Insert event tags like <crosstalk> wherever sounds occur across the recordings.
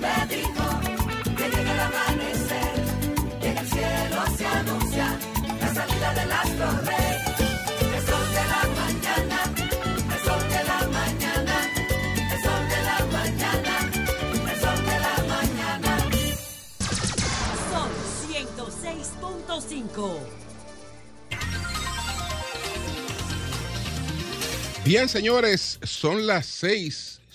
me dijo que llega el amanecer en el cielo se anuncia la salida del astro rey. El sol de la mañana, el sol de la mañana, el sol de la mañana, el sol de la mañana. Son 106.5. Bien, señores, son las seis,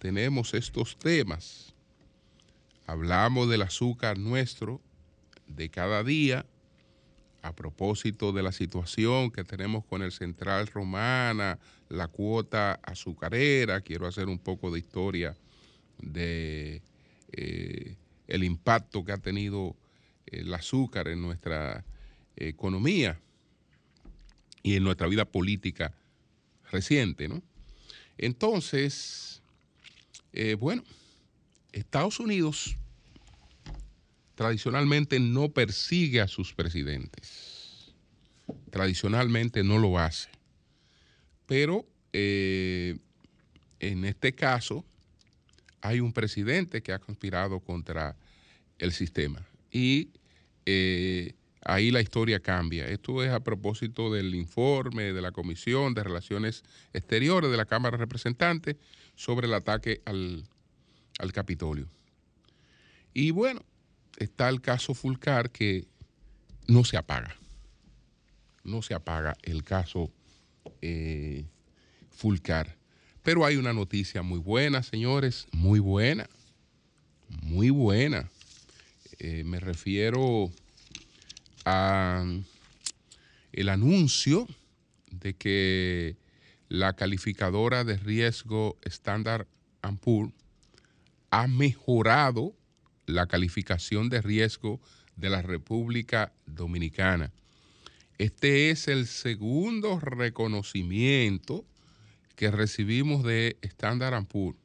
tenemos estos temas. Hablamos del azúcar nuestro de cada día a propósito de la situación que tenemos con el Central Romana, la cuota azucarera. Quiero hacer un poco de historia de eh, el impacto que ha tenido el azúcar en nuestra economía y en nuestra vida política reciente, ¿no? Entonces, eh, bueno, Estados Unidos tradicionalmente no persigue a sus presidentes. Tradicionalmente no lo hace. Pero eh, en este caso hay un presidente que ha conspirado contra el sistema. Y eh, ahí la historia cambia. Esto es a propósito del informe de la Comisión de Relaciones Exteriores de la Cámara de Representantes sobre el ataque al, Capitolio. Y bueno, está el caso Fulcar que no se apaga. No se apaga el caso eh, Fulcar. Pero hay una noticia muy buena, señores, muy buena, muy buena. Eh, me refiero el anuncio de que la calificadora de riesgo Standard Poor's ha mejorado la calificación de riesgo de la República Dominicana. Este es el segundo reconocimiento que recibimos de Standard Poor's.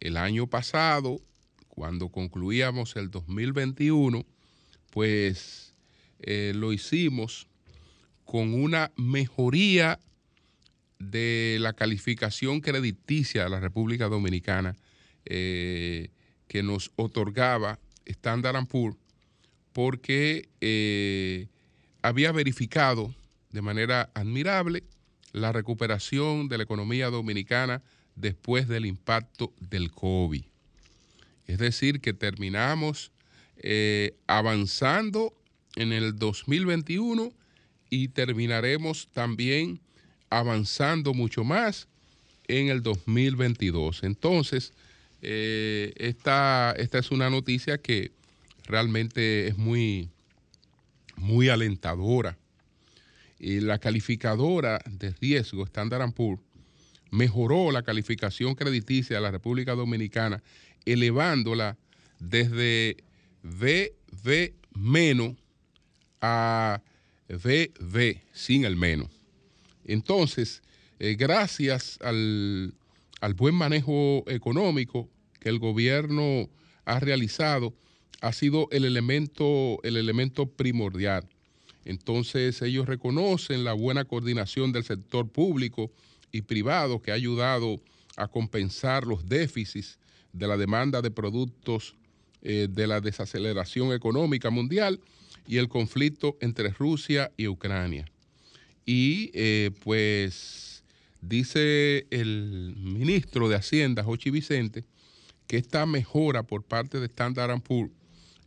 El año pasado, cuando concluíamos el 2021, pues eh, lo hicimos con una mejoría de la calificación crediticia de la República Dominicana eh, que nos otorgaba Standard Poor's porque eh, había verificado de manera admirable la recuperación de la economía dominicana después del impacto del COVID. Es decir, que terminamos avanzando en el 2021 y terminaremos también avanzando mucho más en el 2022. Entonces, eh, esta, esta, es una noticia que realmente es muy, muy alentadora. Y la calificadora de riesgo Standard Poor's mejoró la calificación crediticia de la República Dominicana, elevándola desde menos a VV sin el menos. Entonces, eh, gracias al, buen manejo económico que el gobierno ha realizado, ha sido el elemento, el elemento primordial. Entonces, ellos reconocen la buena coordinación del sector público y privado que ha ayudado a compensar los déficits de la demanda de productos eh, de la desaceleración económica mundial y el conflicto entre Rusia y Ucrania. Y eh, pues dice el ministro de Hacienda, Jochi Vicente, que esta mejora por parte de Standard Poor's,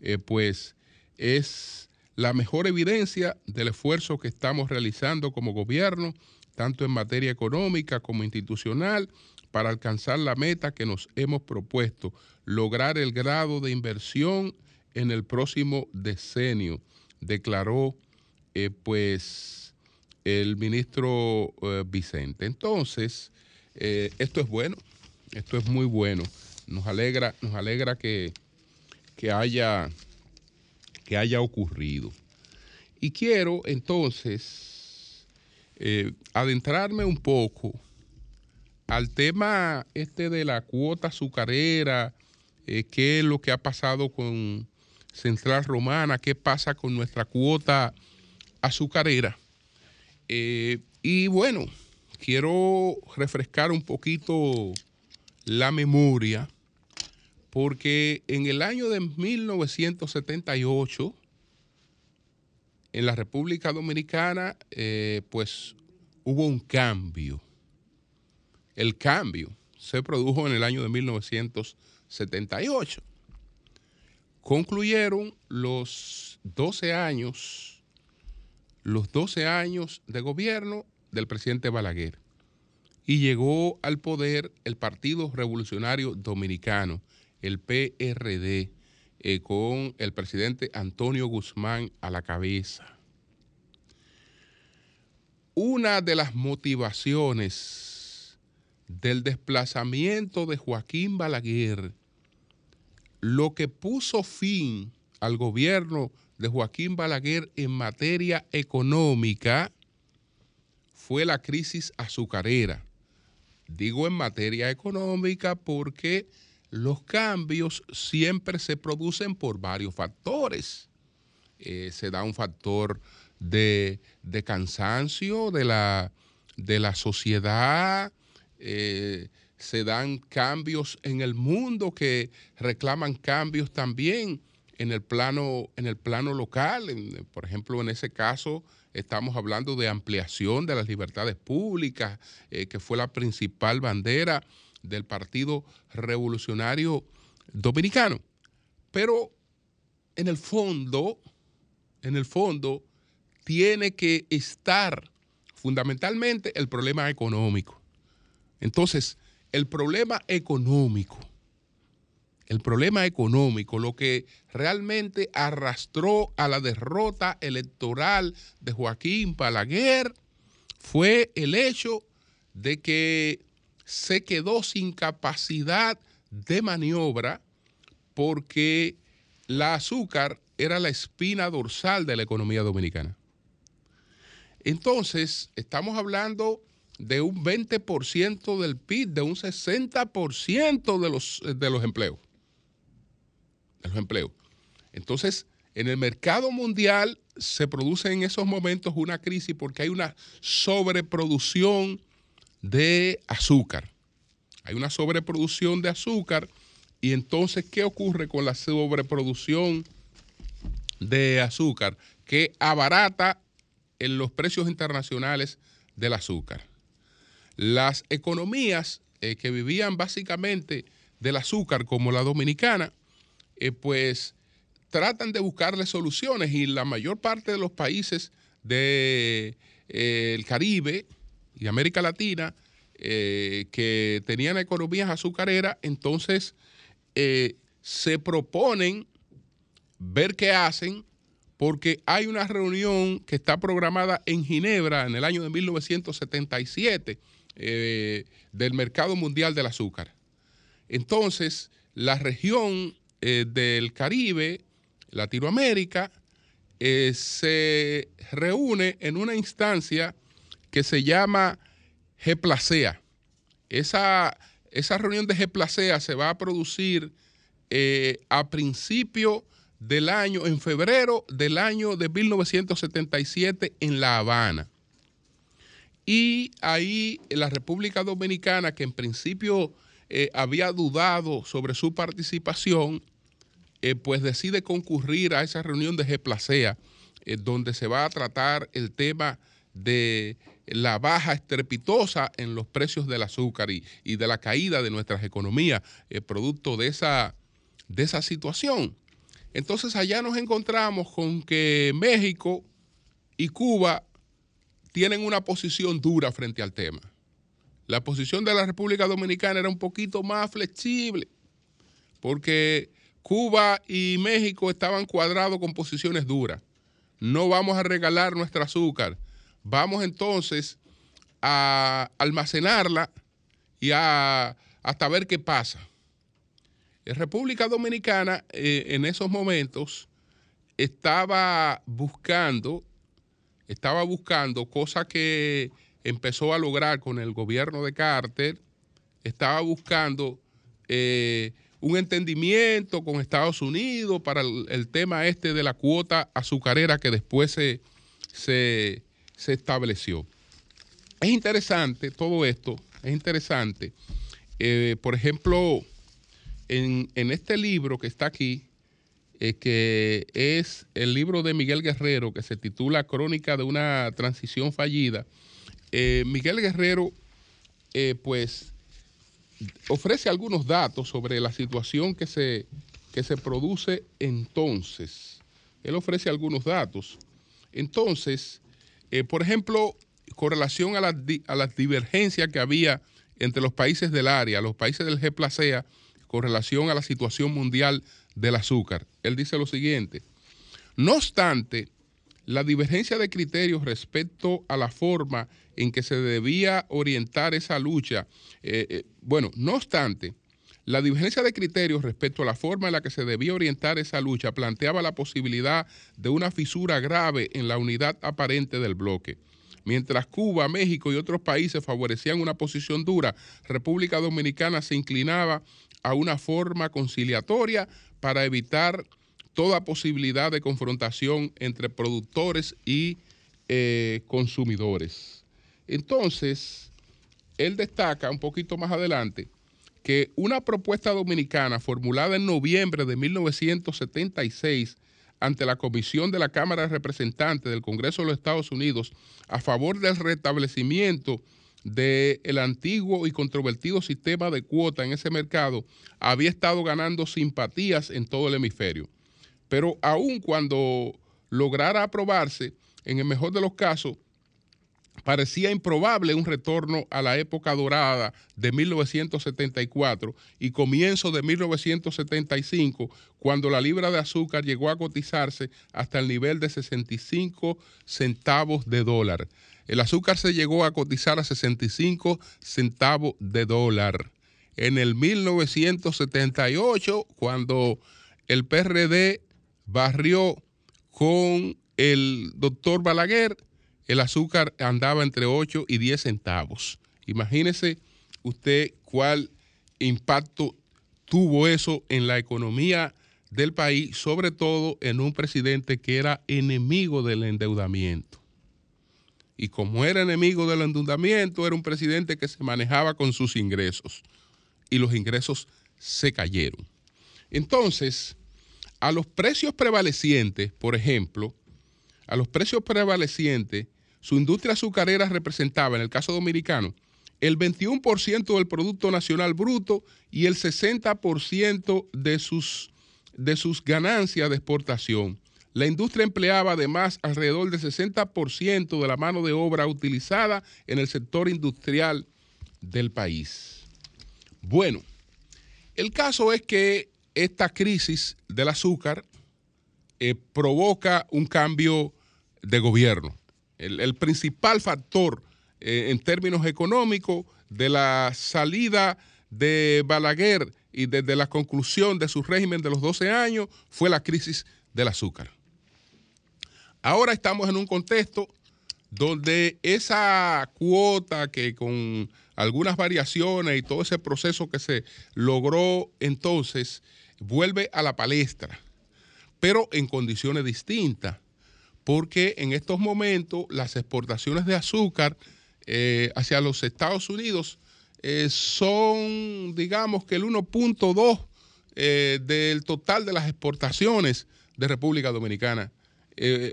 eh, pues es la mejor evidencia del esfuerzo que estamos realizando como gobierno, tanto en materia económica como institucional, para alcanzar la meta que nos hemos propuesto, lograr el grado de inversión en el próximo decenio declaró eh, pues el ministro eh, Vicente. Entonces, eh, esto es bueno, esto es muy bueno. Nos alegra, nos alegra que que haya, que haya ocurrido. Y quiero entonces eh, adentrarme un poco al tema este de la cuota azucarera, qué es lo que ha pasado con Central Romana, qué pasa con nuestra cuota azucarera. Eh, y bueno, quiero refrescar un poquito la memoria, porque en el año de 1978, en la República Dominicana, eh, pues hubo un cambio. El cambio se produjo en el año de 1978. Concluyeron los 12 años, los 12 años de gobierno del presidente Balaguer y llegó al poder el Partido Revolucionario Dominicano, el PRD, eh, con el presidente Antonio Guzmán a la cabeza. Una de las motivaciones del desplazamiento de Joaquín Balaguer, lo que puso fin al gobierno de Joaquín Balaguer en materia económica fue la crisis azucarera. Digo en materia económica porque los cambios siempre se producen por varios factores. Eh, se da un factor de, cansancio de la, de la sociedad, eh, se dan cambios en el mundo que reclaman cambios también en el plano, en el plano local. por ejemplo, en ese caso estamos hablando de ampliación de las libertades públicas, eh, que fue la principal bandera del Partido Revolucionario Dominicano. Pero en el fondo, en el fondo, tiene que estar fundamentalmente el problema económico. Entonces, el problema económico, el problema económico, lo que realmente arrastró a la derrota electoral de Joaquín Palaguer fue el hecho de que se quedó sin capacidad de maniobra porque la azúcar era la espina dorsal de la economía dominicana. Entonces, estamos hablando de un 20% del PIB, de un 60% de los, de los empleos. De los empleos. Entonces, en el mercado mundial se produce en esos momentos una crisis porque hay una sobreproducción de azúcar. Hay una sobreproducción de azúcar y entonces, ¿qué ocurre con la sobreproducción de azúcar? Que abarata en los precios internacionales del azúcar. Las economías eh, que vivían básicamente del azúcar, como la dominicana, eh, pues tratan de buscarle soluciones y la mayor parte de los países del de, eh, Caribe, y América Latina eh, que tenían economías azucareras, entonces se proponen ver qué hacen porque hay una reunión que está programada en Ginebra en el año de 1977 eh, del mercado mundial del azúcar. Entonces, la región del Caribe, Latinoamérica, se reúne en una instancia que se llama G-Placea. Esa, esa reunión de G-Placea se va a producir eh, a principio del año, en febrero del año de 1977 en La Habana. Y ahí la República Dominicana, que en principio eh, había dudado sobre su participación, eh, pues decide concurrir a esa reunión de G-Placea, donde se va a tratar el tema de la baja estrepitosa en los precios del azúcar y, de la caída de nuestras economías, eh, producto de esa, de esa situación. Entonces allá nos encontramos con que México y Cuba tienen una posición dura frente al tema. La posición de la República Dominicana era un poquito más flexible, porque Cuba y México estaban cuadrados con posiciones duras. No vamos a regalar nuestro azúcar Vamos entonces a almacenarla y a, hasta ver qué pasa. República Dominicana eh, en esos momentos estaba buscando, estaba buscando cosa que empezó a lograr con el gobierno de Carter, estaba buscando eh, un entendimiento con Estados Unidos para el, tema este de la cuota azucarera que después se, se, se estableció. Es interesante todo esto, es interesante. Eh, por ejemplo, en, en, este libro que está aquí, eh, que es el libro de Miguel Guerrero, que se titula Crónica de una transición fallida, eh, Miguel Guerrero, eh, pues, ofrece algunos datos sobre la situación que se, que se produce entonces. Él ofrece algunos datos. Entonces, eh, por ejemplo, con relación a las a la divergencias que había entre los países del área, los países del G-Placea, con relación a la situación mundial del azúcar. Él dice lo siguiente, no obstante, la divergencia de criterios respecto a la forma en que se debía orientar esa lucha, eh, eh, bueno, no obstante, la divergencia de criterios respecto a la forma en la que se debía orientar esa lucha planteaba la posibilidad de una fisura grave en la unidad aparente del bloque. Mientras Cuba, México y otros países favorecían una posición dura, República Dominicana se inclinaba a una forma conciliatoria para evitar toda posibilidad de confrontación entre productores y eh, consumidores. Entonces, él destaca un poquito más adelante que una propuesta dominicana formulada en noviembre de 1976 ante la Comisión de la Cámara de Representantes del Congreso de los Estados Unidos a favor del restablecimiento del antiguo y controvertido sistema de cuota en ese mercado había estado ganando simpatías en todo el hemisferio. Pero aun cuando lograra aprobarse, en el mejor de los casos, parecía improbable un retorno a la época dorada de 1974 y comienzo de 1975, cuando la libra de azúcar llegó a cotizarse hasta el nivel de 65 centavos de dólar. El azúcar se llegó a cotizar a 65 centavos de dólar. En el 1978, cuando el PRD barrió con el doctor Balaguer, el azúcar andaba entre 8 y 10 centavos. Imagínese usted cuál impacto tuvo eso en la economía del país, sobre todo en un presidente que era enemigo del endeudamiento. Y como era enemigo del endeudamiento, era un presidente que se manejaba con sus ingresos. Y los ingresos se cayeron. Entonces, a los precios prevalecientes, por ejemplo, a los precios prevalecientes, su industria azucarera representaba, en el caso dominicano, el 21% del Producto Nacional Bruto y el 60% de sus, de sus ganancias de exportación. La industria empleaba además alrededor del 60% de la mano de obra utilizada en el sector industrial del país. Bueno, el caso es que esta crisis del azúcar eh, provoca un cambio de gobierno. El, principal factor eh, en términos económicos de la salida de Balaguer y desde la conclusión de su régimen de los 12 años fue la crisis del azúcar. Ahora estamos en un contexto donde esa cuota que con algunas variaciones y todo ese proceso que se logró entonces vuelve a la palestra, pero en condiciones distintas, porque en estos momentos las exportaciones de azúcar eh, hacia los Estados Unidos eh, son, digamos que el 1.2 eh, del total de las exportaciones de República Dominicana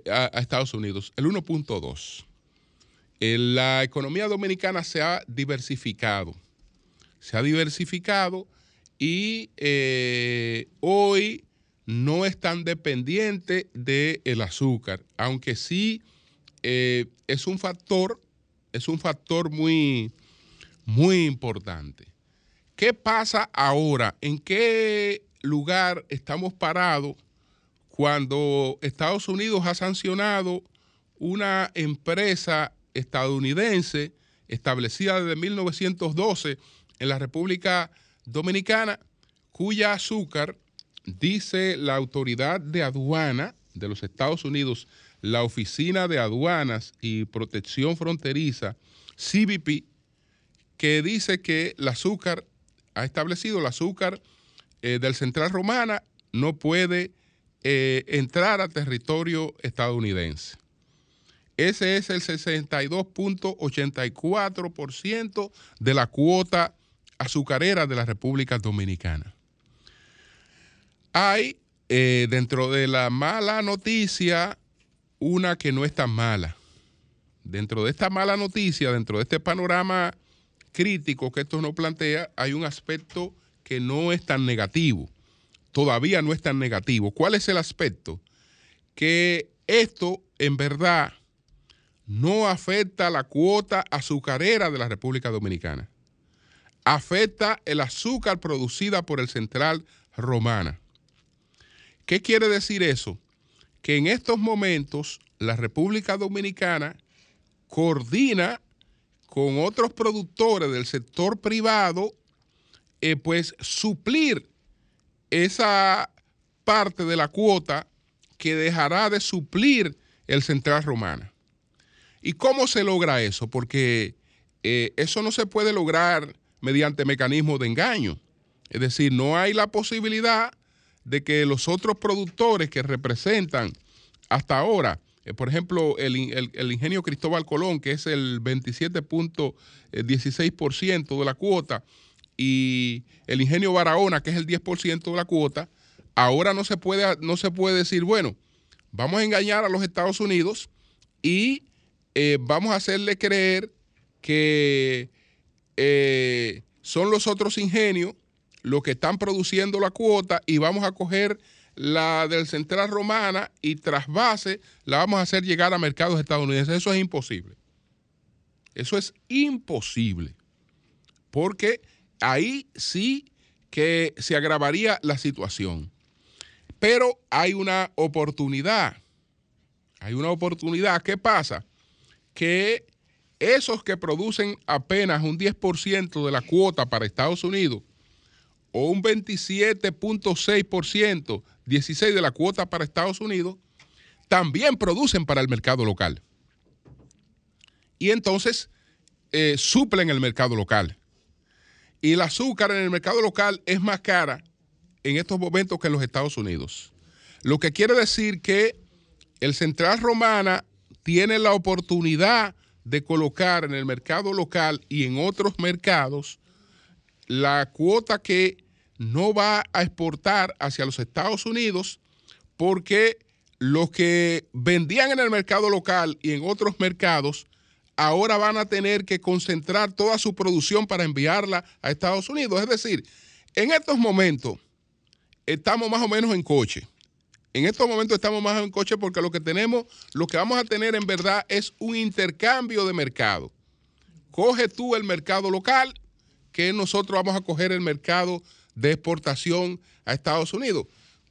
a, a, Estados Unidos, el 1.2. la economía dominicana se ha diversificado, se ha diversificado y eh, hoy no es tan dependiente del azúcar, aunque sí eh, es un factor, es un factor muy, muy importante. ¿Qué pasa ahora? ¿En qué lugar estamos parados cuando Estados Unidos ha sancionado una empresa estadounidense establecida desde 1912 en la República Dominicana cuya azúcar, dice la autoridad de aduana de los Estados Unidos, la Oficina de Aduanas y Protección Fronteriza, CBP, que dice que el azúcar, ha establecido el azúcar eh, del Central Romana no puede eh, entrar a territorio estadounidense. Ese es el 62.84% de la cuota azucarera de la República Dominicana. Hay eh, dentro de la mala noticia una que no es tan mala. Dentro de esta mala noticia, dentro de este panorama crítico que esto nos plantea, hay un aspecto que no es tan negativo. Todavía no es tan negativo. ¿Cuál es el aspecto? Que esto en verdad no afecta la cuota azucarera de la República Dominicana. Afecta el azúcar producida por el Central Romana. ¿Qué quiere decir eso? Que en estos momentos la República Dominicana coordina con otros productores del sector privado, eh, pues suplir esa parte de la cuota que dejará de suplir el Central Romana. ¿Y cómo se logra eso? Porque eh, eso no se puede lograr mediante mecanismos de engaño. Es decir, no hay la posibilidad de que los otros productores que representan hasta ahora, eh, por ejemplo, el, ingenio Cristóbal Colón, que es el 27.16% de la cuota, y el ingenio Barahona, que es el 10% de la cuota, ahora no se, puede, no se puede decir, bueno, vamos a engañar a los Estados Unidos y eh, vamos a hacerle creer que eh, son los otros ingenios los que están produciendo la cuota y vamos a coger la del Central Romana y tras base la vamos a hacer llegar a mercados estadounidenses. Eso es imposible. Eso es imposible. Porque ahí sí que se agravaría la situación. Pero hay una oportunidad. Hay una oportunidad. ¿Qué pasa? Que esos que producen apenas un 10% de la cuota para Estados Unidos o un 27.6%, 16% de la cuota para Estados Unidos, también producen para el mercado local. Y entonces eh, suplen el mercado local. Y el azúcar en el mercado local es más cara en estos momentos que en los Estados Unidos. Lo que quiere decir que el Central Romana tiene la oportunidad de colocar en el mercado local y en otros mercados la cuota que no va a exportar hacia los Estados Unidos porque los que vendían en el mercado local y en otros mercados ahora van a tener que concentrar toda su producción para enviarla a Estados Unidos. Es decir, en estos momentos estamos más o menos en coche. En estos momentos estamos más en coche porque lo que tenemos, lo que vamos a tener en verdad es un intercambio de mercado. Coge tú el mercado local, que nosotros vamos a coger el mercado de exportación a Estados Unidos,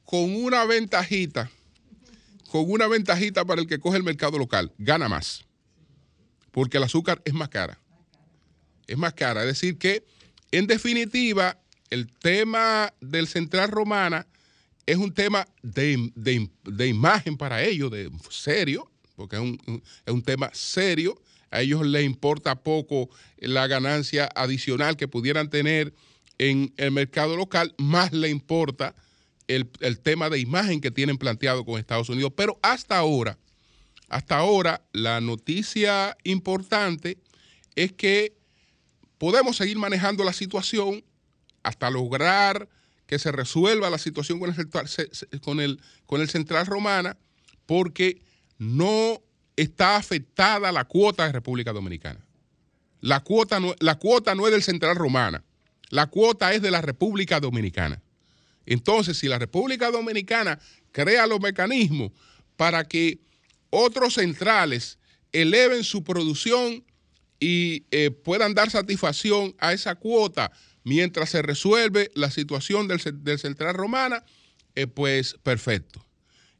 con una ventajita, con una ventajita para el que coge el mercado local, gana más, porque el azúcar es más cara. Es más cara, es decir que, en definitiva, el tema del Central Romana es un tema de, imagen para ellos, de serio, porque es un, es un tema serio. A ellos les importa poco la ganancia adicional que pudieran tener en el mercado local, más le importa el, tema de imagen que tienen planteado con Estados Unidos. Pero hasta ahora, hasta ahora, la noticia importante es que podemos seguir manejando la situación hasta lograr que se resuelva la situación con el, con el, con el Central Romana, porque no está afectada la cuota de República Dominicana. La cuota no, la cuota no es del Central Romana. La cuota es de la República Dominicana. Entonces, si la República Dominicana crea los mecanismos para que otros centrales eleven su producción y eh, puedan dar satisfacción a esa cuota mientras se resuelve la situación del, central romana, eh, pues perfecto.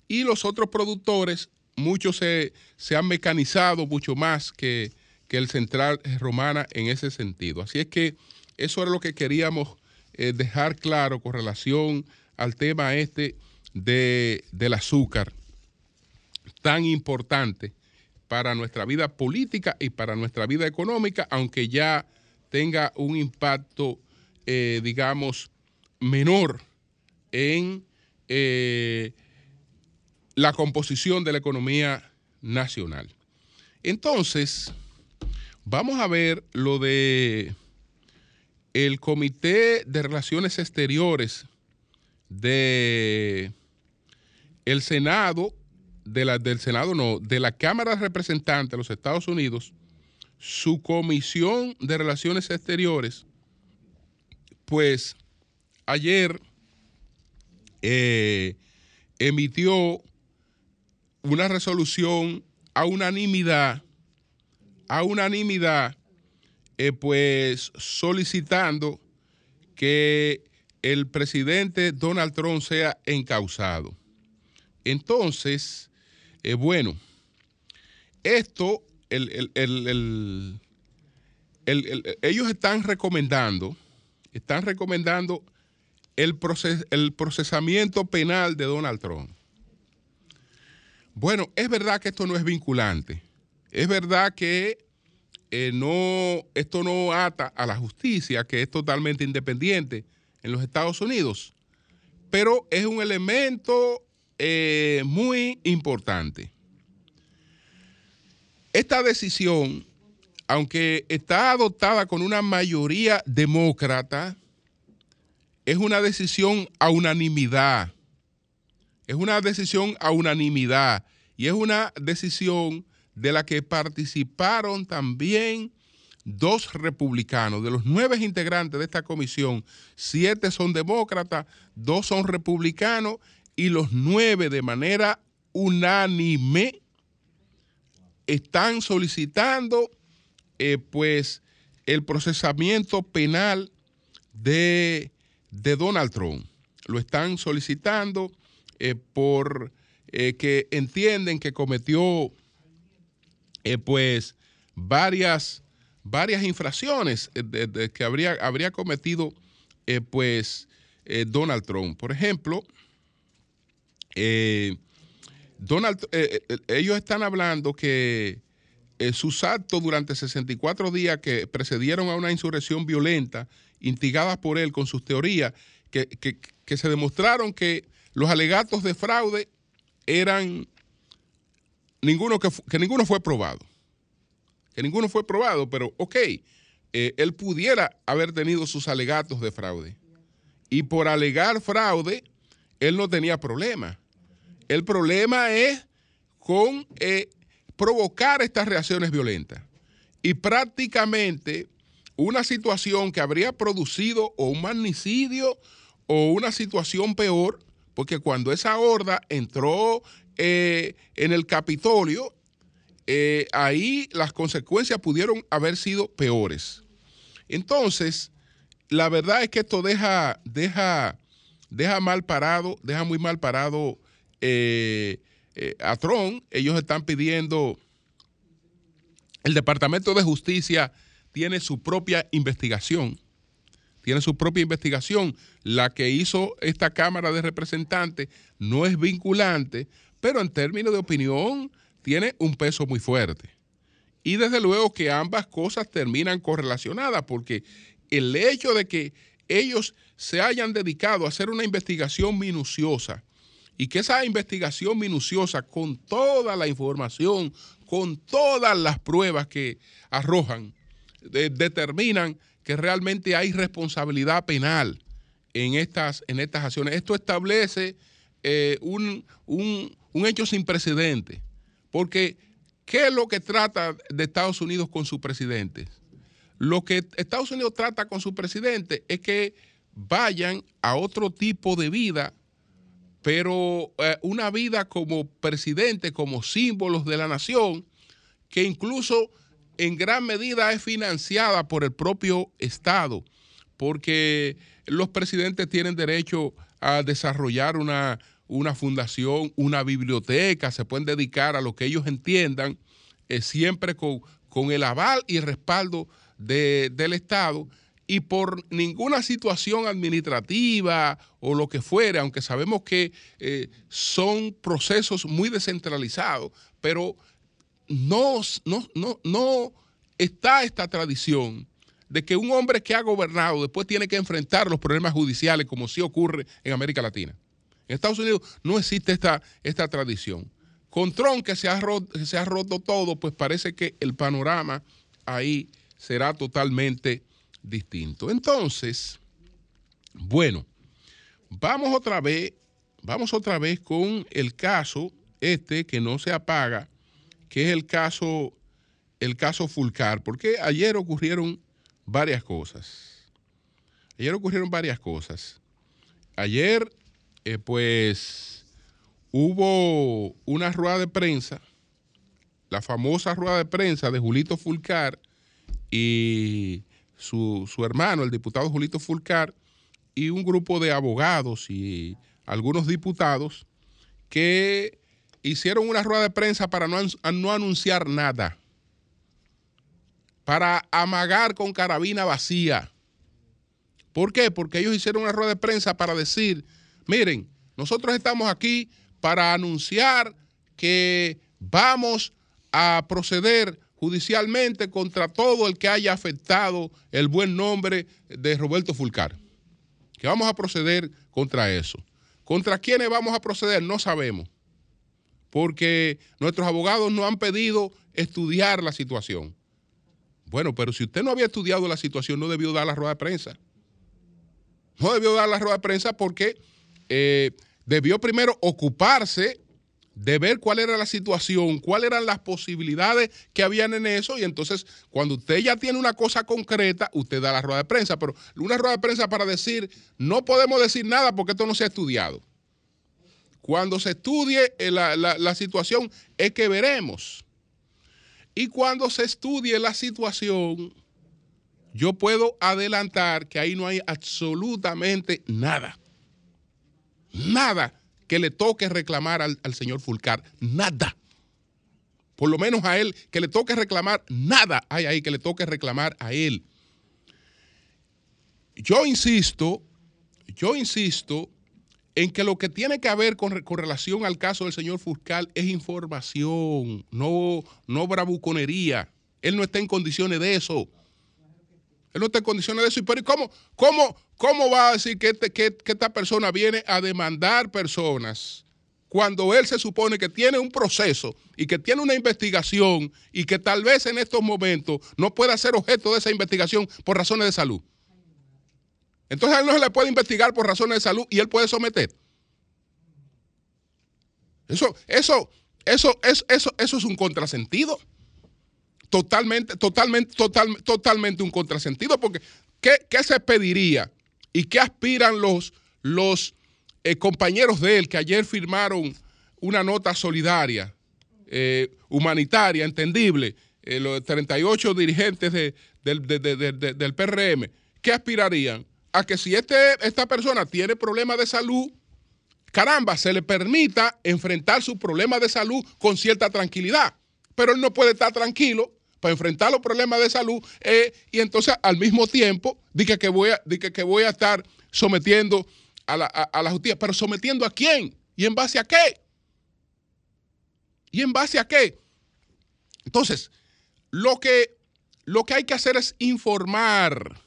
Y los otros productores, muchos se, han mecanizado mucho más que, que el central romana en ese sentido. Así es que eso era lo que queríamos eh, dejar claro con relación al tema este de, del azúcar tan importante para nuestra vida política y para nuestra vida económica, aunque ya tenga un impacto, eh, digamos, menor en eh, la composición de la economía nacional. Entonces, vamos a ver lo de el Comité de Relaciones Exteriores de el Senado, de la, del Senado no, de la Cámara de Representantes de los Estados Unidos, su Comisión de Relaciones Exteriores, pues ayer eh, emitió una resolución a unanimidad, a unanimidad, eh, pues solicitando que el presidente Donald Trump sea encausado. Entonces, eh, bueno, esto, ellos están recomendando, están recomendando el, procesamiento penal de Donald Trump. Bueno, es verdad que esto no es vinculante. Es verdad que eh, no, esto no ata a la justicia, que es totalmente independiente en los Estados Unidos, pero es un elemento eh, muy importante. Esta decisión, aunque está adoptada con una mayoría demócrata, es una decisión a unanimidad. Es una decisión a unanimidad y es una decisión de la que participaron también dos republicanos. De los nueve integrantes de esta comisión, siete son demócratas, dos son republicanos y los nueve de manera unánime están solicitando eh, pues el procesamiento penal de, de Donald Trump. Lo están solicitando eh, por eh, que entienden que cometió pues varias, varias infracciones que habría, habría cometido pues Donald Trump. Por ejemplo, Donald, ellos están hablando que sus actos durante 64 días que precedieron a una insurrección violenta, instigadas por él con sus teorías, que, que se demostraron que los alegatos de fraude eran ninguno que, ninguno fue probado. Que ninguno fue probado, pero ok, eh, él pudiera haber tenido sus alegatos de fraude. Y por alegar fraude, él no tenía problema. El problema es con eh, provocar estas reacciones violentas. Y prácticamente una situación que habría producido o un magnicidio o una situación peor porque cuando esa horda entró eh, en el Capitolio, eh, ahí las consecuencias pudieron haber sido peores. Entonces, la verdad es que esto deja, deja, deja mal parado, deja muy mal parado eh, a Trump. Ellos están pidiendo, el Departamento de Justicia tiene su propia investigación tiene su propia investigación. La que hizo esta Cámara de Representantes no es vinculante, pero en términos de opinión tiene un peso muy fuerte. Y desde luego que ambas cosas terminan correlacionadas, porque el hecho de que ellos se hayan dedicado a hacer una investigación minuciosa y que esa investigación minuciosa con toda la información, con todas las pruebas que arrojan, determinan que realmente hay responsabilidad penal en estas, en estas acciones. Esto establece eh, un, hecho sin precedente, porque ¿qué es lo que trata de Estados Unidos con su presidente? Lo que Estados Unidos trata con su presidente es que vayan a otro tipo de vida, pero eh, una vida como presidente, como símbolos de la nación, que incluso en gran medida es financiada por el propio Estado, porque los presidentes tienen derecho a desarrollar una, fundación, una biblioteca, se pueden dedicar a lo que ellos entiendan, eh, siempre con, el aval y respaldo del Estado. Y por ninguna situación administrativa o lo que fuera, aunque sabemos que eh, son procesos muy descentralizados, pero no, no, no, no está esta tradición de que un hombre que ha gobernado después tiene que enfrentar los problemas judiciales como sí ocurre en América Latina. En Estados Unidos no existe esta, esta tradición. Con Trump que se, ha roto, se ha roto todo, pues parece que el panorama ahí será totalmente distinto. Entonces, bueno, vamos otra vez, vamos otra vez con el caso este que no se apaga, que es el caso, el caso Fulcar, porque ayer ocurrieron varias cosas. Ayer ocurrieron varias cosas. Ayer, eh, pues, hubo una rueda de prensa, la famosa rueda de prensa de Julito Fulcar y su, hermano, el diputado Julito Fulcar, y un grupo de abogados y algunos diputados que hicieron una rueda de prensa para no, no anunciar nada, para amagar con carabina vacía. ¿Por qué? Porque ellos hicieron una rueda de prensa para decir, miren, nosotros estamos aquí para anunciar que vamos a proceder judicialmente contra todo el que haya afectado el buen nombre de Roberto Fulcar. Que vamos a proceder contra eso. ¿Contra quiénes vamos a proceder? No sabemos. Porque nuestros abogados no han pedido estudiar la situación. Bueno, pero si usted no había estudiado la situación, no debió dar la rueda de prensa. No debió dar la rueda de prensa porque eh, debió primero ocuparse de ver cuál era la situación, cuáles eran las posibilidades que habían en eso y entonces cuando usted ya tiene una cosa concreta, usted da la rueda de prensa, pero una rueda de prensa para decir, no podemos decir nada porque esto no se ha estudiado. Cuando se estudie eh, la, la situación es que veremos. Y cuando se estudie la situación, yo puedo adelantar que ahí no hay absolutamente nada. Nada que le toque reclamar al, señor Fulcar. Nada. Por lo menos a él, que le toque reclamar, nada hay ahí que le toque reclamar a él. Yo insisto, yo insisto en que lo que tiene que haber con, relación al caso del señor Fulcar es información, no, no bravuconería. Él no está en condiciones de eso. Él no está en condiciones de eso. Pero ¿cómo, cómo, cómo va a decir este, que, esta persona viene a demandar personas cuando él se supone que tiene un proceso y que tiene una investigación y que tal vez en estos momentos no pueda ser objeto de esa investigación por razones de salud? Entonces a él no se le puede investigar por razones de salud y él puede someter. Eso, eso, eso, eso, eso, eso es un contrasentido totalmente, totalmente, total, totalmente un contrasentido, porque ¿qué, se pediría y qué aspiran los, los eh, compañeros de él que ayer firmaron una nota solidaria, eh, humanitaria, entendible, eh, los 38 dirigentes del PRM, ¿qué aspirarían? A que si este, esta persona tiene problemas de salud, caramba, se le permita enfrentar su problema de salud con cierta tranquilidad. Pero él no puede estar tranquilo para enfrentar los problemas de salud eh, y entonces al mismo tiempo dije que voy a, que voy a estar sometiendo a la, justicia, pero sometiendo a quién y en base a qué. ¿Y en base a qué? Entonces, lo que, lo que hay que hacer es informar.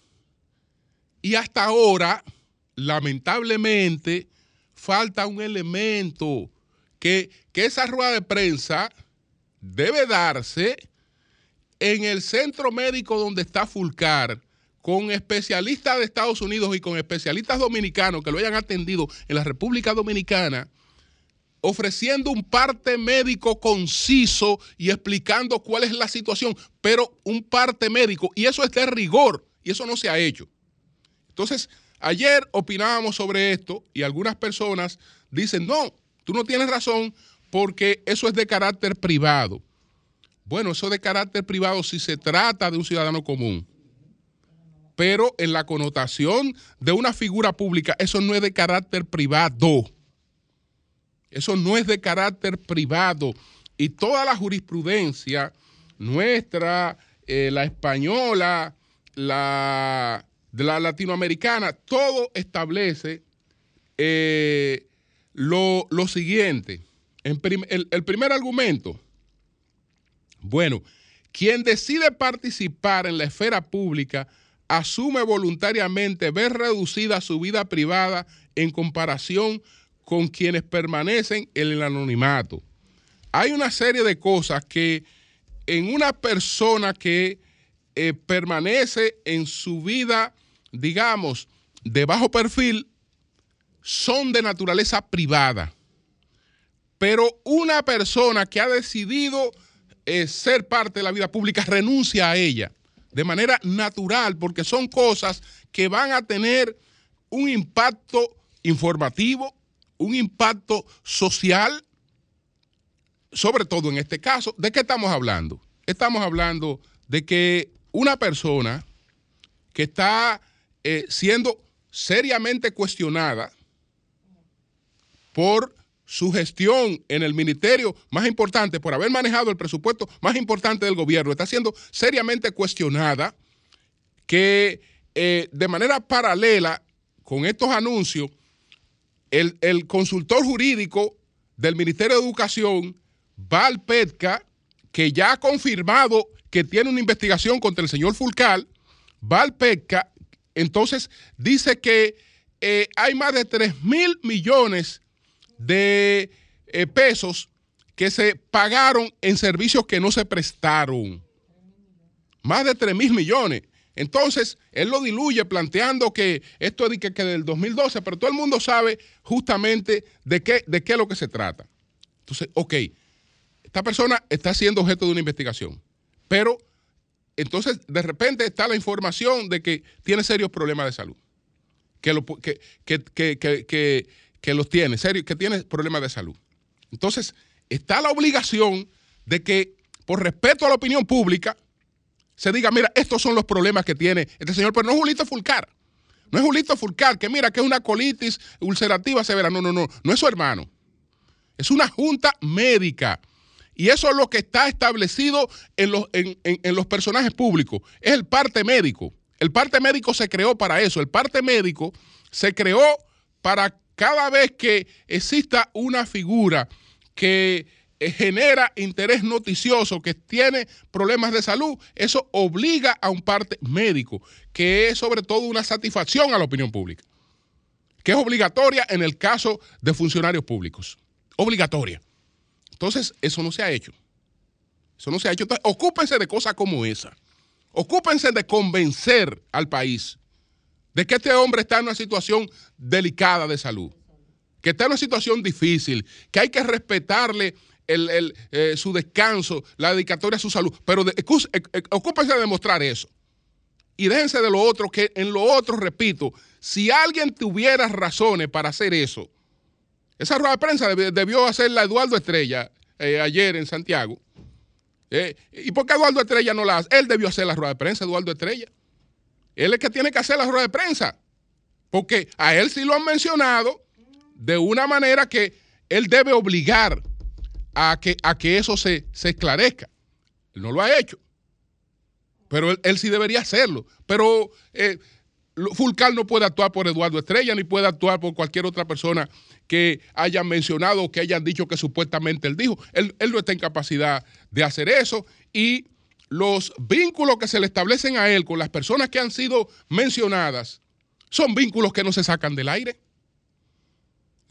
Y hasta ahora, lamentablemente, falta un elemento que, que esa rueda de prensa debe darse en el centro médico donde está Fulcar, con especialistas de Estados Unidos y con especialistas dominicanos que lo hayan atendido en la República Dominicana, ofreciendo un parte médico conciso y explicando cuál es la situación, pero un parte médico, y eso es de rigor, y eso no se ha hecho. Entonces, ayer opinábamos sobre esto y algunas personas dicen, no, tú no tienes razón porque eso es de carácter privado. Bueno, eso de carácter privado si se trata de un ciudadano común. Pero en la connotación de una figura pública, eso no es de carácter privado. Eso no es de carácter privado. Y toda la jurisprudencia nuestra, eh, la española, la, la latinoamericana, todo establece eh, lo, siguiente. En el, el primer argumento, bueno, quien decide participar en la esfera pública asume voluntariamente ver reducida su vida privada en comparación con quienes permanecen en el anonimato. Hay una serie de cosas que en una persona que eh, permanece en su vida, digamos, de bajo perfil, son de naturaleza privada. Pero una persona que ha decidido eh, ser parte de la vida pública renuncia a ella de manera natural porque son cosas que van a tener un impacto informativo, un impacto social, sobre todo en este caso. ¿De qué estamos hablando? Estamos hablando de que una persona que está eh, siendo seriamente cuestionada por su gestión en el ministerio más importante, por haber manejado el presupuesto más importante del gobierno, está siendo seriamente cuestionada, que eh, de manera paralela con estos anuncios, el, el, consultor jurídico del Ministerio de Educación, Val Petka, que ya ha confirmado que tiene una investigación contra el señor Fulcal, Val Petka, entonces dice que eh, hay más de 3 mil millones de eh, pesos que se pagaron en servicios que no se prestaron. Más de 3 mil millones. Entonces, él lo diluye planteando que esto es del 2012, pero todo el mundo sabe justamente de qué, de qué es lo que se trata. Entonces, ok, esta persona está siendo objeto de una investigación, pero entonces de repente está la información de que tiene serios problemas de salud, que, lo, que, que que los tiene, serio, que tiene problemas de salud. Entonces, está la obligación de que, por respeto a la opinión pública, se diga, mira, estos son los problemas que tiene este señor, pero no es Julito Fulcar. No es Julito Fulcar, que mira que es una colitis ulcerativa severa. No, no, no, no es su hermano. Es una junta médica. Y eso es lo que está establecido en los, en, en los personajes públicos. Es el parte médico. El parte médico se creó para eso. El parte médico se creó para cada vez que exista una figura que eh, genera interés noticioso, que tiene problemas de salud, eso obliga a un parte médico, que es sobre todo una satisfacción a la opinión pública, que es obligatoria en el caso de funcionarios públicos. Obligatoria. Entonces, eso no se ha hecho. Eso no se ha hecho. Entonces, ocúpense de cosas como esa. Ocúpense de convencer al país de que este hombre está en una situación delicada de salud, que está en una situación difícil, que hay que respetarle eh, su descanso, la dedicatoria a su salud, pero de, eh, eh, ocúpense de demostrar eso. Y déjense de lo otro, que en lo otro, repito, si alguien tuviera razones para hacer eso, esa rueda de prensa debió, hacerla Eduardo Estrella ayer en Santiago. ¿Y por qué Eduardo Estrella no la hace? Él debió hacer la rueda de prensa, Eduardo Estrella. Él es que tiene que hacer la rueda de prensa. Porque a él sí lo han mencionado de una manera que él debe obligar a que, a que eso se, esclarezca. Él no lo ha hecho. Pero él, sí debería hacerlo. Pero eh, Fulcal no puede actuar por Eduardo Estrella ni puede actuar por cualquier otra persona que hayan mencionado o que hayan dicho que supuestamente él dijo. Él, él no está en capacidad de hacer eso y los vínculos que se le establecen a él con las personas que han sido mencionadas son vínculos que no se sacan del aire.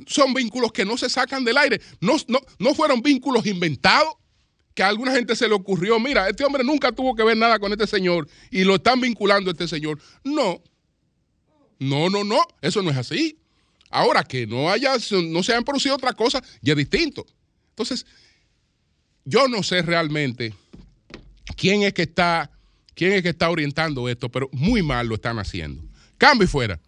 Son vínculos que no se sacan del aire. No, no, fueron vínculos inventados que a alguna gente se le ocurrió, mira, este hombre nunca tuvo que ver nada con este señor y lo están vinculando a este señor. No, no, no, no, eso no es así. Ahora que no haya, no se hayan producido otra cosa, ya es distinto. Entonces, yo no sé realmente quién es que está, quién es que está orientando esto, pero muy mal lo están haciendo. Cambio y fuera.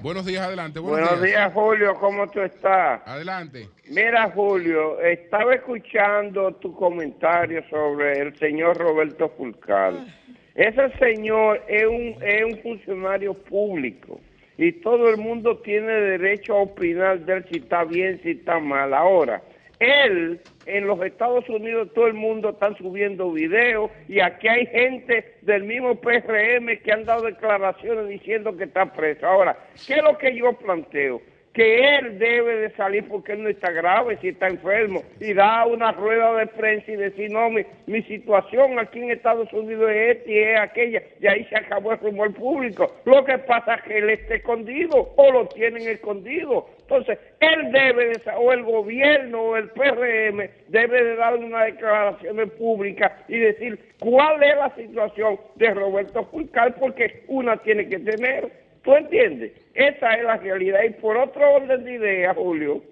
Buenos días, adelante. Buenos, días. Julio, ¿cómo tú estás? Adelante. Mira, Julio, estaba escuchando tu comentario sobre el señor Roberto Fulcal. Ese señor es un, es un funcionario público y todo el mundo tiene derecho a opinar de él si está bien, si está mal. Ahora, él en los Estados Unidos todo el mundo está subiendo videos y aquí hay gente del mismo PRM que han dado declaraciones diciendo que está preso. Ahora, ¿qué es lo que yo planteo? Que él debe de salir porque él no está grave, si está enfermo, y da una rueda de prensa y decir, no, mi, situación aquí en Estados Unidos es esta y es aquella, y ahí se acabó el rumor público. Lo que pasa es que él está escondido o lo tienen escondido. Entonces, él debe de, o el gobierno o el PRM debe de dar una declaración pública y decir cuál es la situación de Roberto Fulcal, porque una tiene que tener. ¿Tú entiendes? Esa es la realidad. Y por otro orden de idea, Julio,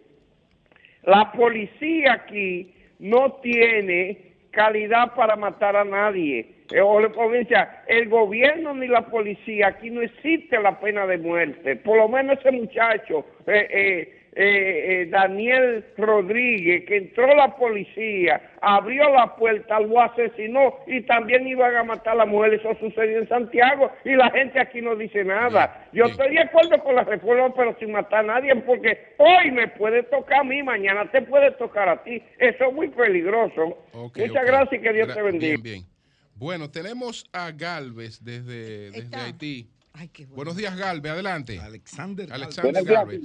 la policía aquí no tiene calidad para matar a nadie. Eh, el gobierno ni la policía, aquí no existe la pena de muerte. Por lo menos ese muchacho, eh, eh, eh, eh, Daniel Rodríguez, que entró la policía, abrió la puerta, lo asesinó y también iban a matar a la mujer. Eso sucedió en Santiago y la gente aquí no dice nada. Yo estoy de acuerdo con la reforma, pero sin matar a nadie, porque hoy me puede tocar a mí, mañana te puede tocar a ti. Eso es muy peligroso. Muchas gracias y que Dios Gra- te bendiga. Bien, bien. Bueno, tenemos a Galvez desde. Haití. Ay, qué bueno. Buenos días, Galvez, adelante. Alexander. Alexander días, Galvez.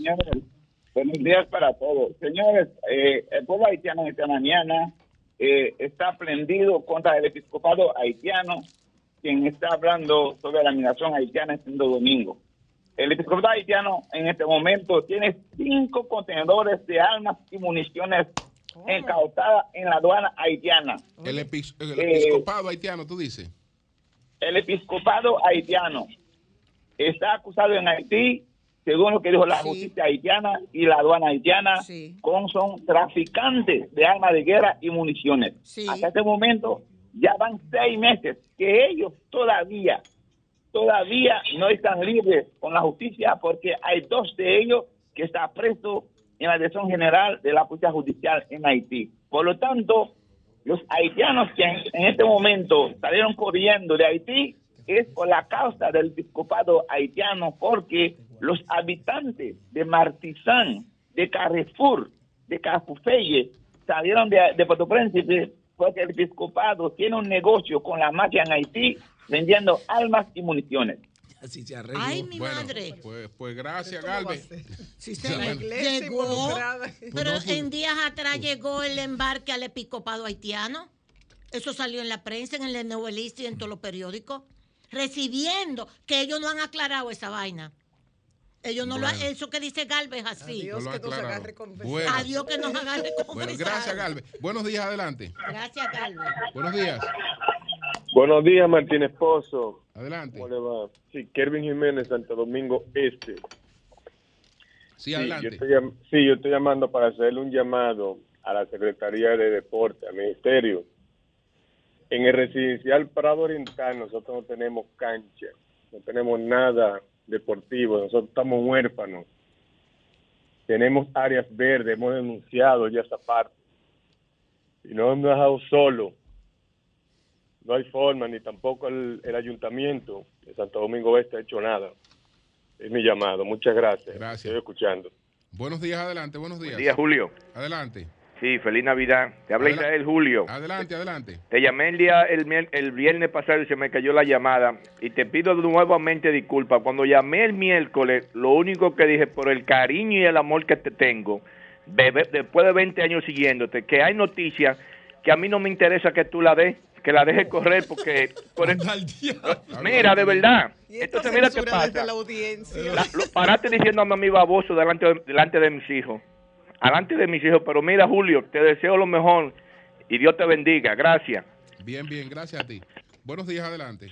Buenos días para todos. Señores, eh, el pueblo haitiano esta mañana eh, está prendido contra el episcopado haitiano, quien está hablando sobre la migración haitiana en Santo Domingo. El episcopado haitiano en este momento tiene cinco contenedores de armas y municiones incautadas en la aduana haitiana. El Eh, episcopado haitiano, tú dices. El episcopado haitiano está acusado en Haití, según lo que dijo la Sí. justicia haitiana y la aduana haitiana, Sí. con son traficantes de armas de guerra y municiones. Sí. Hasta este momento ya van seis meses que ellos todavía, todavía no están libres con la justicia porque hay dos de ellos que están presos en la Dirección General de la Policía Judicial en Haití. Por lo tanto, los haitianos que en, en este momento salieron corriendo de Haití es por la causa del episcopado haitiano, porque los habitantes de Martizán, de Carrefour, de Cafufeye, salieron de, de Puerto Príncipe porque el episcopado tiene un negocio con la mafia en Haití vendiendo armas y municiones. Así se arregló. Ay, mi Bueno, madre. pues, pues gracias, ¿Cómo va a Galvez. Sí, <laughs> señor. La iglesia Llegó, pero no, pues- en días atrás llegó el embarque al episcopado haitiano. Eso salió en la prensa, en el novelista y en todos los periódicos. Recibiendo, que ellos no han aclarado esa vaina. Ellos no lo han, Bueno. eso que dice Galvez así. Adiós, No lo que nos agarre. Bueno. Adiós que nos agarre Bueno, gracias, Galvez. Buenos días, adelante. Gracias, Galvez. Buenos días. Buenos días, Martín Esposo. Adelante. ¿Cómo le va? Sí, Kervin Jiménez, Santo Domingo Este. Sí, Sí, yo adelante. estoy, sí, yo estoy llamando para hacerle un llamado a la Secretaría de Deporte, al Ministerio. En el residencial Prado Oriental nosotros no tenemos cancha, no tenemos nada deportivo, nosotros estamos huérfanos. Tenemos áreas verdes, hemos denunciado ya esa parte. Y nos hemos dejado solo. No hay forma, ni tampoco el, el ayuntamiento de Santo Domingo Este ha hecho nada. Es mi llamado. Muchas gracias. Gracias. Estoy escuchando. Buenos días, adelante. Buenos días. Buen día, Julio. Adelante. Sí, feliz Navidad. Te habla Adela- Israel Julio. Adelante, adelante. Te llamé el día el, el viernes pasado y se me cayó la llamada y te pido nuevamente disculpas. Cuando llamé el miércoles, lo único que dije por el cariño y el amor que te tengo, bebé, después de 20 años siguiéndote, que hay noticias que a mí no me interesa que tú la des, que la dejes correr porque por el- mira, de verdad. Entonces mira qué pasa. la audiencia. La- lo paraste diciéndome a mi baboso delante de, delante de mis hijos. Delante de mis hijos. Pero mira, Julio, te deseo lo mejor y Dios te bendiga. Gracias. Bien, bien, gracias a ti. Buenos días, adelante.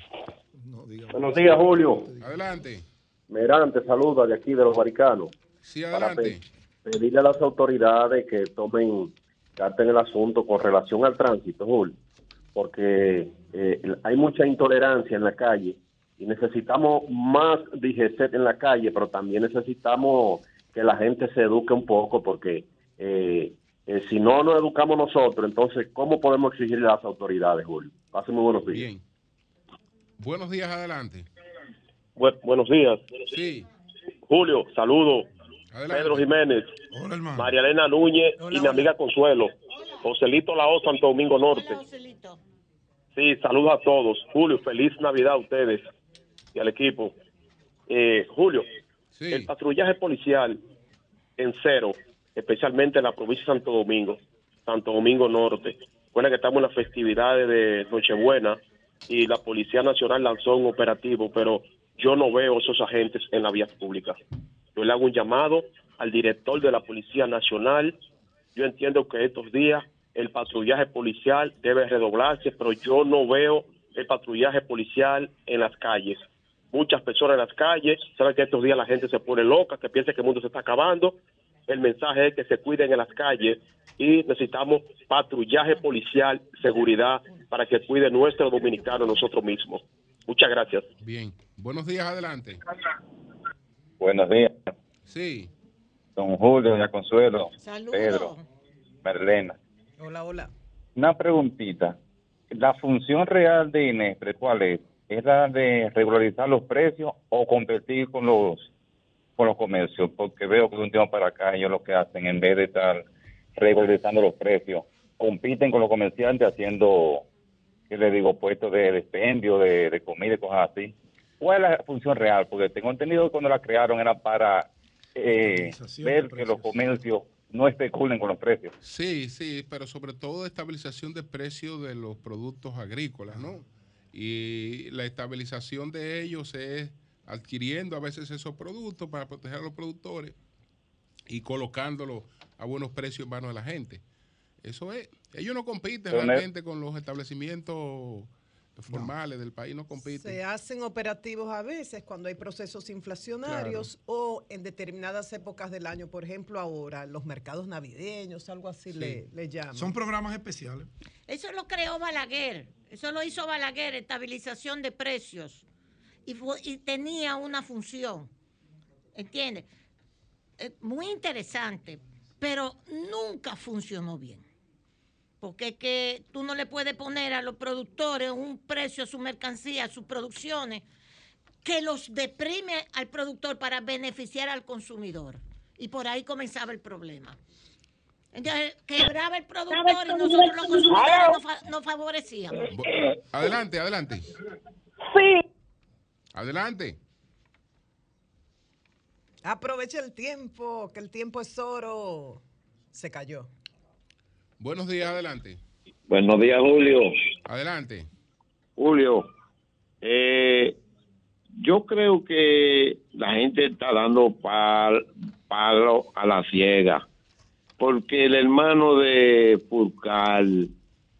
No, Buenos días, Julio. Adelante. Merante, saluda de aquí de los Baricanos. Sí, adelante. pe- pedirle a las autoridades que tomen carta en el asunto con relación al tránsito, Julio, porque eh, hay mucha intolerancia en la calle y necesitamos más DGCET en la calle, pero también necesitamos que la gente se eduque un poco, porque eh, eh, si no nos educamos nosotros, entonces, ¿cómo podemos exigirle a las autoridades, Julio? Pasen muy buenos días. Bien. Buenos días, adelante. Bu- buenos días. Sí, Julio, saludo Pedro Jiménez, María Elena Núñez y mi amiga Consuelo, Joselito Lao, Santo Domingo Norte. Sí, saludos a todos. Julio, feliz Navidad a ustedes y al equipo. Eh, Julio, el patrullaje policial en cero, especialmente en la provincia de Santo Domingo, Santo Domingo Norte. Recuerda que estamos en las festividades de Nochebuena y la Policía Nacional lanzó un operativo, pero yo no veo esos agentes en la vía pública. Yo le hago un llamado al director de la Policía Nacional. Yo entiendo que estos días el patrullaje policial debe redoblarse, pero yo no veo el patrullaje policial en las calles. Muchas personas en las calles, saben que estos días la gente se pone loca, que piensa que el mundo se está acabando. El mensaje es que se cuiden en las calles y necesitamos patrullaje policial, seguridad, para que cuide nuestro dominicano nosotros mismos. Muchas gracias. Bien. Buenos días, adelante. Buenos días. Sí. Don Julio, doña Consuelo, Saludos. Pedro, Marlena. Hola, hola. Una preguntita. ¿La función real de Inespre cuál es? ¿Es la de regularizar los precios o competir con los con los comercios? Porque veo que de un tiempo para acá ellos lo que hacen, en vez de estar regularizando los precios, compiten con los comerciantes haciendo, ¿qué le digo?, puestos de expendio, de, de comida y cosas así. ¿Cuál es la función real? Porque tengo entendido que cuando la crearon era para eh, ver que los comercios no especulen con los precios. Sí, sí, pero sobre todo estabilización de precios de los productos agrícolas, ¿no? Y la estabilización de ellos es adquiriendo a veces esos productos para proteger a los productores y colocándolos a buenos precios en manos de la gente. Eso es. Ellos no compiten realmente con los establecimientos formales del país, no compiten. Se hacen operativos a veces cuando hay procesos inflacionarios o en determinadas épocas del año, por ejemplo ahora, los mercados navideños, algo así le, le llaman. Son programas especiales. Eso lo creó Balaguer. Eso lo hizo Balaguer, estabilización de precios. Y, tenía una función. ¿Entiendes? Eh, muy interesante, pero nunca funcionó bien. Porque es que tú no le puedes poner a los productores un precio a su mercancía, a sus producciones, que los deprime al productor para beneficiar al consumidor. Y por ahí comenzaba el problema. Entonces, quebraba el productor y nosotros los consumidores nos, fa- nos favorecíamos. Adelante, adelante. Sí. Adelante. Aprovecha el tiempo, que el tiempo es oro. Se cayó. Buenos días, adelante. Buenos días, Julio. Adelante. Julio, eh, yo creo que la gente está dando pal- palo a la ciega, porque el hermano de Purcal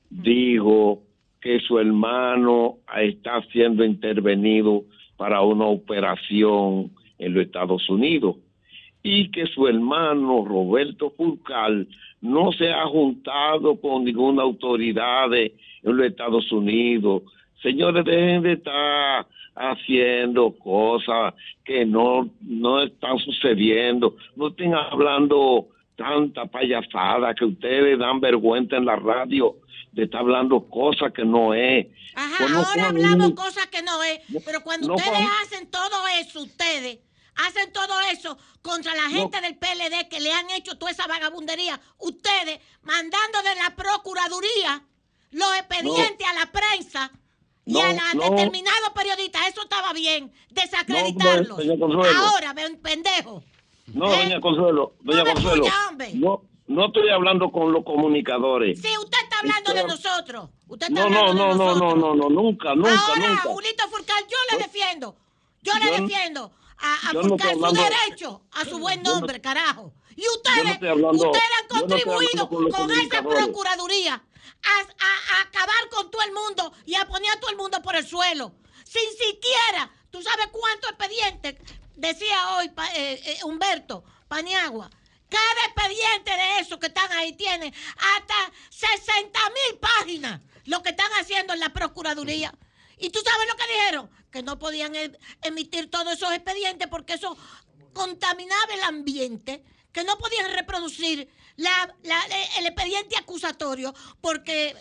dijo que su hermano está siendo intervenido para una operación en los Estados Unidos y que su hermano Roberto Furcal no se ha juntado con ninguna autoridad de- en los Estados Unidos. Señores, dejen de estar haciendo cosas que no, no están sucediendo. No estén hablando tanta payasada que ustedes dan vergüenza en la radio de estar hablando cosas que no es. Ajá, Pues no ahora hablamos un- cosas que no es, pero cuando no ustedes hacen todo eso, ustedes hacen todo eso contra la gente del PLD que le han hecho toda esa vagabundería, ustedes mandando de la Procuraduría los expedientes a la prensa y No, a determinados periodistas, eso estaba bien, desacreditarlos. Ahora, ven, pendejo. No, doña Consuelo, doña Consuelo. escucha. No, no estoy hablando con los comunicadores. Sí, usted está hablando de nosotros. Usted está No, no, no, no, no, no, no, nunca, nunca, Ahora, nunca. Julito Furcal, yo le defiendo. Yo le defiendo a, a no estoy su derecho, a su buen no- nombre, carajo. Y no ustedes, hablando- ustedes han contribuido con con esa procuraduría a, a- a acabar con todo el mundo y a poner a todo el mundo por el suelo. Sin siquiera, tú sabes cuántos expedientes, decía hoy eh, eh, Humberto Paniagua, cada expediente de esos que están ahí tiene hasta 60 mil páginas lo que están haciendo en la Procuraduría. Y tú sabes lo que dijeron, que no podían em- emitir todos esos expedientes porque eso contaminaba el ambiente, que no podían reproducir la- la- el expediente acusatorio porque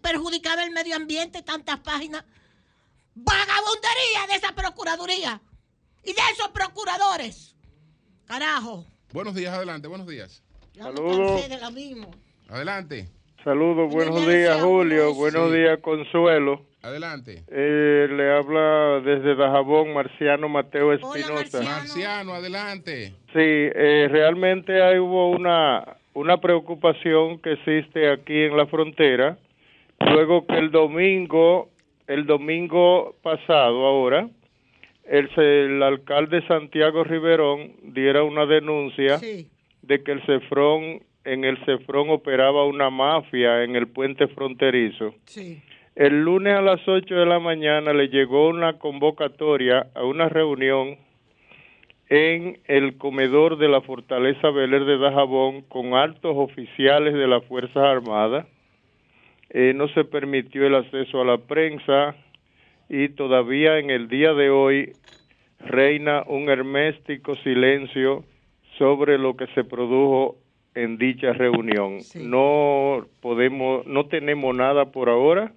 perjudicaba el medio ambiente, tantas páginas. Vagabundería de esa Procuraduría y de esos procuradores. Carajo. Buenos días, adelante, buenos días. Saludos. de. Adelante. Saludos, buenos días Julio, buenos días Consuelo. Adelante. Eh, le habla desde Dajabón Marciano Mateo Espinosa. Marciano, adelante. Sí, eh, realmente hay, hubo una, una preocupación que existe aquí en la frontera, luego que el domingo, el domingo pasado ahora, el, el alcalde Santiago Riverón diera una denuncia de que el Cefrón, en el Cefrón operaba una mafia en el puente fronterizo. El lunes a las 8 de la mañana le llegó una convocatoria a una reunión en el comedor de la Fortaleza Beler de Dajabón con altos oficiales de las Fuerzas Armadas. Eh, no se permitió el acceso a la prensa y todavía en el día de hoy reina un hermético silencio sobre lo que se produjo en dicha reunión. No podemos, no tenemos nada por ahora.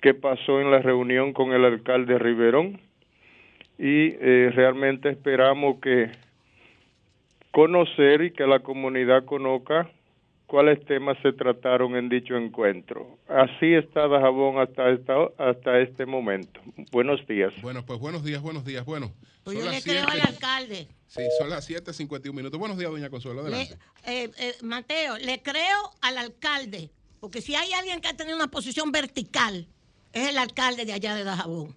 Que pasó en la reunión con el alcalde Riverón y eh, realmente esperamos que conocer y que la comunidad conozca cuáles temas se trataron en dicho encuentro. Así está Dajabón hasta esta, hasta este momento. Buenos días. Bueno, pues buenos días, buenos días. Bueno, Pues son yo le las creo siete- al alcalde. Sí, son las 7.51 minutos. Buenos días, doña Consuelo, Le- adelante. eh, eh, Mateo, le creo al alcalde, porque si hay alguien que ha tenido una posición vertical, es el alcalde de allá de Dajabón.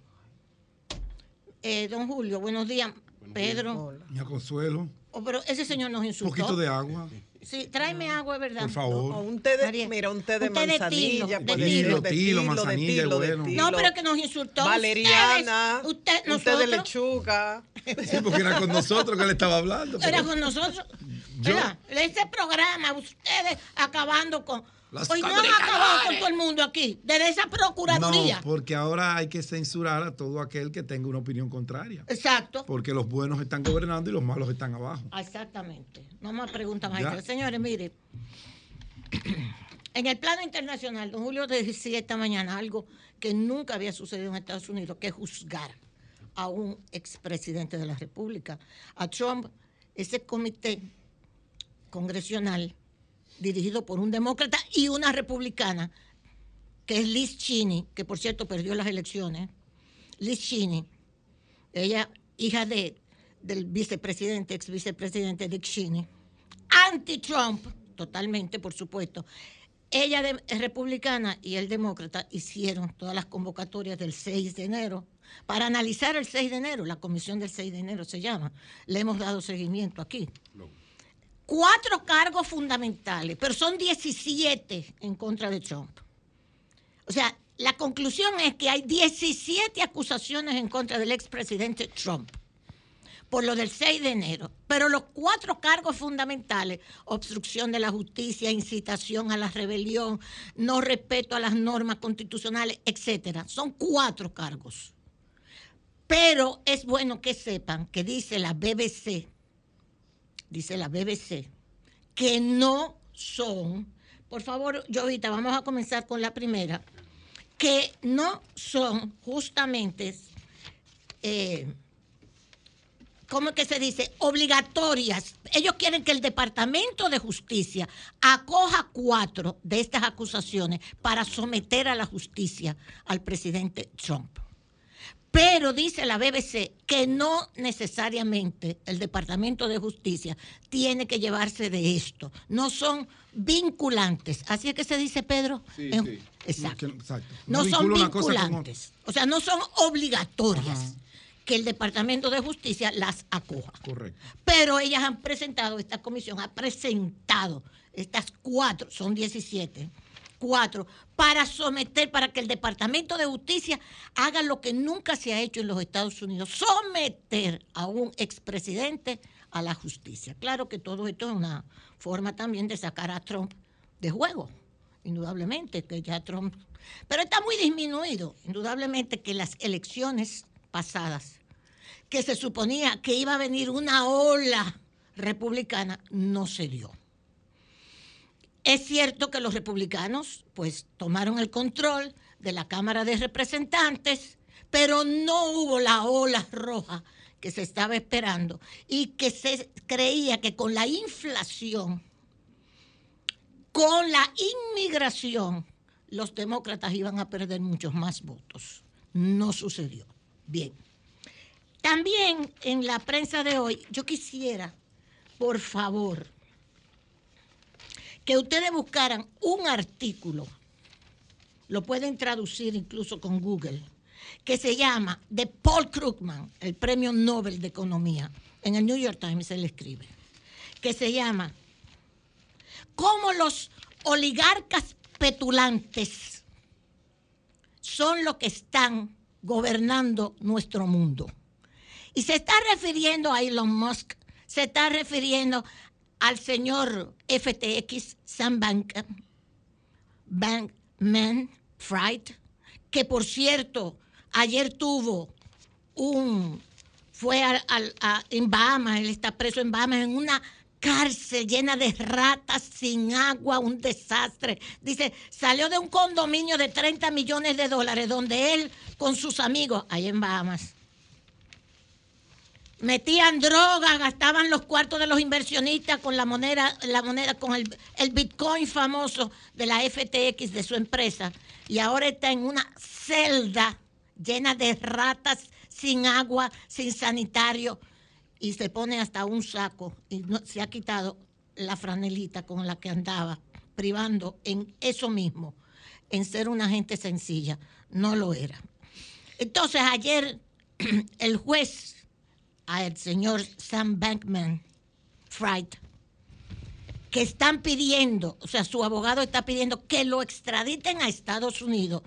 Eh, don Julio, buenos días. Pedro. Doña Consuelo, Oh, pero ese señor nos un insultó. poquito de agua. Sí, tráeme agua, es verdad. Por favor. O un té de, María, mira, un té de un té de manzanilla, tilo, de tilo. de Tilo, de manzanilla, tilo, de bueno. tilo. No, pero que nos insultó. Valeriana, usted, un té de lechuga. Sí, porque era con nosotros que le estaba hablando. pero- Era con nosotros. Yo- ¿verdad? Ese programa, ustedes acabando con. Las Hoy no han acabado con todo el mundo aquí. Desde esa procuraduría. No, porque ahora hay que censurar a todo aquel que tenga una opinión contraria. Exacto. Porque los buenos están gobernando y los malos están abajo. Exactamente. No más preguntas maestras. Señores, mire. En el plano internacional, don Julio decía esta mañana algo que nunca había sucedido en Estados Unidos, que es juzgar a un expresidente de la República. A Trump, ese comité congresional dirigido por un demócrata y una republicana, que es Liz Cheney, que por cierto perdió las elecciones. Liz Cheney, ella hija de, del vicepresidente, ex vicepresidente Dick Cheney, anti-Trump, totalmente, por supuesto. Ella es republicana y el demócrata hicieron todas las convocatorias del 6 de enero para analizar el 6 de enero, la comisión del 6 de enero se llama. Le hemos dado seguimiento aquí. Cuatro cargos fundamentales, pero son 17 en contra de Trump. O sea, la conclusión es que hay 17 acusaciones en contra del expresidente Trump por lo del 6 de enero. Pero los cuatro cargos fundamentales, obstrucción de la justicia, incitación a la rebelión, no respeto a las normas constitucionales, etcétera, son cuatro cargos. Pero es bueno que sepan que dice la BBC, dice la BBC, que no son, por favor, Jovita, vamos a comenzar con la primera, que no son justamente, eh, ¿cómo es que se dice? Obligatorias. Ellos quieren que el Departamento de Justicia acoja cuatro de estas acusaciones para someter a la justicia al presidente Trump. Pero dice la BBC que no necesariamente el Departamento de Justicia tiene que llevarse de esto. No son vinculantes. ¿Así es que se dice, Pedro? Sí, En- sí. Exacto. Exacto. No son vinculantes. O sea, no son obligatorias que el Departamento de Justicia las acoja. Correcto. Pero ellas han presentado, esta comisión ha presentado estas cuatro, son 17, cuatro, para someter, para que el Departamento de Justicia haga lo que nunca se ha hecho en los Estados Unidos, someter a un expresidente a la justicia. Claro que todo esto es una forma también de sacar a Trump de juego, indudablemente, que ya Trump... Pero está muy disminuido, indudablemente que las elecciones pasadas, que se suponía que iba a venir una ola republicana, no se dio. Es cierto que los republicanos pues tomaron el control de la Cámara de Representantes, pero no hubo la ola roja que se estaba esperando y que se creía que con la inflación, con la inmigración, los demócratas iban a perder muchos más votos. No sucedió. Bien. También en la prensa de hoy, yo quisiera, por favor, que ustedes buscaran un artículo, lo pueden traducir incluso con Google, que se llama de Paul Krugman, el premio Nobel de Economía. En el New York Times se le escribe, que se llama Cómo los oligarcas petulantes son los que están gobernando nuestro mundo. Y se está refiriendo a Elon Musk, se está refiriendo al señor FTX, Sam Bankman, Bankman Fried, que por cierto ayer tuvo un, fue a- en Bahamas, él está preso en Bahamas, en una cárcel llena de ratas, sin agua, un desastre. Dice, salió de un condominio de 30 millones de dólares, donde él con sus amigos, ahí en Bahamas, metían drogas, gastaban los cuartos de los inversionistas con la moneda, la moneda, con el, el Bitcoin famoso de la FTX de su empresa. Y ahora está en una celda llena de ratas, sin agua, sin sanitario, y se pone hasta un saco y no- se ha quitado la franelita con la que andaba, privando en eso mismo, en ser una gente sencilla. No lo era. Entonces ayer <clears throat> el juez al señor Sam Bankman Fried, que están pidiendo, o sea, su abogado está pidiendo que lo extraditen a Estados Unidos.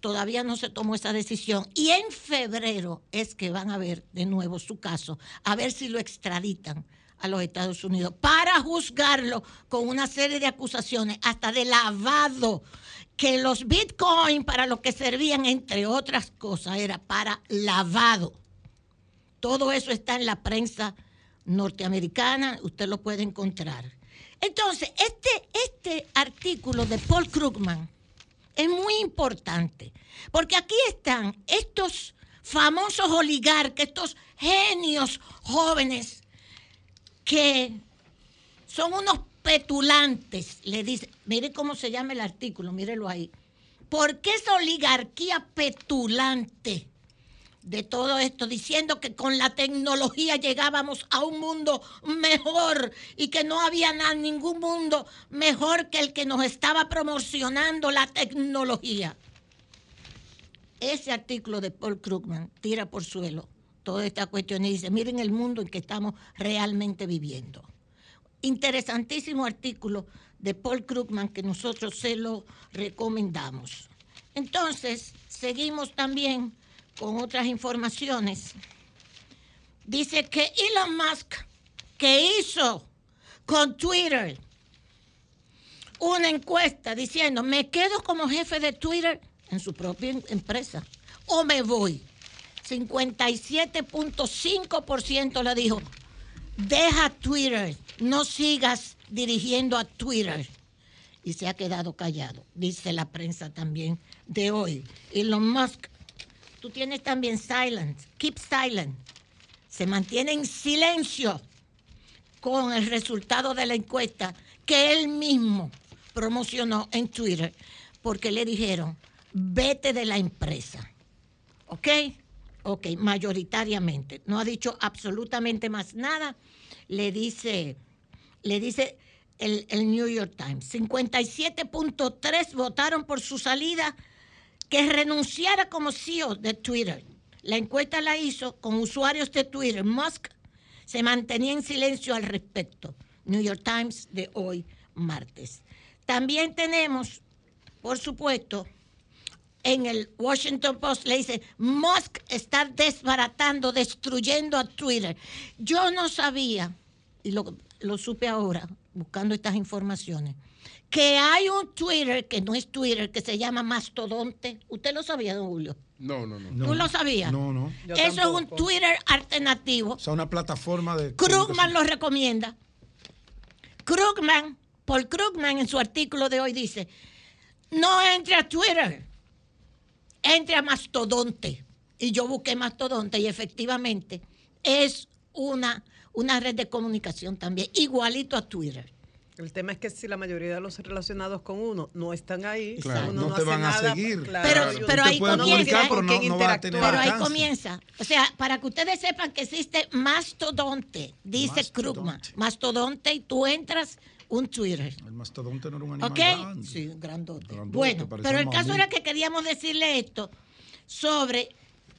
Todavía no se tomó esa decisión. Y en febrero es que van a ver de nuevo su caso, a ver si lo extraditan a los Estados Unidos para juzgarlo con una serie de acusaciones, hasta de lavado, que los bitcoins para lo que servían, entre otras cosas, era para lavado. Todo eso está en la prensa norteamericana, usted lo puede encontrar. Entonces, este, este artículo de Paul Krugman es muy importante, porque aquí están estos famosos oligarcas, estos genios jóvenes que son unos petulantes, le dice, mire cómo se llama el artículo, mírelo ahí. ¿Por qué esa oligarquía petulante? De todo esto, diciendo que con la tecnología llegábamos a un mundo mejor y que no había na- ningún mundo mejor que el que nos estaba promocionando la tecnología. Ese artículo de Paul Krugman tira por suelo toda esta cuestión y dice, miren el mundo en que estamos realmente viviendo. Interesantísimo artículo de Paul Krugman que nosotros se lo recomendamos. Entonces, seguimos también con otras informaciones. Dice que Elon Musk, que hizo con Twitter una encuesta diciendo, me quedo como jefe de Twitter en su propia em- empresa o me voy. 57.5% le dijo, deja Twitter, no sigas dirigiendo a Twitter. Y se ha quedado callado, dice la prensa también de hoy. Elon Musk Tú tienes también silent, keep silent. Se mantiene en silencio con el resultado de la encuesta que él mismo promocionó en Twitter porque le dijeron, vete de la empresa. ¿Ok? Ok, mayoritariamente. No ha dicho absolutamente más nada. Le dice, le dice el, el New York Times. 57.3 votaron por su salida que renunciara como CEO de Twitter. La encuesta la hizo con usuarios de Twitter. Musk se mantenía en silencio al respecto. New York Times de hoy, martes. También tenemos, por supuesto, en el Washington Post le dice, Musk está desbaratando, destruyendo a Twitter. Yo no sabía, y lo, lo supe ahora, buscando estas informaciones, que hay un Twitter que no es Twitter, que se llama Mastodonte. ¿Usted lo sabía, don Julio? No, no, no. ¿Tú lo sabías? No, no. Eso es un Twitter alternativo. O sea, una plataforma de... Krugman lo recomienda. Krugman, Paul Krugman en su artículo de hoy dice, no entre a Twitter, entre a Mastodonte. Y yo busqué Mastodonte y efectivamente es una, una red de comunicación también, igualito a Twitter. El tema es que si la mayoría de los relacionados con uno no están ahí, Claro, uno no te hace van a nada, seguir. claro, Pero, y uno pero ahí comienza. O sea, para que ustedes sepan que existe Mastodonte, dice Krugman. Mastodonte y tú entras un Twitter. El mastodonte no era un animal ¿Ok? grande. Sí, grandote. Grandote, Bueno, pero el caso era que queríamos decirle esto sobre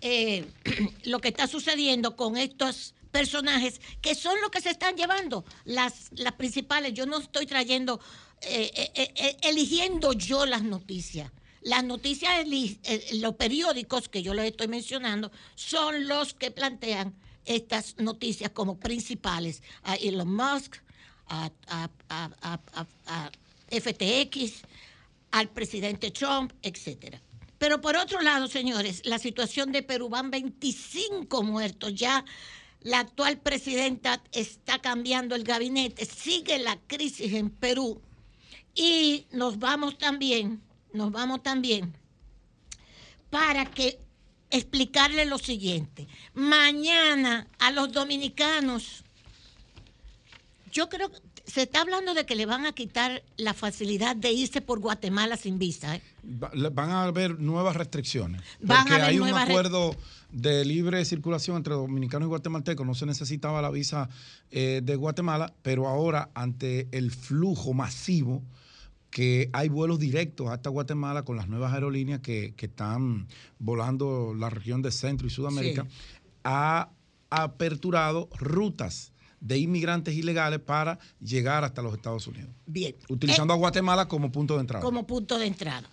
eh, <clears throat> lo que está sucediendo con estos personajes que son los que se están llevando las, las principales. Yo no estoy trayendo, eh, eh, eh, eligiendo yo las noticias. Las noticias, los periódicos que yo les estoy mencionando, son los que plantean estas noticias como principales. A Elon Musk, a- a- a- a FTX, al presidente Trump, etcétera. Pero por otro lado, señores, la situación de Perú van 25 muertos. Ya la actual presidenta está cambiando el gabinete, sigue la crisis en Perú y nos vamos también, nos vamos también para que explicarle lo siguiente. Mañana a los dominicanos, yo creo se está hablando de que le van a quitar la facilidad de irse por Guatemala sin visa. ¿eh? Va- Van a haber nuevas restricciones. Van a porque haber hay un acuerdo de libre circulación entre dominicanos y guatemaltecos. No se necesitaba la visa eh, de Guatemala, pero ahora, ante el flujo masivo, que hay vuelos directos hasta Guatemala con las nuevas aerolíneas que, que están volando la región de Centro y Sudamérica, Sí. ha aperturado rutas de inmigrantes ilegales para llegar hasta los Estados Unidos, Bien. utilizando a Guatemala como punto de entrada. como punto de entrada.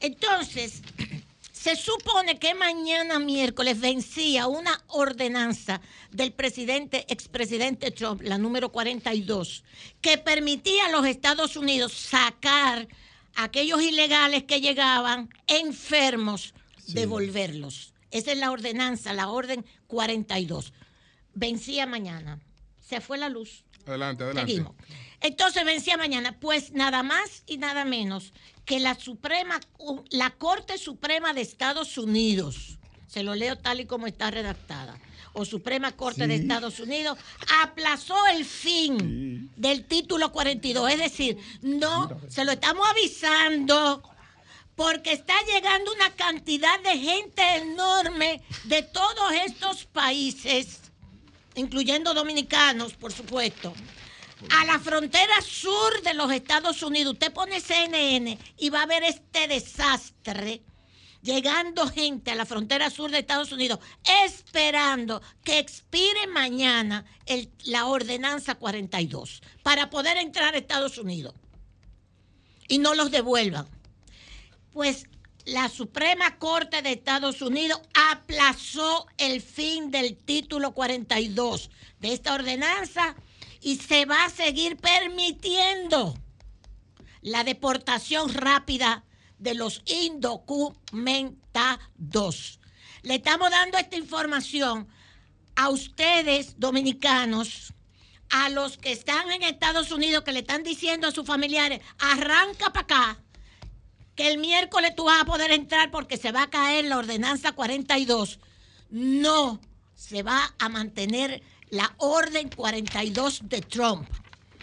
Entonces, <clears throat> se supone que mañana miércoles vencía una ordenanza del presidente, expresidente Trump, la número 42, que permitía a los Estados Unidos sacar a aquellos ilegales que llegaban enfermos, devolverlos. Esa es la ordenanza, la orden 42. Vencía mañana. Se fue la luz. Adelante, adelante. Seguimos. Entonces vencía mañana, pues nada más y nada menos que la Suprema, la Corte Suprema de Estados Unidos, se lo leo tal y como está redactada, o Suprema Corte de. Estados Unidos, aplazó el fin del título 42. Es decir, no, se lo estamos avisando porque está llegando una cantidad de gente enorme de todos estos países, incluyendo dominicanos, por supuesto, a la frontera sur de los Estados Unidos. Usted pone CNN y va a ver este desastre. Llegando gente a la frontera sur de Estados Unidos, esperando que expire mañana la ordenanza 42 para poder entrar a Estados Unidos y no los devuelvan. Pues la Suprema Corte de Estados Unidos aplazó el fin del título 42 de esta ordenanza y se va a seguir permitiendo la deportación rápida de los indocumentados. Le estamos dando esta información a ustedes, dominicanos, a los que están en Estados Unidos, que le están diciendo a sus familiares, arranca para acá, que el miércoles tú vas a poder entrar porque se va a caer la ordenanza 42. No, se va a mantener la orden 42 de Trump.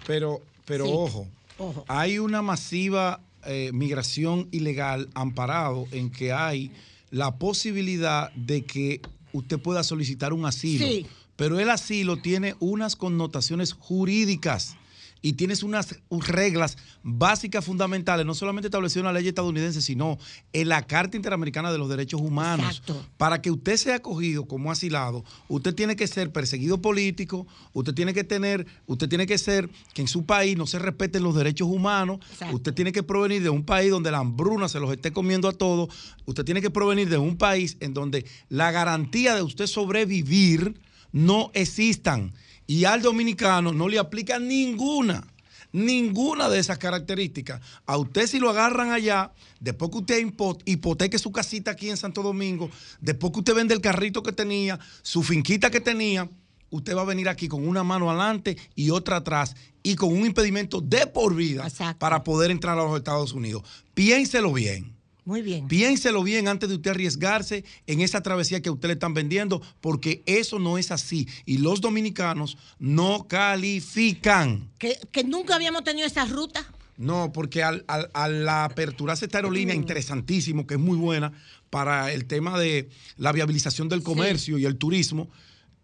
Pero, pero Sí. ojo, Ojo. hay una masiva eh, migración ilegal amparado en que hay la posibilidad de que usted pueda solicitar un asilo. Sí. Pero el asilo tiene unas connotaciones jurídicas y tienes unas reglas básicas fundamentales, no solamente establecidas en la ley estadounidense, sino en la Carta Interamericana de los Derechos Humanos. Para que usted sea acogido como asilado, usted tiene que ser perseguido político, usted tiene que tener, usted tiene que ser que en su país no se respeten los derechos humanos, Exacto. usted tiene que provenir de un país donde la hambruna se los esté comiendo a todos, usted tiene que provenir de un país en donde la garantía de usted sobrevivir no existan. Y al dominicano no le aplica ninguna, ninguna de esas características. A usted si lo agarran allá, después que usted hipo- hipoteque su casita aquí en Santo Domingo, después que usted vende el carrito que tenía, su finquita que tenía, usted va a venir aquí con una mano adelante y otra atrás y con un impedimento de por vida para poder entrar a los Estados Unidos. Piénselo bien, Muy bien. Piénselo bien antes de usted arriesgarse en esa travesía que a usted le están vendiendo, porque eso no es así. Y los dominicanos no califican. Que, que nunca habíamos tenido esa ruta. No, porque al, al, al aperturarse esta aerolínea interesantísimo, que es muy buena para el tema de la viabilización del comercio y el turismo,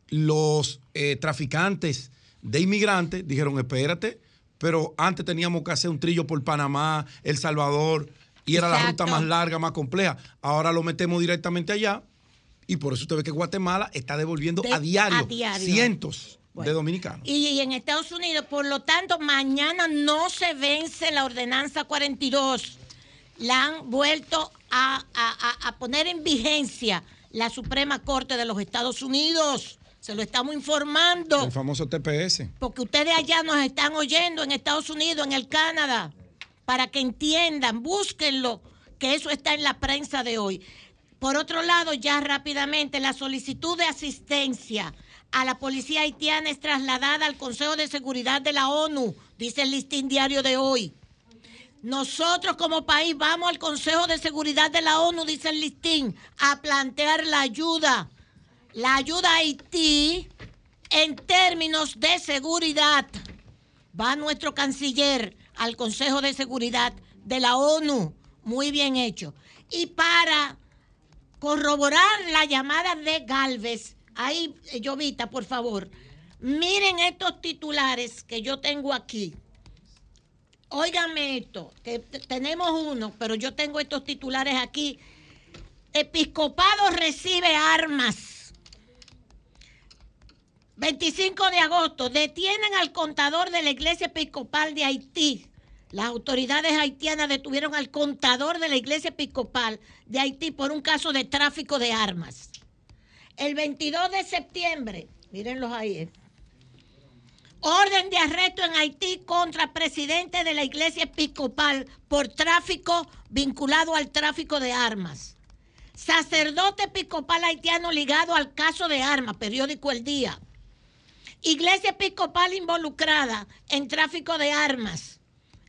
los eh, traficantes de inmigrantes dijeron, espérate, pero antes teníamos que hacer un trillo por Panamá, El Salvador, y era la ruta más larga, más compleja. Ahora lo metemos directamente allá, y por eso usted ve que Guatemala está devolviendo De- a, diario a diario. cientos de dominicanos. Y, y en Estados Unidos, por lo tanto, mañana no se vence la ordenanza 42. La han vuelto a- a- a poner en vigencia la Suprema Corte de los Estados Unidos. Se lo estamos informando. El famoso TPS. Porque ustedes allá nos están oyendo en Estados Unidos, en el Canadá, para que entiendan, búsquenlo, que eso está en la prensa de hoy. Por otro lado, ya rápidamente, la solicitud de asistencia a la policía haitiana es trasladada al Consejo de Seguridad de la ONU, dice el listín diario de hoy. Nosotros como país vamos al Consejo de Seguridad de la ONU, dice el listín, a plantear la ayuda. La ayuda a Haití en términos de seguridad. Va nuestro canciller al Consejo de Seguridad de la ONU. Muy bien hecho. Y para corroborar la llamada de Galvez, ahí, eh, Llovita, por favor, miren estos titulares que yo tengo aquí. Óigame esto, tenemos uno, pero yo tengo estos titulares aquí. Episcopado recibe armas. 25 de agosto, detienen al contador de la iglesia episcopal de Haití. Las autoridades haitianas detuvieron al contador de la iglesia episcopal de Haití por un caso de tráfico de armas. El 22 de septiembre, mírenlos ahí, eh. orden de arresto en Haití contra presidente de la iglesia episcopal por tráfico vinculado al tráfico de armas. Sacerdote episcopal haitiano ligado al caso de armas, periódico El Día. Iglesia episcopal involucrada en tráfico de armas.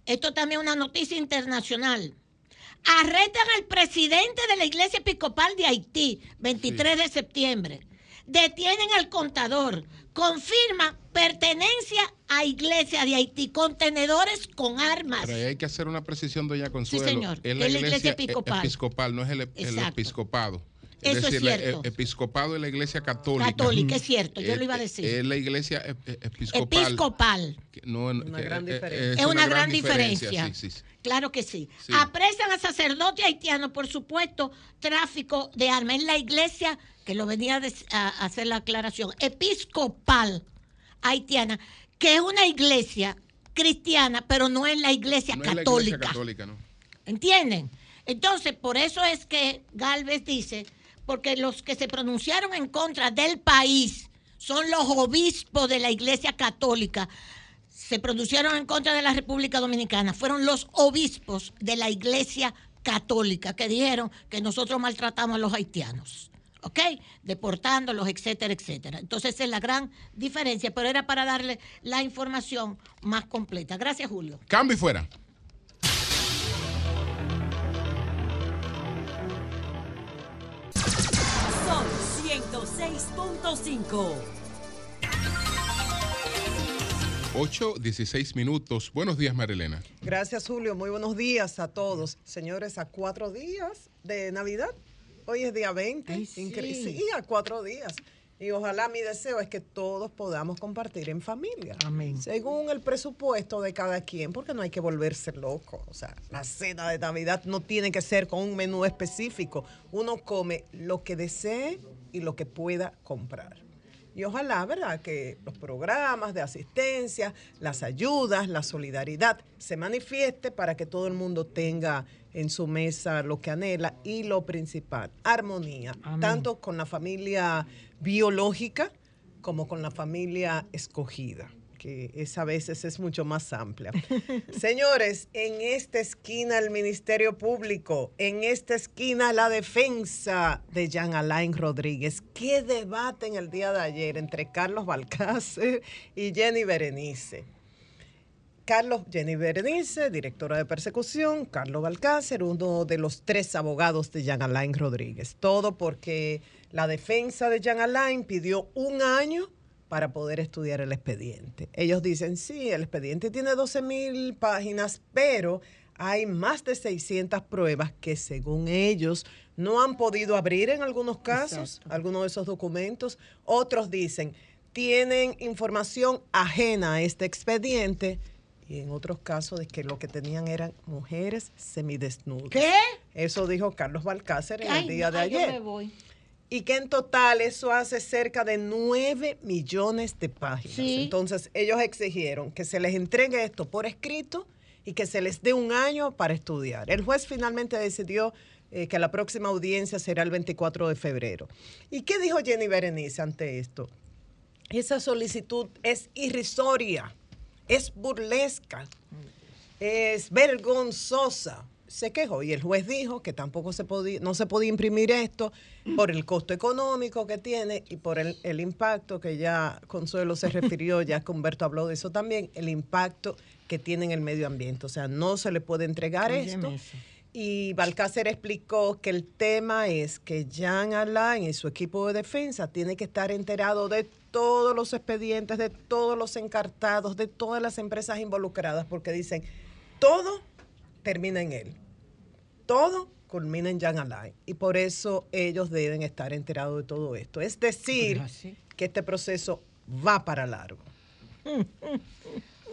Esto también es una noticia internacional. Arrestan al presidente de la Iglesia Episcopal de Haití, 23 de septiembre. Detienen al contador. Confirma pertenencia a Iglesia de Haití, contenedores con armas. Pero ahí hay que hacer una precisión, doña Consuelo. señor, Es que es la iglesia episcopal. episcopal, no es el, episcopado. Eso es decir, cierto. el episcopado es la iglesia católica. Católica, es cierto, yo lo iba a eh, decir. Es la iglesia eh, episcopal. Episcopal. no- Una que, gran eh, diferencia. Es, Es una gran diferencia. sí, sí, sí. Claro que sí. Sí. Apresan a sacerdote haitiano por supuesto tráfico de armas. Es la iglesia, que lo venía a, hacer la aclaración, episcopal haitiana, que es una iglesia cristiana, pero no es la iglesia No es la católica. iglesia católica, ¿no? ¿Entienden? Entonces, por eso es que Galvez dice, porque los que se pronunciaron en contra del país son los obispos de la Iglesia Católica. Se pronunciaron en contra de la República Dominicana. Fueron los obispos de la Iglesia Católica que dijeron que nosotros maltratamos a los haitianos. ¿Ok? Deportándolos, etcétera, etcétera. Entonces, esa es la gran diferencia, pero era para darle la información más completa. Gracias, Julio. Cambio y fuera. Sol 106.5. 8, 16 minutos. Buenos días, Marilena. Gracias, Julio. Muy buenos días a todos. Señores, a cuatro días de Navidad. Hoy es día 20. Incre- sí. sí, a cuatro días. Y ojalá mi deseo es que todos podamos compartir en familia. Amén. Según el presupuesto de cada quien, porque no hay que volverse loco. O sea, la cena de Navidad no tiene que ser con un menú específico. Uno come lo que desee y lo que pueda comprar. Y ojalá, ¿verdad?, que los programas de asistencia, las ayudas, la solidaridad se manifieste para que todo el mundo tenga en su mesa lo que anhela y lo principal, armonía, Amén. tanto con la familia biológica como con la familia escogida, que esa a veces es mucho más amplia. <laughs> Señores, en esta esquina el Ministerio Público, en esta esquina la defensa de Jean Alain Rodríguez. Qué debate en el día de ayer entre Carlos Balcácer y Jenny Berenice. Carlos Jenny Berenice, directora de persecución, Carlos Balcácer, uno de los tres abogados de Jean Alain Rodríguez. Todo porque la defensa de Jean Alain pidió un año para poder estudiar el expediente. Ellos dicen, sí, el expediente tiene 12 mil páginas, pero hay más de 600 pruebas que según ellos no han podido abrir en algunos casos, algunos de esos documentos. Otros dicen, tienen información ajena a este expediente y en otros casos de que lo que tenían eran mujeres semidesnudas. ¿Qué? Eso dijo Carlos Balcácer en el día de ay, yo me ayer. voy. Y que en total eso hace cerca de 9 millones de páginas. Sí. Entonces ellos exigieron que se les entregue esto por escrito y que se les dé un año para estudiar. El juez finalmente decidió eh, que la próxima audiencia será el 24 de febrero. ¿Y qué dijo Jenny Berenice ante esto? Esa solicitud es irrisoria, es burlesca, es vergonzosa. Se quejó y el juez dijo que tampoco se podía, no se podía imprimir esto por el costo económico que tiene y por el, el impacto que ya Consuelo se refirió, ya que Humberto habló de eso también, el impacto que tiene en el medio ambiente. O sea, no se le puede entregar Óyeme esto. eso. Y Balcácer explicó que el tema es que Jean Alain y su equipo de defensa tiene que estar enterado de todos los expedientes, de todos los encartados, de todas las empresas involucradas, porque dicen, todo termina en él. Todo culmina en Jean Alain. Y por eso ellos deben estar enterados de todo esto. Es decir, que este proceso va para largo. <laughs>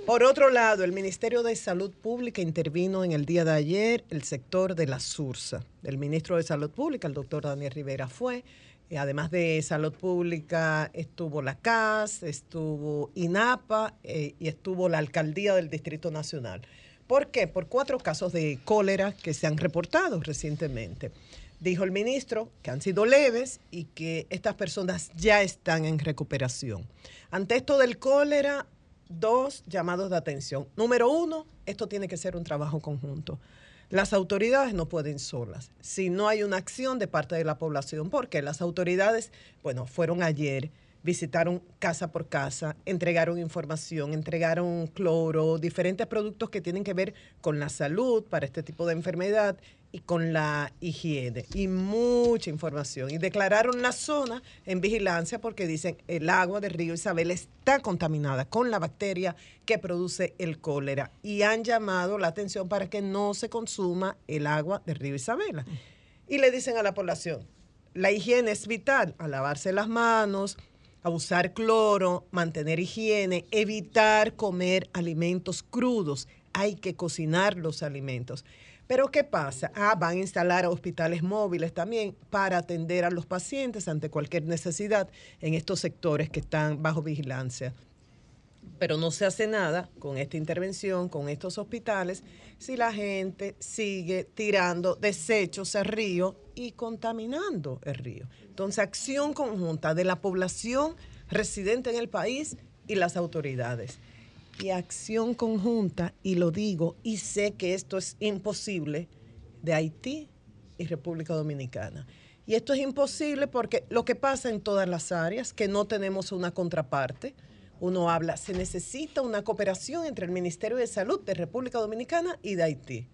Por otro lado, el Ministerio de Salud Pública intervino en el día de ayer el sector de la SURSA. El ministro de Salud Pública, el doctor Daniel Rivera, fue. Y además de Salud Pública, estuvo la CAS, estuvo INAPA eh, y estuvo la Alcaldía del Distrito Nacional. ¿Por qué? Por cuatro casos de cólera que se han reportado recientemente. Dijo el ministro que han sido leves y que estas personas ya están en recuperación. Ante esto del cólera, dos llamados de atención. Número uno, esto tiene que ser un trabajo conjunto. Las autoridades no pueden solas. Si no hay una acción de parte de la población, porque las autoridades, bueno, fueron ayer, visitaron casa por casa, entregaron información, entregaron cloro, diferentes productos que tienen que ver con la salud para este tipo de enfermedad y con la higiene y mucha información. Y declararon la zona en vigilancia porque dicen el agua del río Isabel está contaminada con la bacteria que produce el cólera y han llamado la atención para que no se consuma el agua del río Isabela. Y le dicen a la población, la higiene es vital, a lavarse las manos, a usar cloro, mantener higiene, evitar comer alimentos crudos. Hay que cocinar los alimentos. Pero ¿qué pasa? Ah, van a instalar hospitales móviles también para atender a los pacientes ante cualquier necesidad en estos sectores que están bajo vigilancia. Pero no se hace nada con esta intervención, con estos hospitales, si la gente sigue tirando desechos al río y contaminando el río. Entonces, acción conjunta de la población residente en el país y las autoridades. Y acción conjunta, y lo digo, y sé que esto es imposible, de Haití y República Dominicana. Y esto es imposible porque lo que pasa en todas las áreas, que no tenemos una contraparte, uno habla, se necesita una cooperación entre el Ministerio de Salud de República Dominicana y de Haití.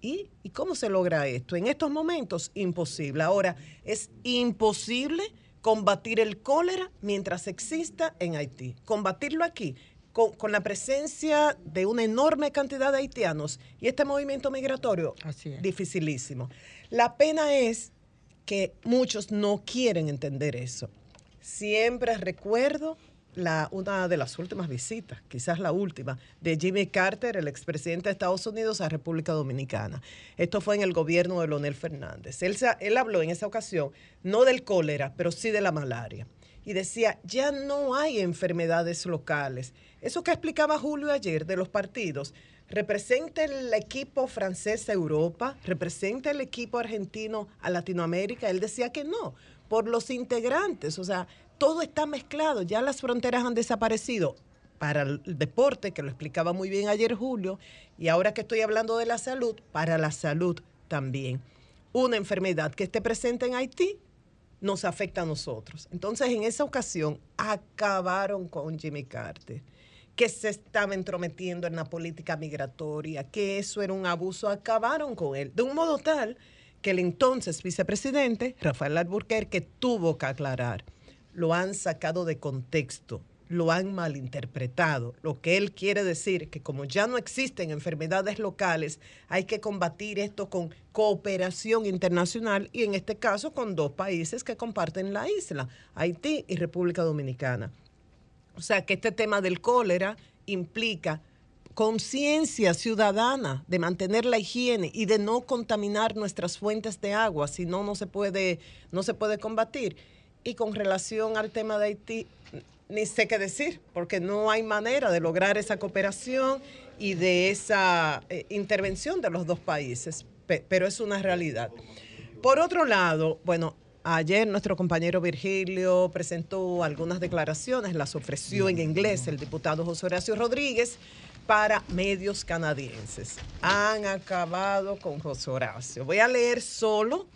¿Y, ¿Y cómo se logra esto? En estos momentos, imposible. Ahora, es imposible combatir el cólera mientras exista en Haití. Combatirlo aquí, con, con la presencia de una enorme cantidad de haitianos y este movimiento migratorio, dificilísimo. La pena es que muchos no quieren entender eso. Siempre recuerdo la, una de las últimas visitas, quizás la última, de Jimmy Carter, el expresidente de Estados Unidos, a República Dominicana. Esto fue en el gobierno de Leonel Fernández. Él habló en esa ocasión no del cólera, pero sí de la malaria. Y decía, ya no hay enfermedades locales. Eso que explicaba Julio ayer de los partidos, representa el equipo francés a Europa, representa el equipo argentino a Latinoamérica. Él decía que no, por los integrantes, o sea, todo está mezclado, ya las fronteras han desaparecido para el deporte, que lo explicaba muy bien ayer Julio, y ahora que estoy hablando de la salud, para la salud también. Una enfermedad que esté presente en Haití nos afecta a nosotros. Entonces, en esa ocasión, acabaron con Jimmy Carter. que se estaba entrometiendo en la política migratoria, que eso era un abuso, acabaron con él, de un modo tal que el entonces vicepresidente, Rafael Alburquerque, tuvo que aclarar. Lo han sacado de contexto, lo han malinterpretado. Lo que él quiere decir que como ya no existen enfermedades locales, hay que combatir esto con cooperación internacional y en este caso con dos países que comparten la isla, Haití y República Dominicana. O sea que este tema del cólera implica conciencia ciudadana de mantener la higiene y de no contaminar nuestras fuentes de agua, si no no se puede no se puede combatir. Y con relación al tema de Haití, ni sé qué decir, porque no hay manera de lograr esa cooperación y de esa eh, intervención de los dos países, pe- pero es una realidad. Por otro lado, bueno, ayer nuestro compañero Virgilio presentó algunas declaraciones, las ofreció en inglés el diputado José Horacio Rodríguez para medios canadienses. Han acabado con José Horacio. Voy a leer solo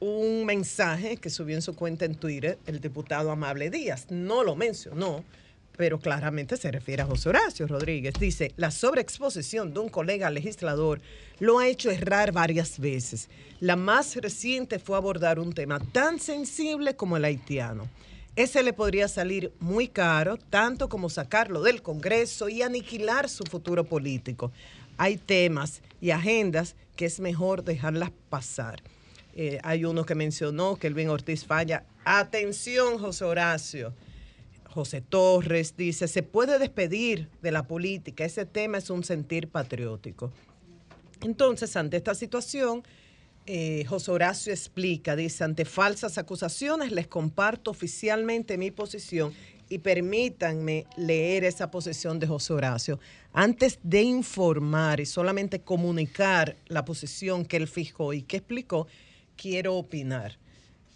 un mensaje que subió en su cuenta en Twitter el diputado Amable Díaz. No lo mencionó, pero claramente se refiere a José Horacio Rodríguez. Dice, la sobreexposición de un colega legislador lo ha hecho errar varias veces. La más reciente fue abordar un tema tan sensible como el haitiano. Ese le podría salir muy caro, tanto como sacarlo del Congreso y aniquilar su futuro político. Hay temas y agendas que es mejor dejarlas pasar. Eh, hay uno que mencionó que Elvin Ortiz falla. Atención, José Horacio. José Torres dice, se puede despedir de la política, ese tema es un sentir patriótico. Entonces, ante esta situación, eh, José Horacio explica, dice, ante falsas acusaciones les comparto oficialmente mi posición y permítanme leer esa posición de José Horacio. Antes de informar y solamente comunicar la posición que él fijó y que explicó, quiero opinar.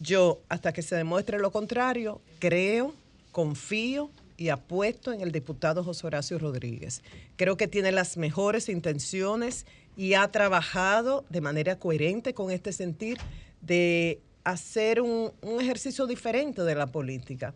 Yo, hasta que se demuestre lo contrario, creo, confío y apuesto en el diputado José Horacio Rodríguez. Creo que tiene las mejores intenciones y ha trabajado de manera coherente con este sentir de hacer un, ejercicio diferente de la política.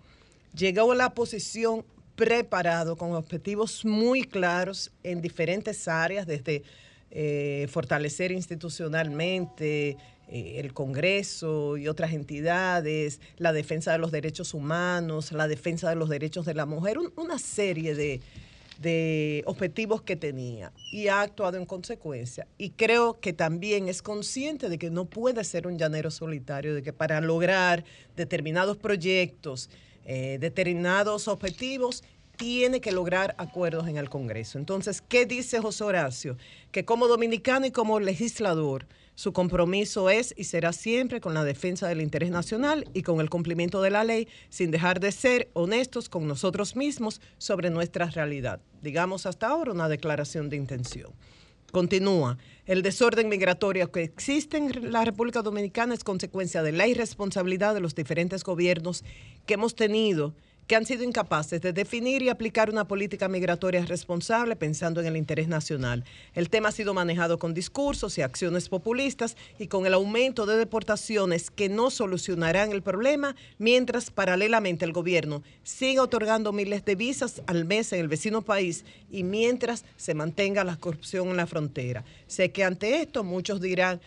Llegó a la posición preparado con objetivos muy claros en diferentes áreas, desde eh, fortalecer institucionalmente eh, el Congreso y otras entidades, la defensa de los derechos humanos, la defensa de los derechos de la mujer, un- una serie de, de objetivos que tenía y ha actuado en consecuencia. Y creo que también es consciente de que no puede ser un llanero solitario, de que para lograr determinados proyectos, eh, determinados objetivos, tiene que lograr acuerdos en el Congreso. Entonces, ¿qué dice José Horacio? Que como dominicano y como legislador, su compromiso es y será siempre con la defensa del interés nacional y con el cumplimiento de la ley, sin dejar de ser honestos con nosotros mismos sobre nuestra realidad. Digamos hasta ahora una declaración de intención. Continúa. El desorden migratorio que existe en la República Dominicana es consecuencia de la irresponsabilidad de los diferentes gobiernos que hemos tenido que han sido incapaces de definir y aplicar una política migratoria responsable pensando en el interés nacional. El tema ha sido manejado con discursos y acciones populistas y con el aumento de deportaciones que no solucionarán el problema, mientras paralelamente el gobierno sigue otorgando miles de visas al mes en el vecino país y mientras se mantenga la corrupción en la frontera. Sé que ante esto muchos dirán,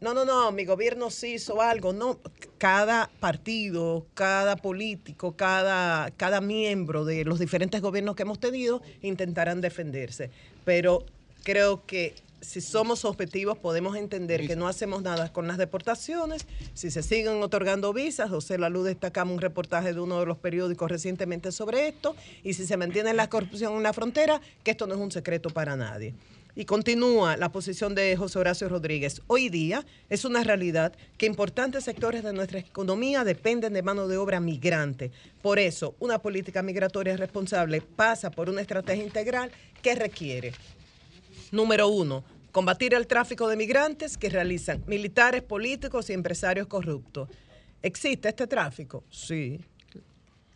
no, no, no, mi gobierno sí hizo algo. No, cada partido, cada político, cada, cada miembro de los diferentes gobiernos que hemos tenido intentarán defenderse. Pero creo que si somos objetivos podemos entender que no hacemos nada con las deportaciones. Si se siguen otorgando visas, José Lalú destacamos un reportaje de uno de los periódicos recientemente sobre esto. Y si se mantiene la corrupción en la frontera, que esto no es un secreto para nadie. Y continúa la posición de José Horacio Rodríguez. Hoy día es una realidad que importantes sectores de nuestra economía dependen de mano de obra migrante. Por eso, una política migratoria responsable pasa por una estrategia integral que requiere, número uno, combatir el tráfico de migrantes que realizan militares, políticos y empresarios corruptos. ¿Existe este tráfico? Sí.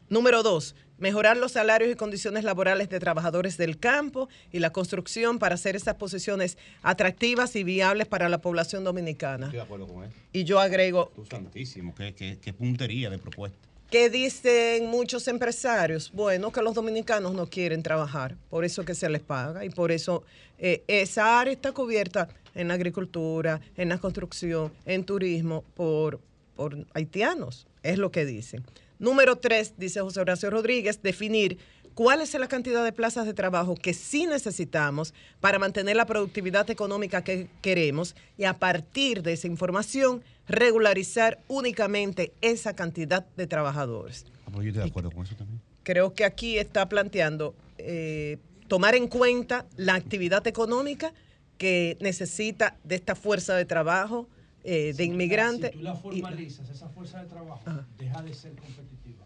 Número dos, mejorar los salarios y condiciones laborales de trabajadores del campo y la construcción para hacer esas posiciones atractivas y viables para la población dominicana. Estoy de acuerdo con él. Y yo agrego, Tú santísimo, qué, qué, qué puntería de propuesta. ¿Qué dicen muchos empresarios? Bueno, que los dominicanos no quieren trabajar, por eso que se les paga y por eso eh, esa área está cubierta en la agricultura, en la construcción, en turismo, por, por haitianos, es lo que dicen. Número tres, dice José Horacio Rodríguez, definir cuál es la cantidad de plazas de trabajo que sí necesitamos para mantener la productividad económica que queremos y a partir de esa información regularizar únicamente esa cantidad de trabajadores. Ah, pues yo estoy de acuerdo con eso también. Creo que aquí está planteando eh, tomar en cuenta la actividad económica que necesita de esta fuerza de trabajo eh, de inmigrantes. Si tú la y- formalizas, esa fuerza de trabajo deja de ser competitiva.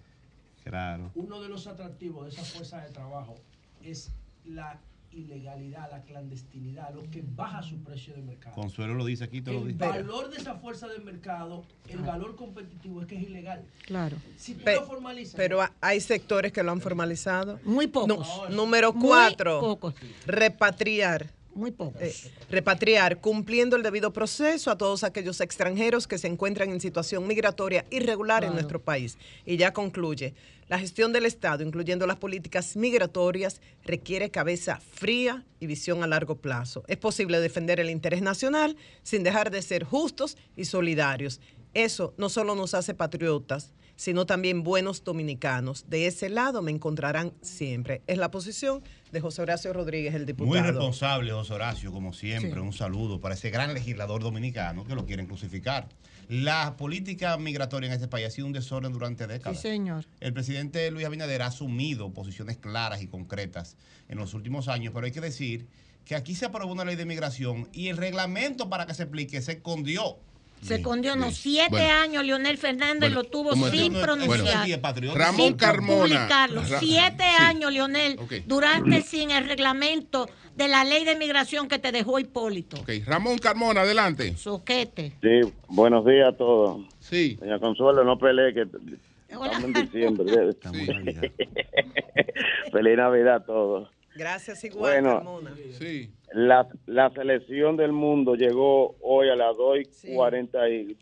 Claro. Uno de los atractivos de esa fuerza de trabajo es la ilegalidad, la clandestinidad, lo que baja su precio de mercado. Consuelo lo dice aquí, te lo El dice. valor de esa fuerza de mercado, el valor competitivo es que es ilegal. Claro. Si tú Pe- lo formalizas, pero ha- hay sectores que lo han formalizado. Muy pocos. número Muy cuatro. pocos. Repatriar. Muy pocos. Eh, repatriar, cumpliendo el debido proceso a todos aquellos extranjeros que se encuentran en situación migratoria irregular en nuestro país. Y ya concluye. La gestión del Estado, incluyendo las políticas migratorias, requiere cabeza fría y visión a largo plazo. Es posible defender el interés nacional sin dejar de ser justos y solidarios. Eso no solo nos hace patriotas, sino también buenos dominicanos. De ese lado me encontrarán siempre. Es la posición de José Horacio Rodríguez, el diputado. Muy responsable, José Horacio, como siempre. Sí. Un saludo para ese gran legislador dominicano que lo quieren crucificar. La política migratoria en este país ha sido un desorden durante décadas. Sí, señor. El presidente Luis Abinader ha asumido posiciones claras y concretas en los últimos años, pero hay que decir que aquí se aprobó una ley de migración y el reglamento para que se aplique se escondió. Se escondió unos siete Bueno. años, Leonel Fernández Bueno, lo tuvo ¿cómo sin pronunciar. Bueno. Ramón sin Carmona. Ra- Siete sí. años, Leonel, Ok. duraste sin el reglamento de la ley de migración que te dejó Hipólito. Ramón Carmona, adelante. Soquete. Sí, buenos días a todos. Sí. Doña Consuelo, no pelee que estamos en diciembre. <laughs> Feliz Navidad a todos. Gracias igual, Bueno. Carmona. Sí. La, la selección del mundo llegó hoy a las 2 y 40 y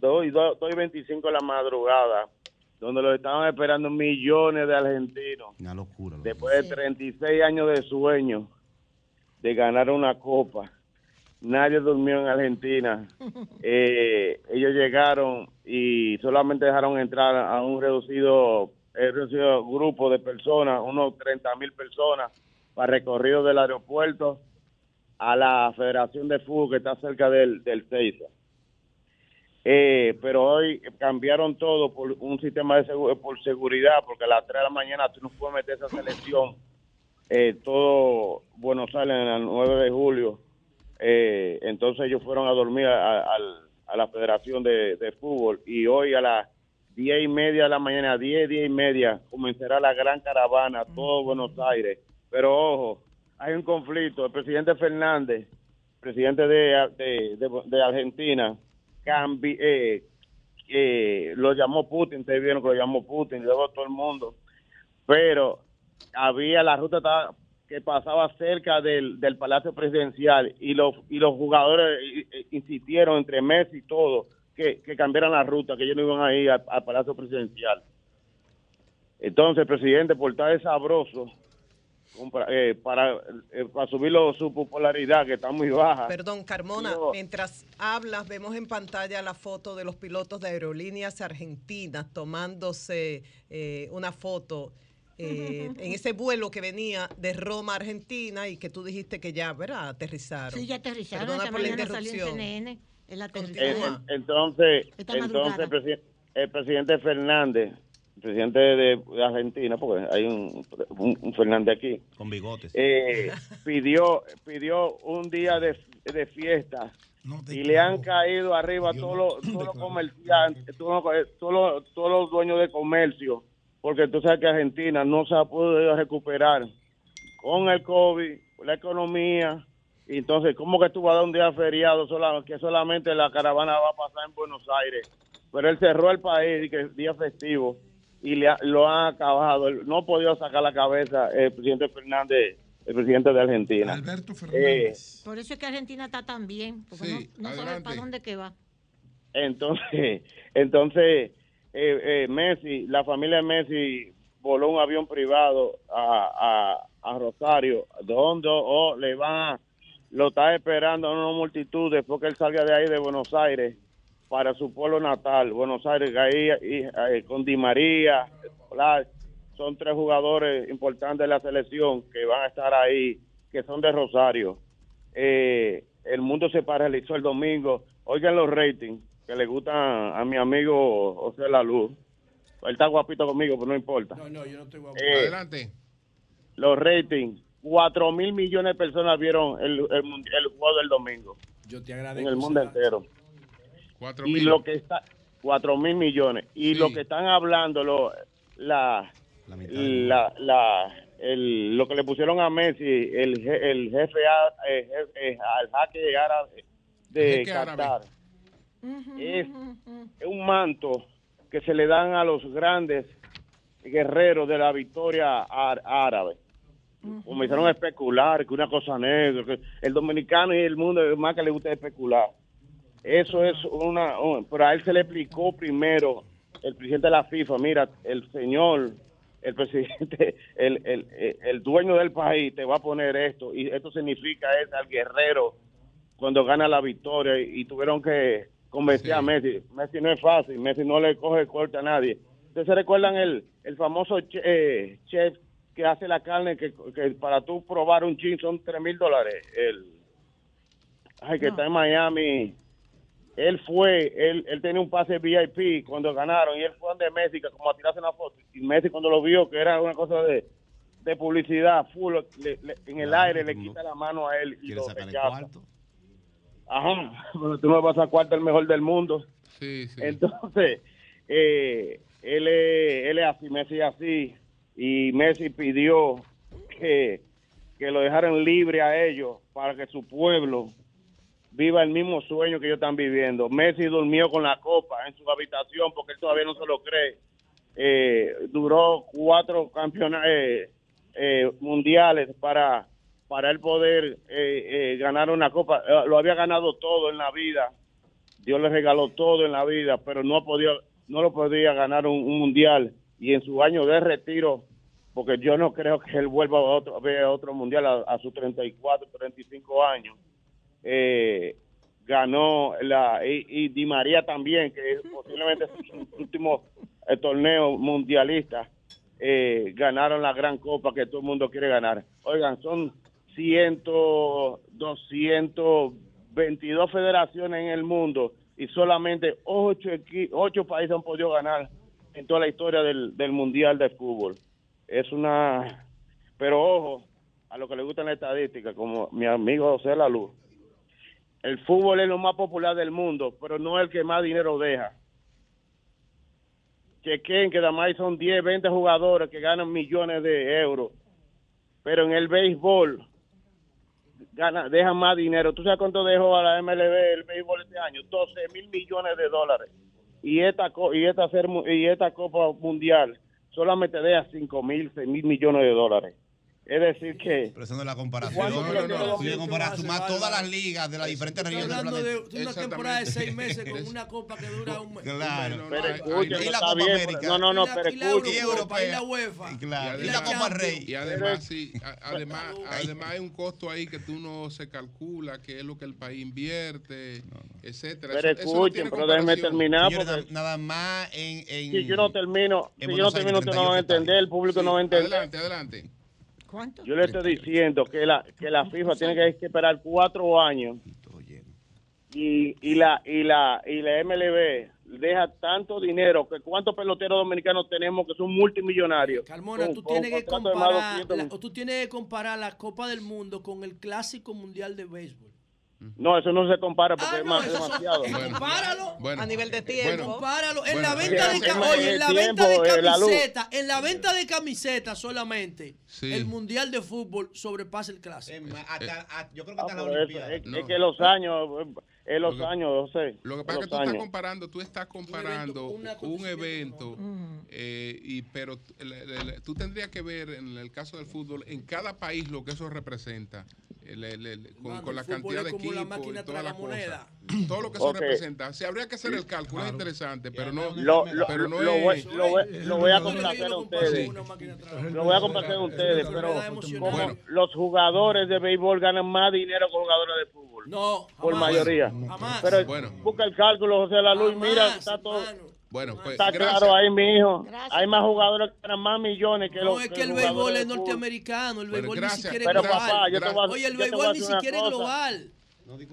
2 y 2 y 25 de la madrugada, donde lo estaban esperando millones de argentinos. Una locura. Después de 36 años de sueño de ganar una copa, nadie durmió en Argentina. <laughs> Eh, ellos llegaron y solamente dejaron entrar a un reducido, reducido grupo de personas, unos 30 mil personas, para recorrido del aeropuerto a la Federación de Fútbol que está cerca del, del. Eh, pero hoy cambiaron todo por un sistema de segu- por seguridad, porque a las 3 de la mañana tú no puedes meter esa selección. Eh, todo Buenos Aires en el 9 de julio. Eh, entonces ellos fueron a dormir a, la Federación de, Fútbol y hoy a las 10 y media de la mañana, 10, 10 y media, comenzará la gran caravana todo Buenos Aires. Pero ojo, hay un conflicto. El presidente Fernández, presidente de, de, Argentina, cambi- eh, eh, lo llamó Putin, ustedes vieron que lo llamó Putin, luego todo el mundo. Pero había la ruta que pasaba cerca del, del Palacio Presidencial y los, y los jugadores eh, eh, insistieron entre Messi y todo que, que cambiaran la ruta, que ellos no iban a ir al, al Palacio Presidencial. Entonces, presidente, por estar sabroso, compra- eh, para, eh, para subirlo su popularidad, que está muy baja. Perdón, Carmona, Yo- mientras hablas, vemos en pantalla la foto de los pilotos de aerolíneas argentinas tomándose eh, una foto eh, <laughs> en ese vuelo que venía de Roma a Argentina y que tú dijiste que ya, ¿verdad? Aterrizaron. Sí, ya aterrizaron. Perdona por la interrupción. CNN el entonces, entonces el, presi- el presidente Fernández, presidente de, Argentina, porque hay un, un- un Fernández aquí, Con bigotes. eh, pidió pidió un día de, de fiesta y le han caído arriba a todos los, todos los comerciantes, todos los, todos los- todos los dueños de comercio, porque tú sabes que Argentina no se ha podido recuperar con el COVID, la economía, y entonces, ¿cómo que tú vas a dar un día feriado sola- que solamente la caravana va a pasar en Buenos Aires? Pero él cerró el país y que es día festivo y le ha- lo han acabado. No ha podido sacar la cabeza el presidente Fernández, el presidente de Argentina. Alberto Fernández. Por eso es que Argentina está tan bien, porque Sí, no, no sabe para dónde que va. entonces, <laughs> entonces eh, eh, Messi, la familia de Messi voló un avión privado a, a, a Rosario, donde oh, le van a, lo está esperando una multitud después que él salga de ahí de Buenos Aires para su pueblo natal, Buenos Aires, ahí, y, eh, con Di María, son tres jugadores importantes de la selección que van a estar ahí, que son de Rosario. Eh, el mundo se paralizó el domingo. Oigan los ratings que le gustan a mi amigo José La Luz. Él está guapito conmigo, pero no importa. No, no, yo no estoy guapo. Eh, Adelante. Los ratings. Cuatro mil millones de personas vieron el, el, el juego del domingo Yo te en agradezco. el mundo entero. Cuatro Y mil. lo que está, cuatro mil millones. Y lo que están hablando, lo, la, la, la, el, lo que le pusieron a Messi, el, je- el jefe, a- eh, jefe, al jaque árabe de Jeque árabe. Qatar, es un manto que se le dan a los grandes guerreros de la victoria ar- árabe. Comenzaron a especular que una cosa negra, que el dominicano y el mundo más que le gusta especular. Eso es una, un- pero a él se le explicó primero el presidente de la FIFA, mira, el señor, el <laughs> presidente, el, el, el- dueño del país te va a poner esto y esto significa es al guerrero cuando gana la victoria y, tuvieron que convencer a Messi. Messi no es fácil, Messi no le coge corte a nadie. ¿Ustedes se recuerdan el, el famoso che- eh, chef que hace la carne que, que para tú probar un chin son tres mil dólares? El, ay, que está en Miami. Él fue, él, él tenía un pase VIP cuando ganaron y él fue donde Messi que como a tirarse una foto. Y Messi cuando lo vio que era una cosa de, de publicidad, full, le- le- en el aire le quita la mano a él y lo rechaza. Ajá, <laughs> pero tú no vas a cuarto el mejor del mundo. Sí, sí. Entonces, <laughs> eh, él, es, él es así, Messi es así. Y Messi pidió que, que lo dejaran libre a ellos para que su pueblo viva el mismo sueño que ellos están viviendo. Messi durmió con la copa en su habitación porque él todavía no se lo cree. Eh, duró cuatro campeonatos mundiales para, para él poder eh, eh, ganar una copa. Eh, lo había ganado todo en la vida. Dios le regaló todo en la vida, pero no podía, no lo podía ganar un, un mundial. Y en su año de retiro, porque yo no creo que él vuelva a otro, a otro mundial a, a sus 34, 35 años, eh, ganó la y, Di María también, que es posiblemente su, <laughs> último eh, torneo mundialista, eh, ganaron la gran copa que todo el mundo quiere ganar. Oigan, son 100, 222 federaciones en el mundo y solamente 8, ocho países han podido ganar en toda la historia del, del Mundial de Fútbol. Es una... Pero ojo, a lo que le gusta la estadística, como mi amigo José La Luz, el fútbol es lo más popular del mundo, pero no el que más dinero deja. Chequen que además son 10, 20 jugadores que ganan millones de euros, pero en el béisbol gana, dejan más dinero. ¿Tú sabes cuánto dejó a la MLB el béisbol este año? 12 mil millones de dólares. Y esta, y esta, y esta Copa Mundial solamente deja 5 mil, 6 mil millones de dólares. Es decir que... Pero eso no es la comparación. ¿Cuánto No, no, no. comparar, hace sumar todas las ligas de las diferentes regiones del hablando de planeta. una temporada de seis meses con una copa que dura un mes. Claro. Pero escucha, y la Copa América. no, no, no, Y la- pero y la escucha. Eurocopa, y la UEFA. Y claro, Y y la Copa Rey. Y además, sí, además, además hay un costo ahí que tú no se calcula, que es lo que el país invierte, etcétera. Pero escuchen, pero déjenme terminar nada más en, en si yo no termino, si yo no termino, ustedes no van a 38 entender, el público no va a entender. Adelante, adelante. ¿Cuánto? Yo le estoy diciendo que la que la FIFA tiene que que esperar cuatro años y, y la y la y la MLB deja tanto dinero que cuántos peloteros dominicanos tenemos que son multimillonarios. Carmona, Con- tú con tienes que comparar, 200 la- tú tienes que comparar la Copa del Mundo con el Clásico Mundial de Béisbol. No, eso no se compara porque Ah, es no, más- demasiado. Compáralo. Bueno, a nivel de tiempo. bueno, Compáralo. En Bueno, la bueno. venta de oye, en la venta de eh, la camiseta, en la venta de camisetas solamente, Sí. el Mundial de Fútbol sobrepasa el Clásico. Es más, hasta- hasta- yo creo que Ah, hasta la pero eso, Olimpiada. es, No. es que los años, es los Lo que- años, yo sé. Lo que pasa es que los tú estás comparando, tú estás comparando un evento, eh, y pero le- le- le- tú tendrías que ver en el caso del fútbol, en cada país lo que eso representa. con, la cantidad de la equipos y las tragamoneda. cosas. <clears throat> Todo lo que se representa. Se habría que hacer el cálculo, es interesante, pero no, Lo, lo, pero no lo es... voy, lo voy- lo voy a complacer a ustedes. Lo voy a complacer a ustedes, pero los jugadores de béisbol ganan más dinero que jugadores de fútbol. No, por mayoría. Jamás. Pero Bueno. busca el cálculo, José La Luz, mira, está todo. Bueno, pues Está gracias. claro ahí, mi hijo. Hay más jugadores que ganan más millones que No, los es que el béisbol es norteamericano, el béisbol gracias. ni siquiera Pero, es global. papá, yo te voy a- Oye, el béisbol ni siquiera es global.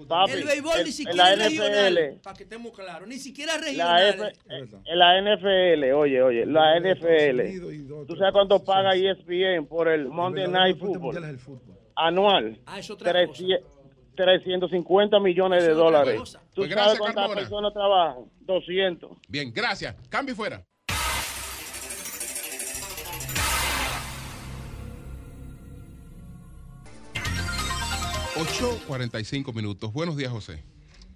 Papi, el béisbol ni siquiera la es regional. Para que estemos claros, ni siquiera es La regional. F- en la NFL, oye, oye, la NFL. ¿Tú sabes cuánto paga ESPN por el Monday Night Football? Anual. Ah, es otra 300 350 millones de dólares. cosa. ¿Tú Pues sabes gracias, cuántas Carmona. personas trabajan? 200. Bien, gracias. Cambio y fuera. Ocho cuarenta y cinco minutos. Buenos días, José.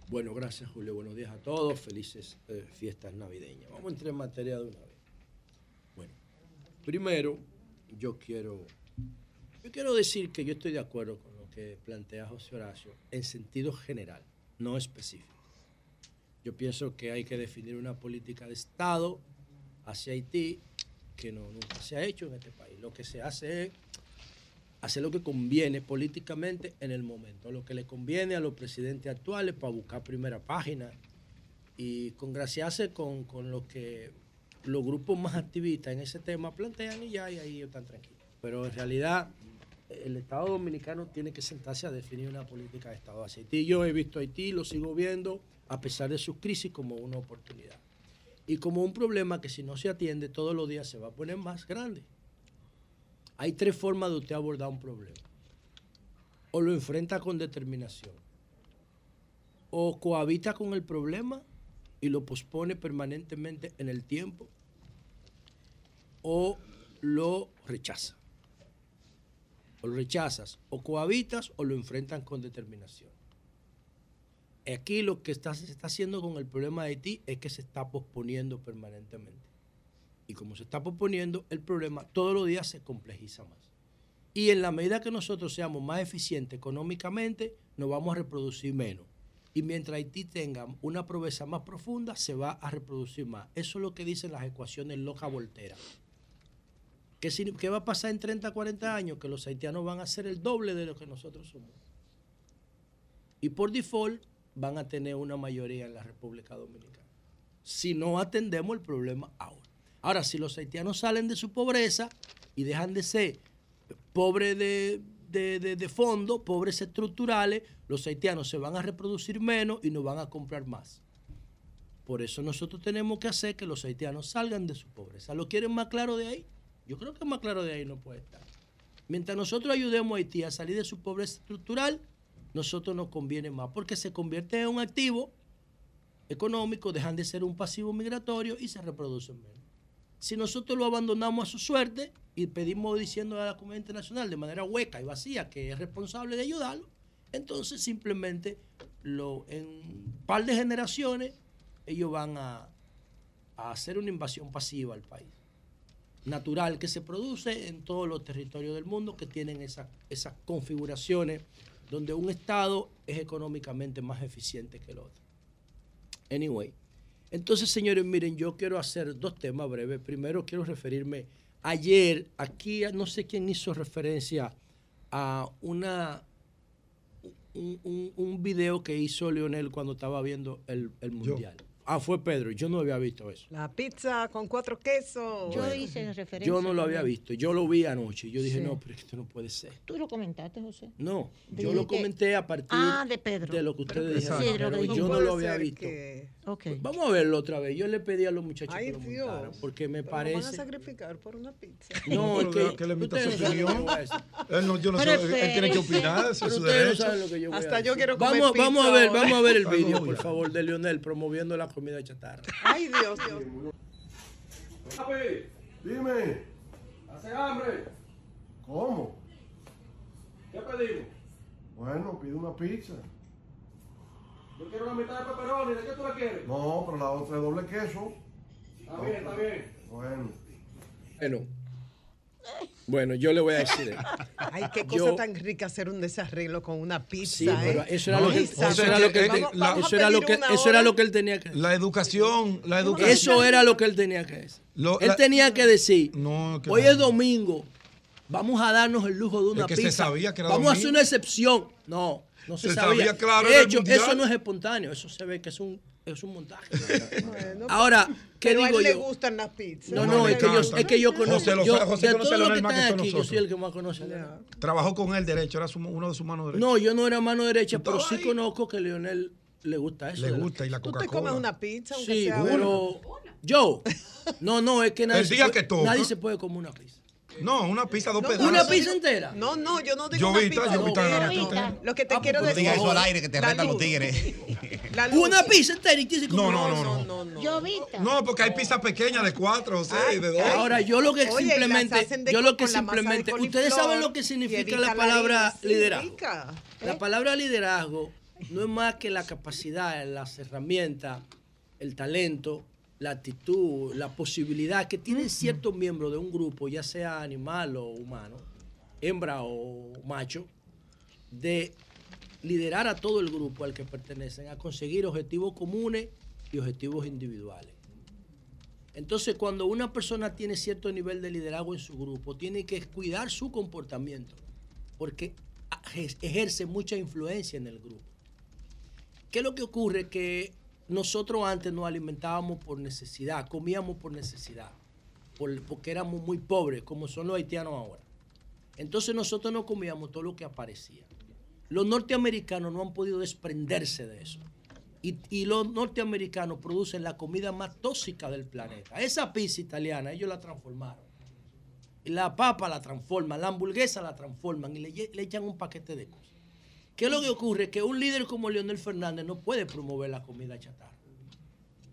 Bueno, gracias Julio. Buenos días a todos. Felices eh, fiestas navideñas. Vamos a entrar en materia de una vez. Bueno, primero yo quiero, yo quiero decir que yo estoy de acuerdo con que plantea José Horacio en sentido general, no específico. Yo pienso que hay que definir una política de Estado hacia Haití que no, nunca se ha hecho en este país. Lo que se hace es hacer lo que conviene políticamente en el momento, lo que le conviene a los presidentes actuales para buscar primera página y congraciarse con, con lo que los grupos más activistas en ese tema plantean y ya, y ahí están tranquilos. Pero en realidad el Estado Dominicano tiene que sentarse a definir una política de Estado hacia Haití. Yo he visto Haití, lo sigo viendo, a pesar de sus crisis, como una oportunidad. Y como un problema que si no se atiende todos los días se va a poner más grande. Hay tres formas de usted abordar un problema. O lo enfrenta con determinación, o cohabita con el problema y lo pospone permanentemente en el tiempo, o lo rechaza. Lo rechazas, o cohabitas o lo enfrentan con determinación. Aquí lo que está, se está haciendo con el problema de Haití es que se está posponiendo permanentemente. Y como se está posponiendo, el problema todos los días se complejiza más. Y en la medida que nosotros seamos más eficientes económicamente, nos vamos a reproducir menos. Y mientras Haití tenga una pobreza más profunda, se va a reproducir más. Eso es lo que dicen las ecuaciones loca volteras. ¿Qué, va a pasar en 30, 40 años? Que los haitianos van a ser el doble de lo que nosotros somos. Y por default van a tener una mayoría en la República Dominicana. Si no atendemos el problema ahora. Ahora, si los haitianos salen de su pobreza y dejan de ser pobres de, de, de- de fondo, pobres estructurales, los haitianos se van a reproducir menos y nos van a comprar más. Por eso nosotros tenemos que hacer que los haitianos salgan de su pobreza. ¿Lo quieren más claro de ahí? Yo creo que más claro de ahí no puede estar. Mientras nosotros ayudemos a Haití a salir de su pobreza estructural, nosotros nos conviene más porque se convierte en un activo económico, dejan de ser un pasivo migratorio y se reproducen menos. Si nosotros lo abandonamos a su suerte y pedimos diciendo a la comunidad internacional de manera hueca y vacía que es responsable de ayudarlo, entonces simplemente en un par de generaciones ellos van a hacer una invasión pasiva al país. Natural que se produce en todos los territorios del mundo que tienen esa- esas configuraciones donde un Estado es económicamente más eficiente que el otro. Anyway, entonces, señores, miren, yo quiero hacer dos temas breves. Primero, quiero referirme. Ayer, aquí, no sé quién hizo referencia a una un, un- un video que hizo Leonel cuando estaba viendo el, el Mundial. Ah, fue Pedro. Yo no había visto eso. La pizza con cuatro quesos. Yo hice referencia. Yo no lo había visto. Yo lo vi anoche. Yo dije, Sí. no, pero esto no puede ser. Tú lo comentaste, José. No, yo lo comenté a partir Ah, de Pedro. de lo que ustedes Pero dijeron. sí, pero yo no lo había visto. que- Ok. Vamos a verlo otra vez. Yo le pedí a los muchachos Ay, que lo Dios. montaran porque me Pero lo van a parece. sacrificar por una pizza. <laughs> No, es pero que, que le emita ustedes su no opinión. a. Él no- yo no sé, él tiene que opinar, ese es su ustedes no derecho. saben lo que yo voy a Hasta yo quiero comer vamos, vamos a pizza ver, vamos a ver el no, por favor, de Lionel promoviendo la comida chatarra. Ay, Dios, Dios. Papi, dime. ¿Hace hambre? ¿Cómo? ¿Qué pedimos? Bueno, pide una pizza. Yo quiero la mitad de pepperoni, ¿de qué tú la quieres? No, pero la otra es doble queso. Está bien, está bien. Bueno. Bueno, Bueno, yo le voy a decir. eh. Ay, qué Yo- cosa tan rica hacer un desarreglo con una pizza. Sí, pero ¿eh? eso era lo que, eso era lo que Vamos- eso era lo que eso era lo que él tenía que La educación, la educación. Eso era lo que él tenía que decir. Lo- él la- tenía que decir, que hoy no. es domingo, vamos a darnos el lujo de una Es que se pizza. sabía que era vamos a hacer una excepción. No, no se, Se sabía. sabía, claro, de hecho, eso no es espontáneo, eso se ve que es un, es un montaje. <laughs> Ahora, ¿qué pero digo a él le yo? gustan las pizzas. No, no, es que yo, es que yo conozco. José lo yo, José de conoce a todos los Leonel que más están que aquí, yo soy el que más conoce. a Leonel. Trabajó con él derecho, era su- uno de sus manos derechas. No, yo no era mano derecha, pero sí conozco que Leonel le gusta eso. Le gusta, y la Tú te Coca-Cola. comes una pizza, aunque Sí, sea pero yo. No, no, es que nadie, El se puede, que toca. nadie se puede comer una pizza. No, una pizza, dos No, pedazos. ¿Una pizza entera? No, no, yo no digo Yo una vi, pizza yo yo vi. no. Lo que te Ah, quiero pues, decir. diga eso al aire que te retan los tigres. <laughs> Una pizza entera y dice No, no, no, no. Yo vista. No, porque hay pizzas pequeñas de cuatro, seis, de dos. Ahora, yo lo que Oye, simplemente, yo lo que simplemente, ustedes saben lo que significa la la palabra liderazgo. La palabra liderazgo no es más que la capacidad, las herramientas, el talento, la actitud, la posibilidad que tienen ciertos miembros de un grupo, ya sea animal o humano, hembra o macho, de liderar a todo el grupo al que pertenecen, a conseguir objetivos comunes y objetivos individuales. Entonces, cuando una persona tiene cierto nivel de liderazgo en su grupo, tiene que cuidar su comportamiento, porque ej- ejerce mucha influencia en el grupo. ¿Qué es lo que ocurre? Que nosotros antes nos alimentábamos por necesidad, comíamos por necesidad, por- porque éramos muy pobres, como son los haitianos ahora. Entonces nosotros no comíamos todo lo que aparecía. Los norteamericanos no han podido desprenderse de eso. Y, los norteamericanos producen la comida más tóxica del planeta. Esa pizza italiana, ellos la transformaron. La papa la transforman, la hamburguesa la transforman y le, le echan un paquete de cosas. ¿Qué es lo que ocurre? Que un líder como Leonel Fernández no puede promover la comida chatarra.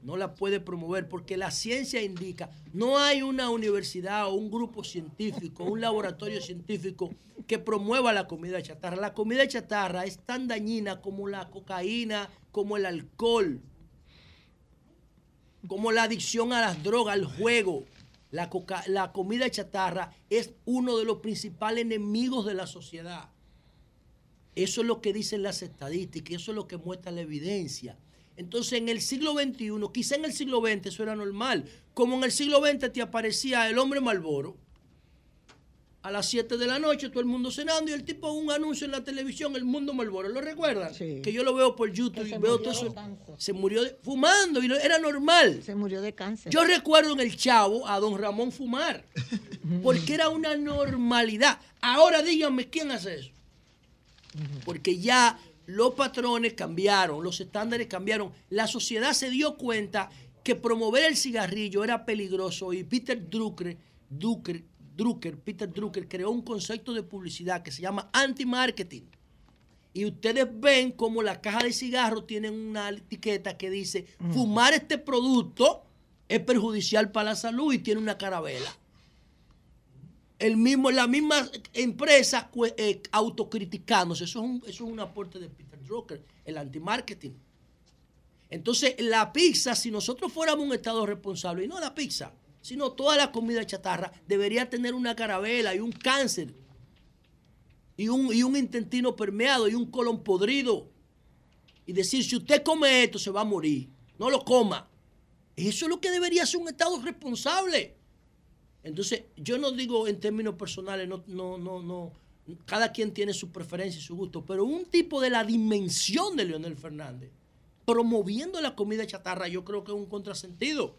No la puede promover porque la ciencia indica, no hay una universidad o un grupo científico, un laboratorio científico que promueva la comida chatarra. La comida chatarra es tan dañina como la cocaína, como el alcohol, como la adicción a las drogas, al juego. La, la comida chatarra es uno de los principales enemigos de la sociedad. Eso es lo que dicen las estadísticas, eso es lo que muestra la evidencia. Entonces, en el siglo XXI, quizá en el siglo XX eso era normal, como en el siglo XX te aparecía el hombre Malboro, a las 7 de la noche, todo el mundo cenando y el tipo un anuncio en la televisión, el mundo Malboro, ¿lo recuerdan? Que yo lo veo por YouTube y veo todo eso. Se murió de- fumando y era normal. Se murió de cáncer. Yo recuerdo en el Chavo a don Ramón fumar, porque era una normalidad. Ahora díganme, ¿quién hace eso? Porque ya los patrones cambiaron, los estándares cambiaron. La sociedad se dio cuenta que promover el cigarrillo era peligroso y Peter Drucker, Drucker, Drucker, Peter Drucker creó un concepto de publicidad que se llama anti-marketing. Y ustedes ven como la caja de cigarros tienen una etiqueta que dice, fumar este producto es perjudicial para la salud y tiene una carabela. El mismo, la misma empresa eh, autocriticándose. Eso es, un, eso es un aporte de Peter Drucker, el anti-marketing. Entonces, la pizza, si nosotros fuéramos un Estado responsable, y no la pizza, sino toda la comida chatarra, debería tener una carabela y un cáncer, y un, y un intestino permeado, y un colon podrido. Y decir, si usted come esto, se va a morir. No lo coma. Eso es lo que debería ser un Estado responsable. Entonces, yo no digo en términos personales, no, no, no, no. Cada quien tiene su preferencia y su gusto, pero un tipo de la dimensión de Leonel Fernández, promoviendo la comida chatarra, yo creo que es un contrasentido.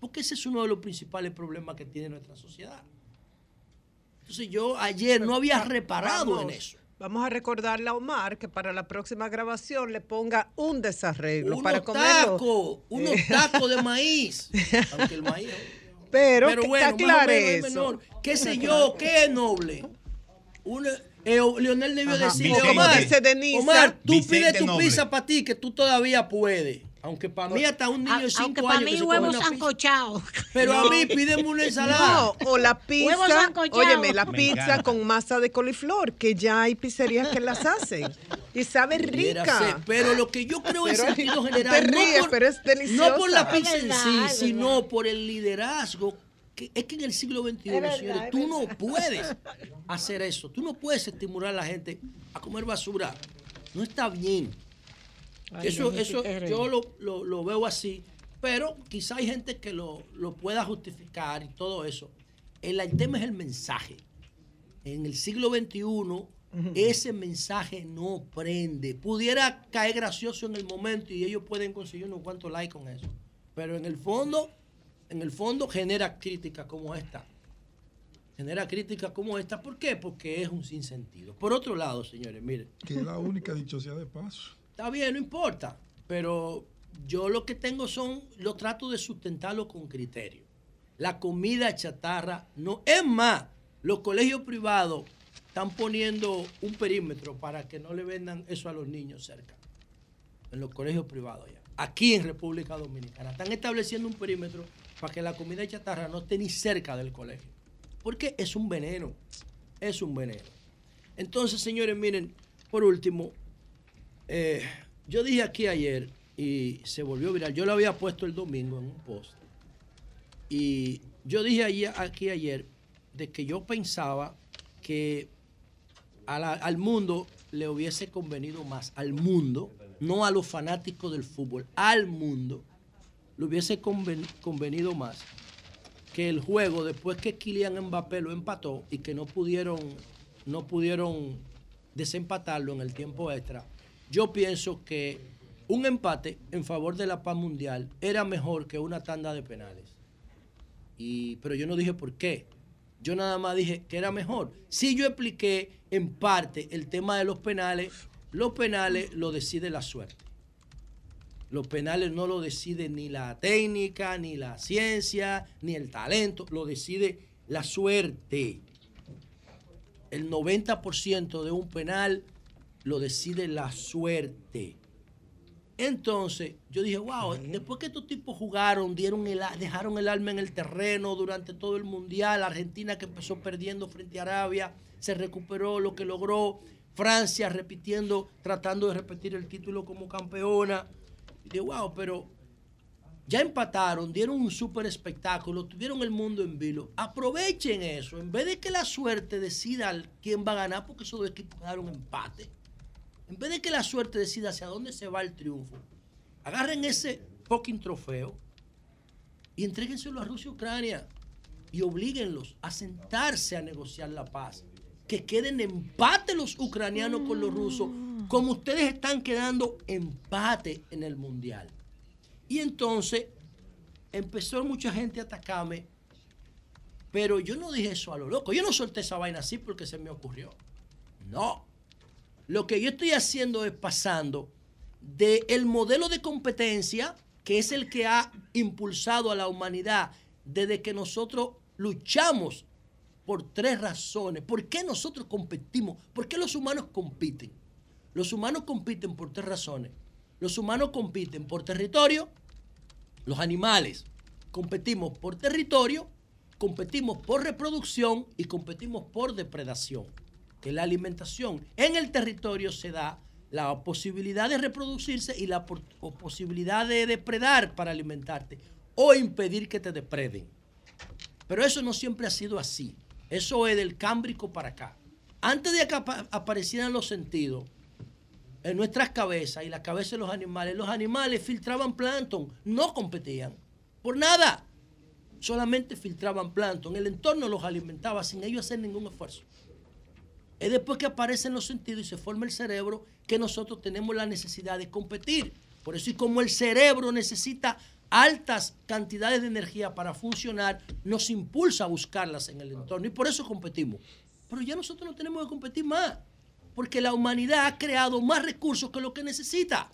Porque ese es uno de los principales problemas que tiene nuestra sociedad. Entonces, yo ayer no había reparado en eso. Vamos a recordarle a Omar que para la próxima grabación le ponga un desarreglo Unos para comerlo. tacos, unos Eh, tacos de maíz. <laughs> Aunque el maíz. Pero, Pero que bueno, te más o aclare menos es eso. menor. ¿Qué sé yo? ¿Qué es noble? Una- eh, Leonel debió Ajá. decirle. Omar. Omar, tú Vicente pides tu Noble. pizza para ti que tú todavía puedes. Aunque para mí hasta un niño de A- 5 aunque años para que mí se come huevos sancochados. Pero a mí pídeme una <laughs> ensalada. No, o la <laughs> Huevos pizza, óyeme, la Me pizza encanta. con masa de coliflor, que ya hay pizzerías que las hacen. Y sabe rica. ser, pero lo que yo creo en sentido tú te general, ríes, no, por, pero es deliciosa. no por la pizza en sí, sino por el liderazgo que es que en el siglo XXI, verdad, señores, es tú no puedes hacer eso. Tú no puedes estimular a la gente a comer basura. No está bien. Ay, eso eso yo lo, lo- lo veo así. Pero quizá hay gente que lo, lo pueda justificar y todo eso. El, el tema es el mensaje. En el siglo XXI, ese mensaje no prende. Pudiera caer gracioso en el momento y ellos pueden conseguir unos cuantos likes con eso. Pero en el fondo, en el fondo genera críticas como esta. Genera críticas como esta. ¿Por qué? Porque es un sinsentido. Por otro lado, señores, miren. Que es la única dicho sea de paso. Está bien, no importa. Pero yo lo que tengo son, lo trato de sustentarlo con criterio. La comida chatarra no. Es más, los colegios privados están poniendo un perímetro para que no le vendan eso a los niños cerca. En los colegios privados ya. Aquí en República Dominicana. Están estableciendo un perímetro para que la comida chatarra no esté ni cerca del colegio. Porque es un veneno. Es un veneno. Entonces, señores, miren, por último, eh, yo dije aquí ayer y se volvió viral. Yo lo había puesto el domingo en un post. Y yo dije aquí ayer de que yo pensaba que al mundo le hubiese convenido más, al mundo, no a los fanáticos del fútbol, al mundo, le hubiese conven- convenido más que el juego, después que Kylian Mbappé lo empató y que no pudieron, no pudieron desempatarlo en el tiempo extra, yo pienso que un empate en favor de la paz mundial era mejor que una tanda de penales. Y, pero yo no dije por qué. Yo nada más dije que era mejor. Si yo expliqué en parte el tema de los penales, los penales lo decide la suerte. Los penales no lo decide ni la técnica, ni la ciencia, ni el talento, lo decide la suerte. El 90% de un penal lo decide la suerte. Entonces, yo dije, wow, después que estos tipos jugaron, dieron el, dejaron el alma en el terreno durante todo el mundial, Argentina que empezó perdiendo frente a Arabia, se recuperó lo que logró, Francia repitiendo, tratando de repetir el título como campeona. Y dije, wow, pero ya empataron, dieron un súper espectáculo, tuvieron el mundo en vilo. Aprovechen eso, en vez de que la suerte decida quién va a ganar, porque esos dos equipos quedaron empate. En vez de que la suerte decida hacia dónde se va el triunfo, agarren ese fucking trofeo y entréguenselo a Rusia y Ucrania y oblíguenlos a sentarse a negociar la paz. Que queden empate los ucranianos con los rusos, como ustedes están quedando empate en el mundial. Y entonces empezó mucha gente a atacarme, pero yo no dije eso a lo loco. Yo no solté esa vaina así porque se me ocurrió. No. Lo que yo estoy haciendo es pasando del modelo de competencia, que es el que ha impulsado a la humanidad desde que nosotros luchamos por tres razones. ¿Por qué nosotros competimos? ¿Por qué los humanos compiten? Los humanos compiten por tres razones. Los humanos compiten por territorio, los animales competimos por territorio, competimos por reproducción y competimos por depredación. Que la alimentación en el territorio se da la posibilidad de reproducirse y la posibilidad de depredar para alimentarte o impedir que te depreden. Pero eso no siempre ha sido así. Eso es del Cámbrico para acá. Antes de que apa- aparecieran los sentidos en nuestras cabezas y la cabeza de los animales, los animales filtraban plancton, no competían. Por nada. Solamente filtraban plancton. El entorno los alimentaba sin ellos hacer ningún esfuerzo. Es después que aparecen los sentidos y se forma el cerebro que nosotros tenemos la necesidad de competir. Por eso, y como el cerebro necesita altas cantidades de energía para funcionar, nos impulsa a buscarlas en el entorno y por eso competimos. Pero ya nosotros no tenemos que competir más, porque la humanidad ha creado más recursos que lo que necesita.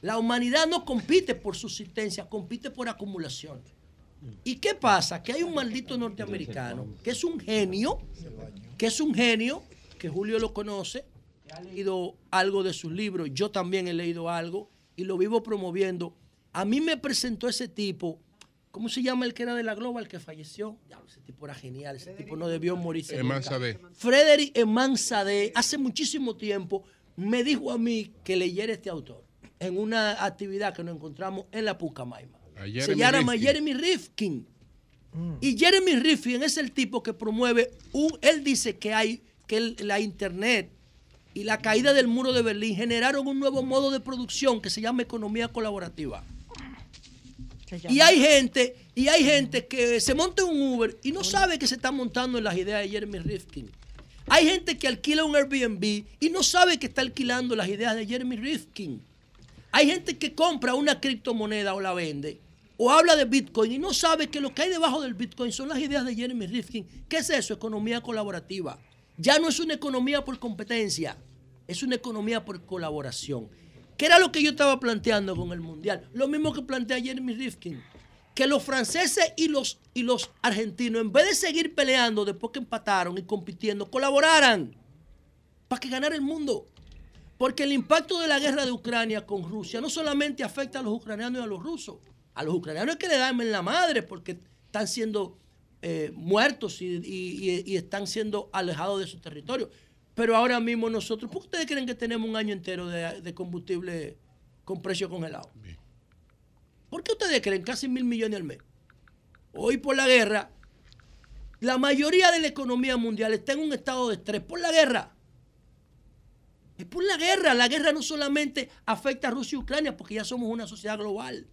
La humanidad no compite por subsistencia, compite por acumulación. ¿Y qué pasa? Que hay un maldito norteamericano que es un genio, que es un genio, que Julio lo conoce, ha leído algo de sus libros, yo también he leído algo y lo vivo promoviendo. A mí me presentó ese tipo, ¿cómo se llama el que era de la Global que falleció? Ya, ese tipo era genial, ese tipo no debió morirse. Eman nunca. Sadeh. Frederick Eman Sadeh, hace muchísimo tiempo, me dijo a mí que leyera este autor en una actividad que nos encontramos en la Pucamaima. Se llama Rifkin. Jeremy Rifkin. Y Jeremy Rifkin es el tipo que promueve un, él dice que hay, que el- la internet y la caída del muro de Berlín generaron un nuevo modo de producción que se llama economía colaborativa. Y hay gente, y hay gente que se monta un Uber y no sabe que se está montando en las ideas de Jeremy Rifkin. Hay gente que alquila un Airbnb y no sabe que está alquilando las ideas de Jeremy Rifkin. Hay gente que compra una criptomoneda o la vende o habla de Bitcoin y no sabe que lo que hay debajo del Bitcoin son las ideas de Jeremy Rifkin. ¿Qué es eso? Economía colaborativa. Ya no es una economía por competencia, es una economía por colaboración. ¿Qué era lo que yo estaba planteando con el Mundial? Lo mismo que plantea Jeremy Rifkin. Que los franceses y los, y los argentinos, en vez de seguir peleando después que empataron y compitiendo, colaboraran para que ganara el mundo. Porque el impacto de la guerra de Ucrania con Rusia no solamente afecta a los ucranianos y a los rusos. A los ucranianos es que le dan en la madre porque están siendo eh, muertos y, y- y- y están siendo alejados de su territorio. Pero ahora mismo nosotros, ¿por qué ustedes creen que tenemos un año entero de, de combustible con precio congelado? ¿Por qué ustedes creen casi mil millones al mes? Hoy por la guerra, la mayoría de la economía mundial está en un estado de estrés por la guerra. Es por la guerra. La guerra no solamente afecta a Rusia y Ucrania porque ya somos una sociedad global.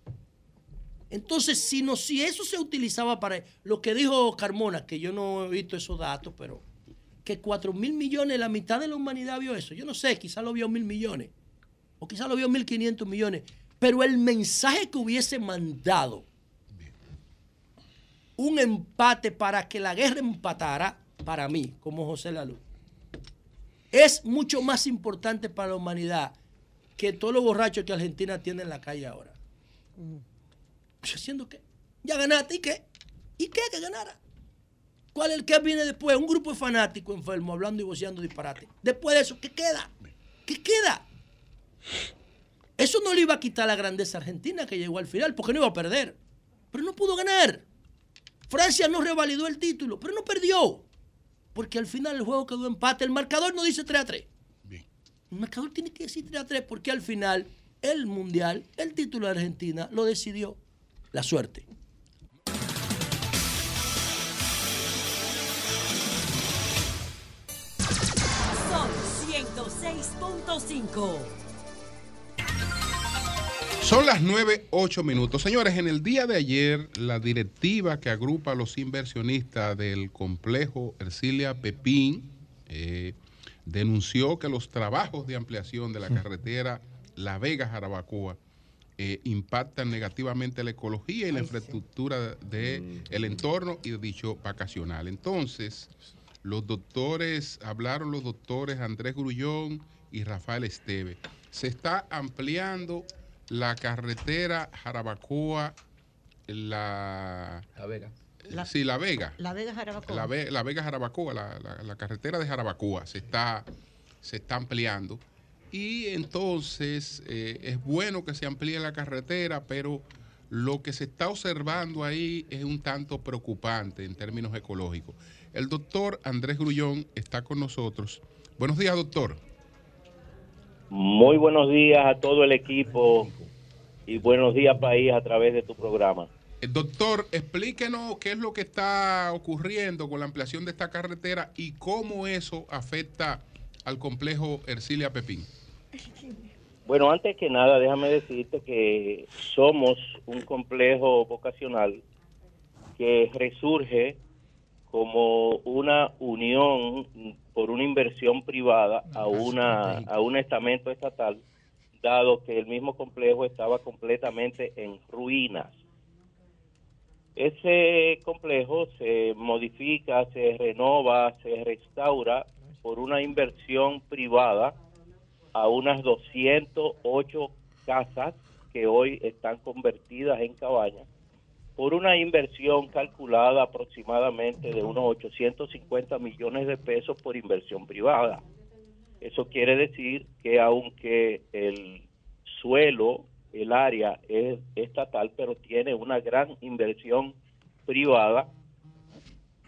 Entonces, si, no, si eso se utilizaba para lo que dijo Carmona, que yo no he visto esos datos, pero que 4 mil millones, la mitad de la humanidad vio eso. Yo no sé, quizá lo vio mil millones, o quizá lo vio 1.500 millones, pero el mensaje que hubiese mandado un empate para que la guerra empatara, para mí, como José Lalu, es mucho más importante para la humanidad que todos los borrachos que Argentina tiene en la calle ahora. Pues, ¿Haciendo qué? Ya ganaste, ¿y qué? ¿Y qué que ganara? ¿Cuál es el que viene después? Un grupo de fanáticos enfermos hablando y voceando disparate. Después de eso, ¿qué queda? ¿Qué queda? Eso no le iba a quitar la grandeza Argentina que llegó al final, porque no iba a perder. Pero no pudo ganar. Francia no revalidó el título, pero no perdió. Porque al final el juego quedó empate. El marcador no dice 3 a 3. El marcador tiene que decir 3 a 3 porque al final el mundial, el título de Argentina, lo decidió la suerte. Son 106.5. Son las 9, 8 minutos. Señores, en el día de ayer, la directiva que agrupa a los inversionistas del complejo Ercilia Pepín eh, denunció que los trabajos de ampliación de la carretera La Vega-Jarabacoa eh, impactan negativamente la ecología y la infraestructura del entorno y de dicho vacacional. Entonces, los doctores, hablaron los doctores Andrés Grullón y Rafael Esteve. Se está ampliando la carretera Jarabacoa, la... La Vega. sí, La Vega. La Vega Jarabacoa. La, Ve- la Vega Jarabacoa, la, la- la carretera de Jarabacoa se está, se está ampliando. Y entonces eh, es bueno que se amplíe la carretera, pero lo que se está observando ahí es un tanto preocupante en términos ecológicos. El doctor Andrés Grullón está con nosotros. Buenos días, doctor. Muy buenos días a todo el equipo y buenos días país a través de tu programa. Eh, Doctor, explíquenos qué es lo que está ocurriendo con la ampliación de esta carretera y cómo eso afecta al complejo Ercilia Pepín. Bueno, antes que nada, déjame decirte que somos un complejo vocacional que resurge como una unión por una inversión privada a una a un estamento estatal, dado que el mismo complejo estaba completamente en ruinas. Ese complejo se modifica, se renova, se restaura por una inversión privada a unas 208 casas que hoy están convertidas en cabañas por una inversión calculada aproximadamente de unos 850 millones de pesos por inversión privada. Eso quiere decir que aunque el suelo, el área es estatal, pero tiene una gran inversión privada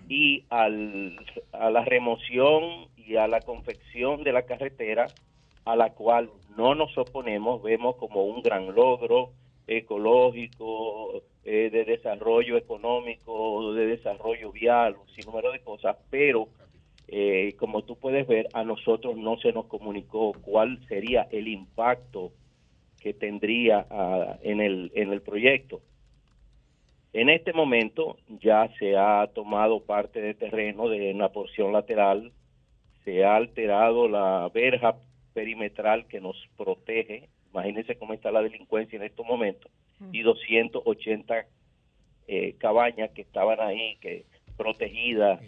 y al, a la remoción y a la confección de la carretera, a la cual no nos oponemos, vemos como un gran logro, ecológico, eh, de desarrollo económico, de desarrollo vial, un sinnúmero de cosas, pero eh, como tú puedes ver, a nosotros no se nos comunicó cuál sería el impacto que tendría ah, en, el, en el proyecto. En este momento ya se ha tomado parte de terreno de una porción lateral, se ha alterado la verja perimetral que nos protege. Imagínense cómo está la delincuencia en estos momentos. Y 280 eh, cabañas que estaban ahí, que protegidas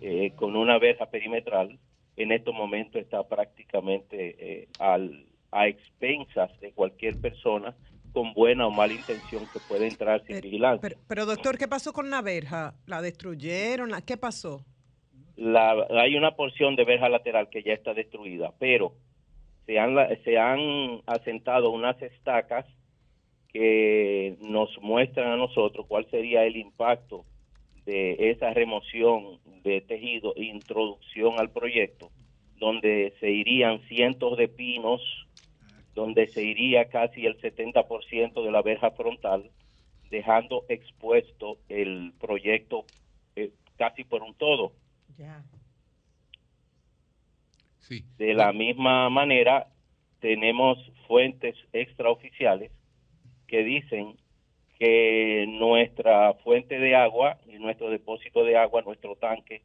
eh, con una verja perimetral, en estos momentos está prácticamente eh, al, a expensas de cualquier persona con buena o mala intención que puede entrar sin vigilancia. Pero, pero, doctor, ¿qué pasó con la verja? ¿La destruyeron? ¿La- ¿Qué pasó? la, hay una porción de verja lateral que ya está destruida, pero se han, se han asentado unas estacas que nos muestran a nosotros cuál sería el impacto de esa remoción de tejido e introducción al proyecto, donde se irían cientos de pinos, donde se iría casi el 70% de la verja frontal, dejando expuesto el proyecto eh, casi por un todo. De la misma manera, tenemos fuentes extraoficiales que dicen que nuestra fuente de agua y nuestro depósito de agua, nuestro tanque,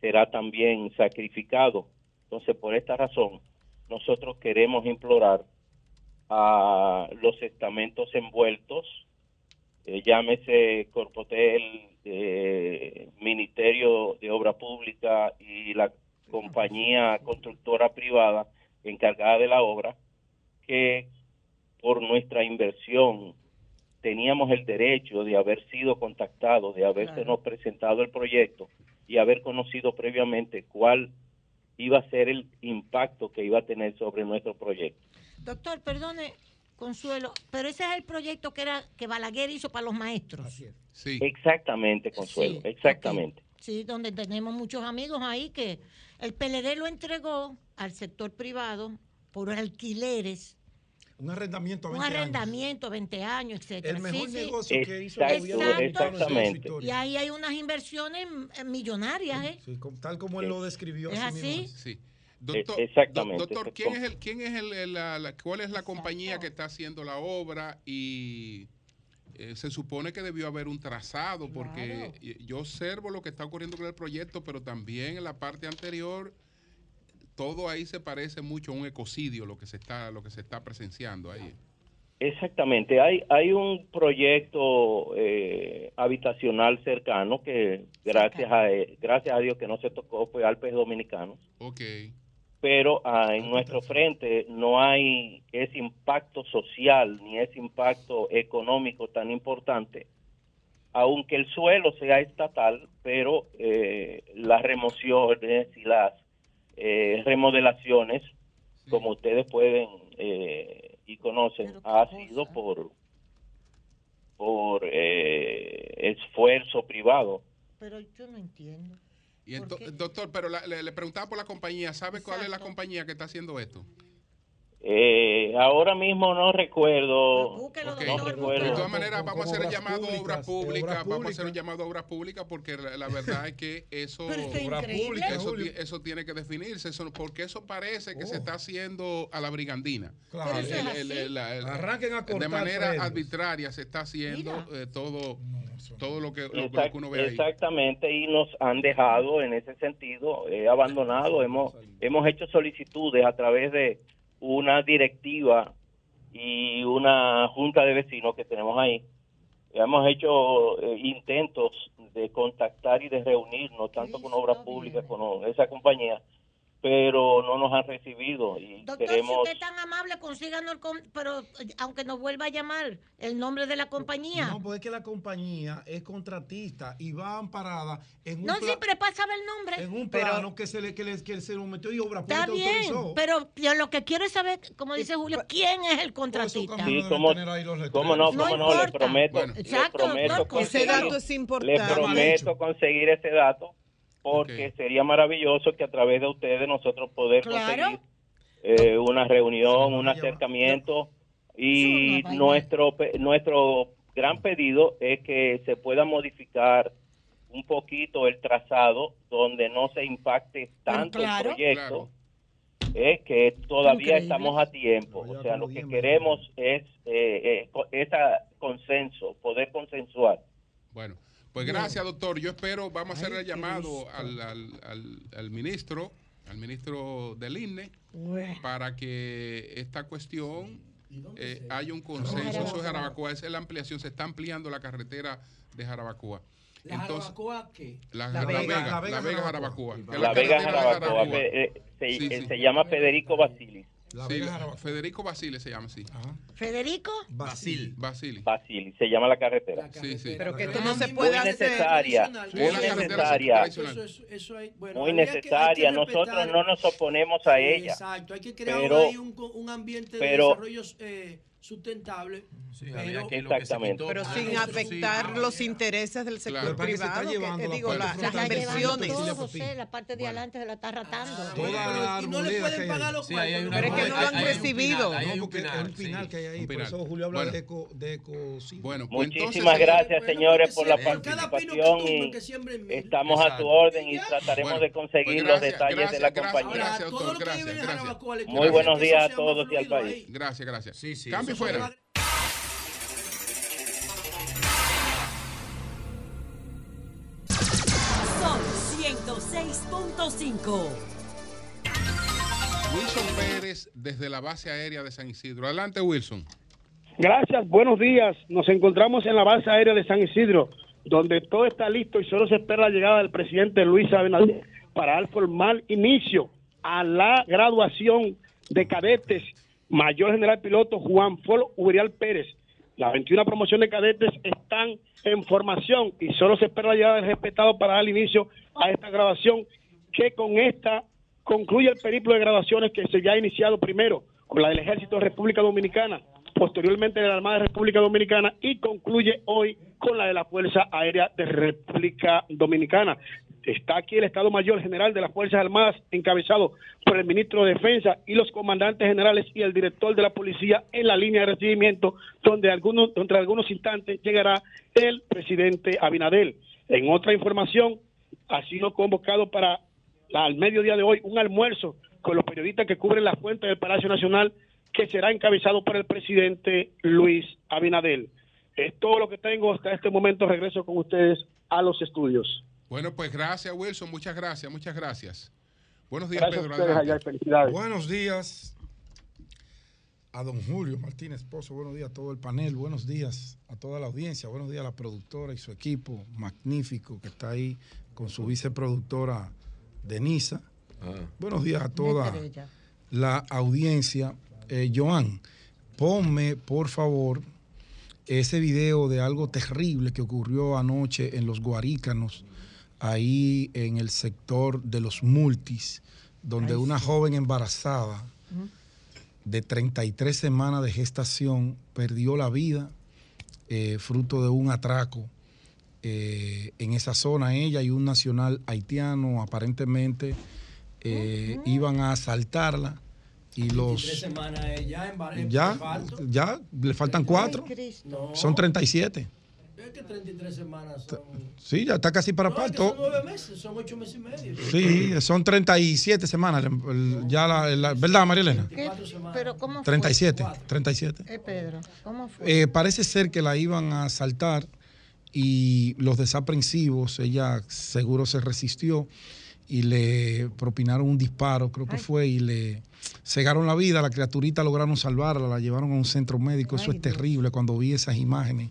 será también sacrificado. Entonces, por esta razón, nosotros queremos implorar a los estamentos envueltos, eh, llámese Corpotel, eh, Ministerio de Obra Pública y la compañía constructora privada encargada de la obra, que por nuestra inversión teníamos el derecho de haber sido contactados, de haberse presentado el proyecto y haber conocido previamente cuál iba a ser el impacto que iba a tener sobre nuestro proyecto. Doctor, perdone, Consuelo, pero ese es el proyecto que era que Balaguer hizo para los maestros. Sí. Exactamente, Consuelo, Sí, exactamente. Sí, donde tenemos muchos amigos ahí que el PLD lo entregó al sector privado por alquileres, Un arrendamiento a un 20 años. arrendamiento a 20 años, etcétera. El Sí, sí. negocio que hizo el Exacto, gobierno exactamente. Y ahí hay unas inversiones eh, millonarias, ¿eh? Sí, tal como él lo describió. ¿Es así. Sí. Doctor, Eh, exactamente. do- doctor, ¿quién es el, quién es el, el- la, la- cuál es la compañía que está haciendo la obra y eh, se supone que debió haber un trazado porque yo observo lo que está ocurriendo con el proyecto, pero también en la parte anterior todo ahí se parece mucho a un ecocidio lo que se está lo que se está presenciando ahí. Exactamente, hay, hay un proyecto eh, habitacional cercano que gracias a, eh, gracias a Dios que no se tocó fue Alpes Dominicanos, Ok. Pero ah, en nuestro frente no hay ese impacto social ni ese impacto económico tan importante, aunque el suelo sea estatal, pero eh, las remociones y las eh, remodelaciones, como ustedes pueden eh, y conocen, ha sido por por eh, esfuerzo privado. Pero yo no entiendo. Y doctor, pero la- le, le preguntaba por la compañía, ¿sabe cuál es la compañía que está haciendo esto? Eh, ahora mismo no recuerdo. Ok, no De recuerdo. todas maneras, vamos a hacer el llamado a obras públicas, de vamos a hacer un llamado a obras públicas porque la, la verdad es que eso, Pero eso tiene que definirse, eso, porque eso parece que se está haciendo a la brigandina. Claro. El- el- el- Arranquen a de manera arbitraria se está haciendo eh, todo, todo lo que, lo, lo Exact- que uno ve ahí. exactamente, y nos han dejado en ese sentido eh, abandonado. Hemos, hemos hecho solicitudes a través de una directiva y una junta de vecinos que tenemos ahí. Hemos hecho eh, intentos de contactar y de reunirnos tanto con obras públicas como esa compañía, pero no nos han recibido y Doctor, si queremos usted es tan amable, consíganos, el pero eh, aunque nos vuelva a llamar el nombre de la compañía. No, pues es que la compañía es contratista y va amparada en un, No, pla- sí, pero es para saber el nombre. en un Pero- plano que se le, que le- que se lo metió y obra Está pública bien, autorizó. pero yo lo que quiero es saber, como dice Julio, quién es el contratista. Sí, cómo, cómo no, cómo no, le prometo, Bueno. le Exacto, prometo doctor, Ese dato es le importante. prometo conseguir ese dato porque sería maravilloso que a través de ustedes nosotros poder Claro. conseguir eh, una reunión, un acercamiento Y nuestro, pe- nuestro gran pedido es que se pueda modificar un poquito el trazado donde no se impacte tanto claro. el proyecto. Es que todavía Increíble. estamos a tiempo. O sea, lo que queremos es eh, eh, co- esa consenso, poder consensuar. Bueno, pues gracias, doctor. Yo espero, vamos a hacer el llamado al, al- al- al ministro, al ministro del INE, para que esta cuestión eh, haya un consenso. Eso es Jarabacoa, esa es la ampliación. Se está ampliando la carretera de Jarabacoa. ¿La Entonces, Jarabacoa qué? la, La la Vega, Vega, la la Vega Vega, Jarabacoa. Jarabacoa. La Vega Jarabacoa eh, se, Sí, eh, sí. se llama Federico Basilis. Sí, Federico Basile se llama así. Federico. Basil. Basili. Basili, se llama la carretera. Sí, sí. Pero que La esto no se Muy puede hacer. necesaria, Sí, muy la carretera necesaria. Eso, eso, eso hay, bueno, muy habría que- hay que necesaria. Nosotros no nos oponemos a Sí, ella. Exacto, hay que crear Pero- ahí un, co- un ambiente de pero- desarrollo eh, sustentable. pero, que lo que se Exactamente. Pero sin afectar los intereses del sector Claro. Parece que se está privado, que, eh, la digo, las inversiones. Todo, José, la parte de adelante se la está ratando. Toda la y no le pueden pagar los Sí, cuartos. Pero es que no lo han hay- hay un recibido. No, porque es un pinal que hay ahí. Por eso Julio habla Bueno. de eco, de eco sí. Bueno, pues Muchísimas entonces, gracias, señores, por la participación y estamos a su orden y trataremos Bueno, de conseguir pues los detalles de la compañía. Muy buenos días a todos y al país. Gracias, gracias. Le fuera. Sol 106.5. Wilson Pérez desde la base aérea de San Isidro. Adelante, Wilson. Gracias, buenos días. Nos encontramos en la base aérea de San Isidro, donde todo está listo y solo se espera la llegada del presidente Luis Abinader para dar formal inicio a la graduación de cadetes Mayor General Piloto Juan Fol Uriel Pérez. Las 21 promociones de cadetes están en formación y solo se espera la llegada del respetado para dar inicio a esta graduación, que con esta concluye el periplo de graduaciones que se ya ha iniciado primero con la del Ejército de República Dominicana, posteriormente de la Armada de República Dominicana y concluye hoy con la de la Fuerza Aérea de República Dominicana. Está aquí el Estado Mayor General de las Fuerzas Armadas, encabezado por el ministro de Defensa y los comandantes generales y el director de la policía en la línea de recibimiento, donde algunos, entre algunos instantes llegará el presidente Abinadel. En otra información, ha sido convocado para la- al mediodía de hoy un almuerzo con los periodistas que cubren la fuente del Palacio Nacional, que será encabezado por el presidente Luis Abinadel. Es todo lo que tengo hasta este momento. Regreso con ustedes a los estudios. Bueno, pues gracias, Wilson. Muchas gracias, muchas gracias. Buenos días, Gracias a Pedro. ustedes adelante. allá y felicidades. Buenos días a don Julio Martínez Pozo, buenos días a todo el panel, buenos días a toda la audiencia, buenos días a la productora y su equipo magnífico que está ahí con su viceproductora Denisa. Buenos días a toda la audiencia. Eh, Joan, ponme por favor ese video de algo terrible que ocurrió anoche en los Guarícanos, ahí en el sector de los multis, donde Ay, una sí. joven embarazada de 33 semanas de gestación perdió la vida eh, fruto de un atraco eh, en esa zona. Ella y un nacional haitiano aparentemente eh, iban a asaltarla y los... semanas eh, ya en Ya, ya, le faltan cuatro. No. Son 37. Es que 33 semanas son. Sí, ya está casi para No, es que parto. son nueve meses, son ocho meses y medio. Sí, son 37 semanas. Ya la, la- ¿Verdad, María Elena? Pero ¿cómo fue? 37, 37. Eh, Pedro, ¿cómo fue? Eh, parece ser que la iban a asaltar y los desaprensivos, ella seguro se resistió y le propinaron un disparo, creo que fue, y le cegaron la vida. La criaturita lograron salvarla, la llevaron a un centro médico. Eso es terrible cuando vi esas imágenes.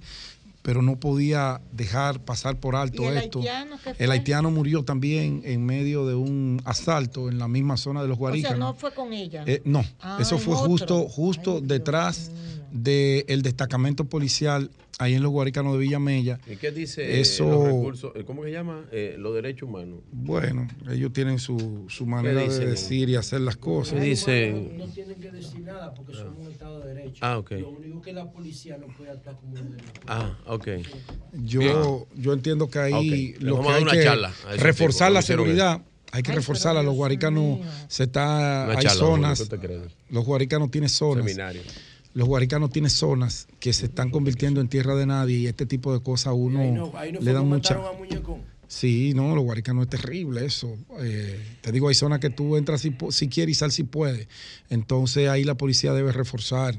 Pero no podía dejar pasar por alto ¿Y el esto. haitiano El haitiano murió también en medio de un asalto en la misma zona de los o sea, Guarícanos. no fue con ella. Eh, no, Ah, eso fue otro. justo, justo detrás del destacamento policial ahí en los Guaricanos de Villamella. ¿Y qué dice Eso- los recursos? eh, ¿Cómo que se llama? Eh, los derechos humanos. Bueno, ellos tienen su, su manera de decir y hacer las cosas. No tienen que decir nada porque somos un Estado de Derecho. Ah, ok. Lo único que la policía no puede actuar como un. Ah, ok. Yo, yo entiendo que ahí Ok, le lo vamos que a dar hay una que charla a ese reforzar tipo, la seguridad. Hay que reforzarla. Los guaricanos se está, Una hay charla, zonas. Los guaricanos tienen zonas Seminario. Los guaricanos tienen zonas que se están convirtiendo en tierra de nadie y este tipo de cosas a uno Ahí no, ahí no le dan mucha... a. Sí, no, los guaricanos es terrible eso. Eh, te digo, hay zonas que tú entras si, si quieres y sal si puedes. Entonces ahí la policía debe reforzar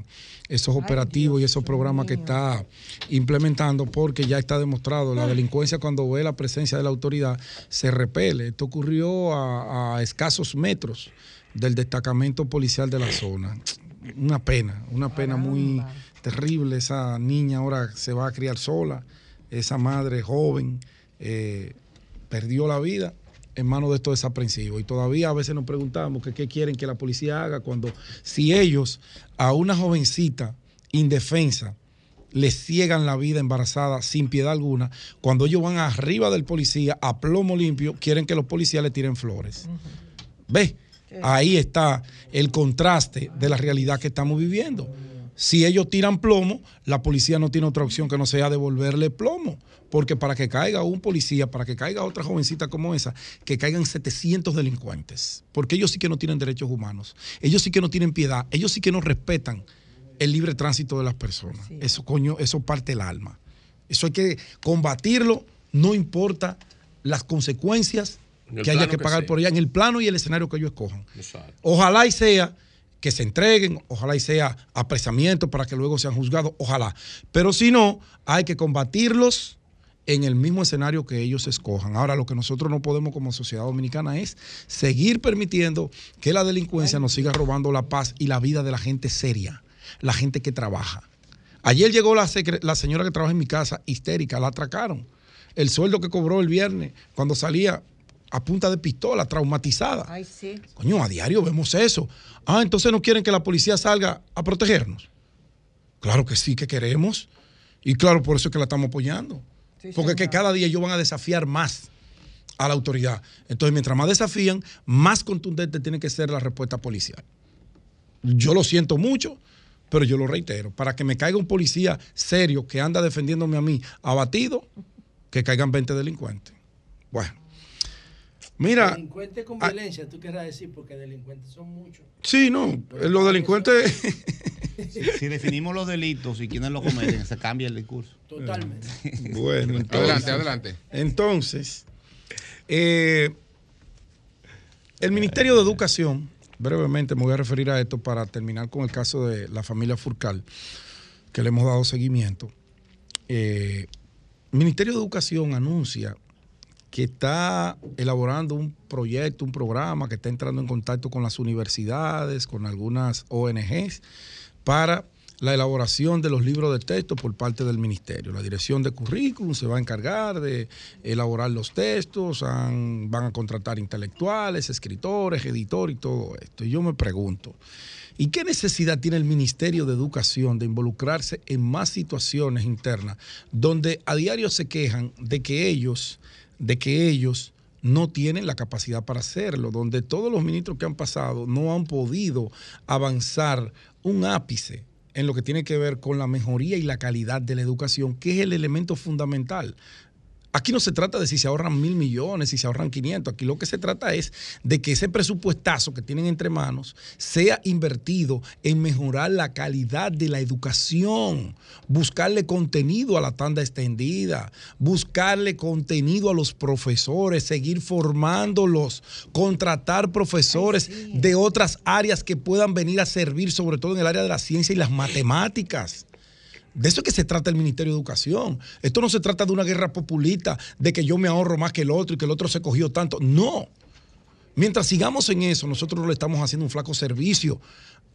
esos operativos y esos programas que está implementando porque ya está demostrado, la delincuencia cuando ve la presencia de la autoridad se repele. Esto ocurrió a, a escasos metros del destacamento policial de la zona. Una pena, una pena muy terrible. Esa niña ahora se va a criar sola, esa madre joven eh, perdió la vida en manos de estos desaprensivos. Y todavía a veces nos preguntamos que qué quieren que la policía haga cuando si ellos a una jovencita indefensa le ciegan la vida embarazada sin piedad alguna, cuando ellos van arriba del policía a plomo limpio, quieren que los policías le tiren flores. ¿Ves? Ahí está el contraste de la realidad que estamos viviendo. Si ellos tiran plomo, la policía no tiene otra opción que no sea devolverle plomo. Porque para que caiga un policía, para que caiga otra jovencita como esa, que caigan 700 delincuentes. Porque ellos sí que no tienen derechos humanos. Ellos sí que no tienen piedad. Ellos sí que no respetan el libre tránsito de las personas. Eso, coño, eso parte el alma. Eso hay que combatirlo, no importa las consecuencias que haya que pagar por ella, en el plano y el escenario que ellos escojan. Exacto. Ojalá y sea que se entreguen, ojalá y sea apresamiento para que luego sean juzgados, ojalá. Pero si no, hay que combatirlos en el mismo escenario que ellos escojan. Ahora, lo que nosotros no podemos como sociedad dominicana es seguir permitiendo que la delincuencia nos siga robando la paz y la vida de la gente seria, la gente que trabaja. Ayer llegó la, la señora que trabaja en mi casa, histérica, la atracaron. El sueldo que cobró el viernes, cuando salía a punta de pistola, traumatizada. Ay, sí. Coño, a diario vemos eso. Ah, entonces no quieren que la policía salga a protegernos. Claro que sí que queremos. Y claro, por eso es que la estamos apoyando. Porque es que cada día ellos van a desafiar más a la autoridad. Entonces, mientras más desafían, más contundente tiene que ser la respuesta policial. Yo lo siento mucho, pero yo lo reitero. Para que me caiga un policía serio que anda defendiéndome a mí abatido, que caigan 20 delincuentes. Bueno. Mira, Delincuentes con ah, violencia, tú querrás decir, porque delincuentes son muchos. sí, no, los delincuentes... Si, si definimos los delitos y quienes los cometen, se cambia el discurso. Totalmente. <laughs> Bueno, entonces, Adelante, adelante. Entonces, eh, el Ministerio de Educación, brevemente me voy a referir a esto para terminar con el caso de la familia Furcal, que le hemos dado seguimiento. Eh, el Ministerio de Educación anuncia que está elaborando un proyecto, un programa, que está entrando en contacto con las universidades, con algunas ONGs, para la elaboración de los libros de texto por parte del ministerio. La dirección de currículum se va a encargar de elaborar los textos, van a contratar intelectuales, escritores, editores y todo esto. Y yo me pregunto, ¿y qué necesidad tiene el Ministerio de Educación de involucrarse en más situaciones internas donde a diario se quejan de que ellos, de que ellos no tienen la capacidad para hacerlo, donde todos los ministros que han pasado no han podido avanzar un ápice en lo que tiene que ver con la mejoría y la calidad de la educación, que es el elemento fundamental. Aquí no se trata de si se ahorran mil millones, si se ahorran 500. Aquí lo que se trata es de que ese presupuestazo que tienen entre manos sea invertido en mejorar la calidad de la educación, buscarle contenido a la tanda extendida, buscarle contenido a los profesores, seguir formándolos, contratar profesores de otras áreas que puedan venir a servir, sobre todo en el área de la ciencia y las matemáticas. De eso es que se trata el Ministerio de Educación. Esto no se trata de una guerra populista, de que yo me ahorro más que el otro y que el otro se cogió tanto. No. Mientras sigamos en eso, nosotros le estamos haciendo un flaco servicio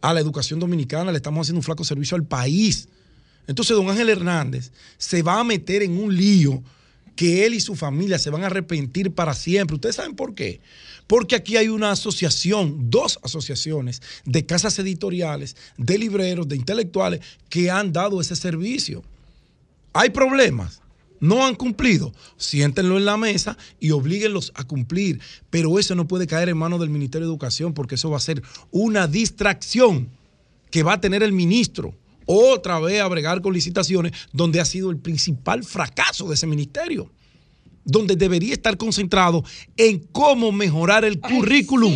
a la educación dominicana, le estamos haciendo un flaco servicio al país. Entonces, don Ángel Hernández se va a meter en un lío que él y su familia se van a arrepentir para siempre. ¿Ustedes saben por qué? Porque aquí hay una asociación, dos asociaciones de casas editoriales, de libreros, de intelectuales que han dado ese servicio. Hay problemas, no han cumplido. Siéntenlo en la mesa y oblíguenlos a cumplir. Pero eso no puede caer en manos del Ministerio de Educación porque eso va a ser una distracción que va a tener el ministro otra vez a bregar con licitaciones, donde ha sido el principal fracaso de ese ministerio, donde debería estar concentrado en cómo mejorar el currículum.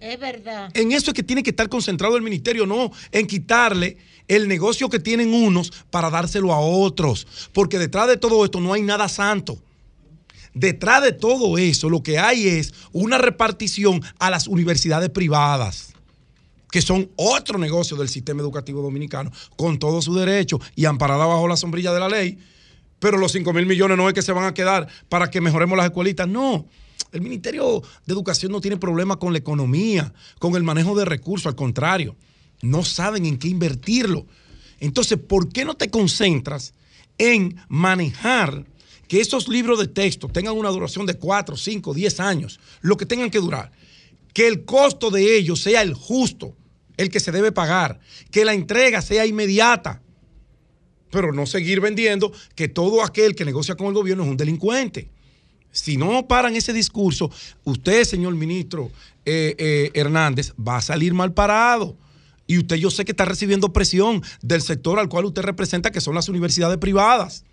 Es verdad. En eso es que tiene que estar concentrado el ministerio, no en quitarle el negocio que tienen unos para dárselo a otros. Porque detrás de todo esto no hay nada santo. Detrás de todo eso lo que hay es una repartición a las universidades privadas, que son otro negocio del sistema educativo dominicano, con todo su derecho y amparada bajo la sombrilla de la ley. Pero los 5 mil millones no es que se van a quedar para que mejoremos las escuelitas, no. El Ministerio de Educación no tiene problema con la economía, con el manejo de recursos, al contrario, no saben en qué invertirlo. Entonces, ¿por qué no te concentras en manejar que esos libros de texto tengan una duración de 4, 5, 10 años, lo que tengan que durar? Que el costo de ellos sea el justo, el que se debe pagar, que la entrega sea inmediata, pero no seguir vendiendo que todo aquel que negocia con el gobierno es un delincuente. Si no paran ese discurso, usted, señor ministro eh, eh, Hernández, va a salir mal parado. Y usted yo sé que está recibiendo presión del sector al cual usted representa, que son las universidades privadas.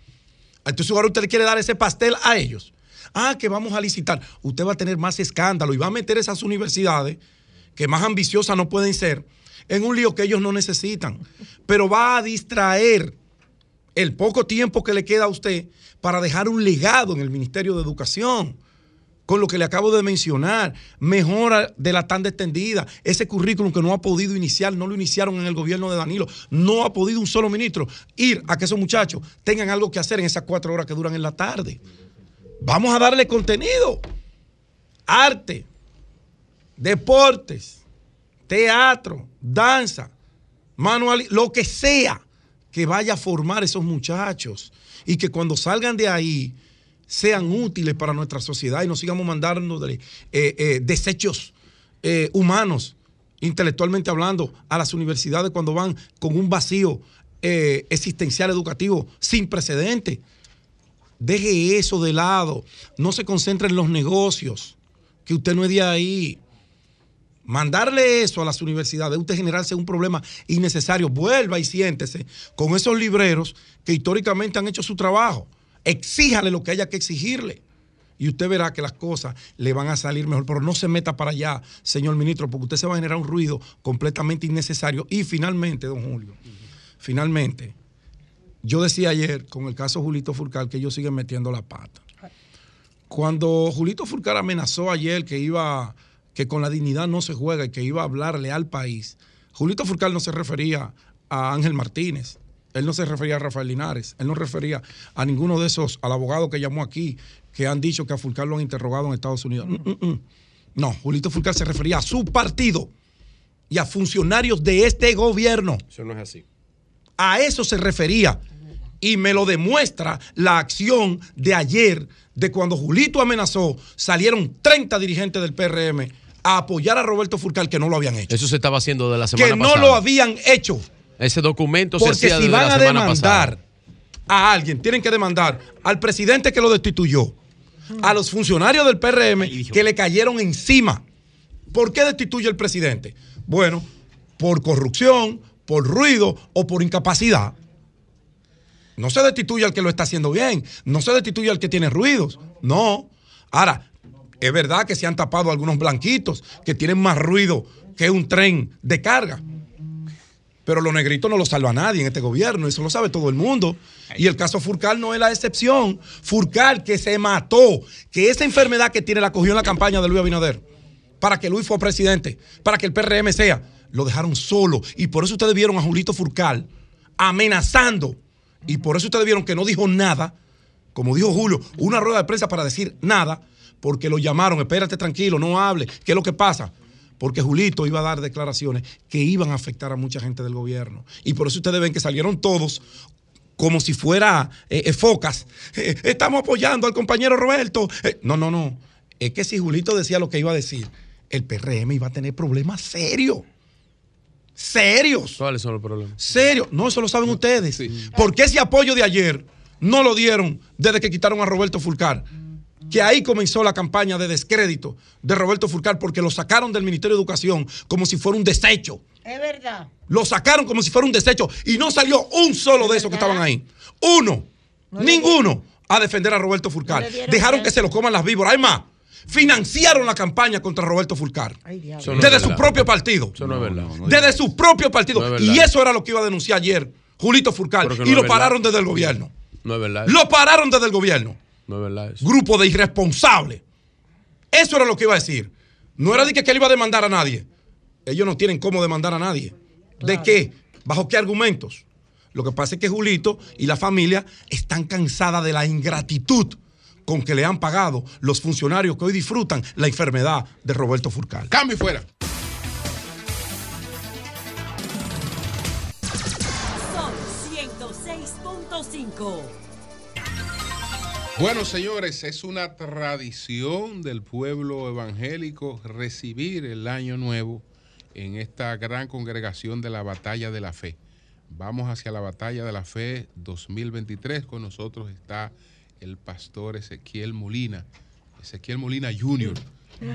Entonces ahora usted le quiere dar ese pastel a ellos. Ah, que vamos a licitar. Usted va a tener más escándalo y va a meter esas universidades, que más ambiciosas no pueden ser, en un lío que ellos no necesitan. Pero va a distraer el poco tiempo que le queda a usted para dejar un legado en el Ministerio de Educación. Con lo que le acabo de mencionar, mejora de la tanda extendida, ese currículum que no ha podido iniciar, no lo iniciaron en el gobierno de Danilo, no ha podido un solo ministro ir a que esos muchachos tengan algo que hacer en esas cuatro horas que duran en la tarde. Vamos a darle contenido, arte, deportes, teatro, danza, manual, lo que sea que vaya a formar esos muchachos y que cuando salgan de ahí sean útiles para nuestra sociedad y no sigamos mandando eh, eh, desechos eh, humanos, intelectualmente hablando, a las universidades cuando van con un vacío existencial educativo sin precedente. Deje eso de lado, no se concentre en los negocios, que usted no es de ahí. Mandarle eso a las universidades, usted generarse un problema innecesario. Vuelva y siéntese con esos libreros que históricamente han hecho su trabajo. Exíjale lo que haya que exigirle. Y usted verá que las cosas le van a salir mejor. Pero no se meta para allá, señor ministro, porque usted se va a generar un ruido completamente innecesario. Y finalmente, don Julio, finalmente, yo decía ayer con el caso Julito Furcal que ellos siguen metiendo la pata. Cuando Julito Furcal amenazó ayer que iba que con la dignidad no se juega y que iba a hablarle al país, Julito Furcal no se refería a Ángel Martínez, él no se refería a Rafael Linares, él no refería a ninguno de esos, al abogado que llamó aquí, que han dicho que a Furcal lo han interrogado en Estados Unidos. Mm, mm, mm. No, Julito Furcal se refería a su partido y a funcionarios de este gobierno. Eso no es así. A eso se refería. Y me lo demuestra la acción de ayer, de cuando Julito amenazó, salieron 30 dirigentes del PRM a apoyar a Roberto Furcal que no lo habían hecho. Eso se estaba haciendo de la semana Que no pasada. lo habían hecho. Ese documento se Porque hacía si desde van la a demandar pasada. a alguien, tienen que demandar al presidente que lo destituyó, a los funcionarios del PRM que le cayeron encima. ¿Por qué destituye el presidente? Bueno, por corrupción, por ruido o por incapacidad. No se destituye al que lo está haciendo bien, no se destituye al que tiene ruidos, no. Ahora, es verdad que se han tapado algunos blanquitos que tienen más ruido que un tren de carga. Pero los negritos no lo salva a nadie en este gobierno, eso lo sabe todo el mundo. Y el caso Furcal no es la excepción. Furcal que se mató, que esa enfermedad que tiene la cogió en la campaña de Luis Abinader, para que Luis fue presidente, para que el PRM sea, lo dejaron solo. Y por eso ustedes vieron a Julito Furcal amenazando. Y por eso ustedes vieron que no dijo nada, como dijo Julio, una rueda de prensa para decir nada, porque lo llamaron, espérate tranquilo, no hable, ¿qué es lo que pasa? Porque Julito iba a dar declaraciones que iban a afectar a mucha gente del gobierno. Y por eso ustedes ven que salieron todos como si fuera eh, eh, focas. Eh, <laughs> estamos apoyando al compañero Roberto. Eh, no, no, no. Es que si Julito decía lo que iba a decir, el PRM iba a tener problemas serios. Serios. ¿Cuáles son los problemas? Serios. No, eso lo saben ustedes. ¿Por qué ese apoyo de ayer no lo dieron desde que quitaron a Roberto Fulcar? Que ahí comenzó la campaña de descrédito de Roberto Fulcar porque lo sacaron del Ministerio de Educación como si fuera un desecho. Es verdad. Lo sacaron como si fuera un desecho y no salió un solo de esos que estaban ahí. Uno. ninguno a defender a Roberto dieron Dejaron que se lo coman las víboras. Hay más. financiaron la campaña contra Roberto Fulcar. Eso no es desde su propio partido. Eso no es verdad. Desde su propio partido. No es y eso era lo que iba a denunciar ayer Julito Fulcar. Y lo pararon desde el gobierno. No es verdad. Lo pararon desde el gobierno. No es verdad eso. Grupo de irresponsables. Eso era lo que iba a decir. No era de que, que él iba a demandar a nadie. Ellos no tienen cómo demandar a nadie. ¿De qué? ¿Bajo qué argumentos? Lo que pasa es que Julito y la familia están cansadas de la ingratitud con que le han pagado los funcionarios que hoy disfrutan la enfermedad de Roberto Furcal. Cambio y fuera. Son 106.5. Bueno, señores, es una tradición del pueblo evangélico recibir el año nuevo en esta gran congregación de la Batalla de la Fe. Vamos hacia la Batalla de la Fe 2023. Con nosotros está el pastor Ezequiel Molina, Ezequiel Molina Jr.,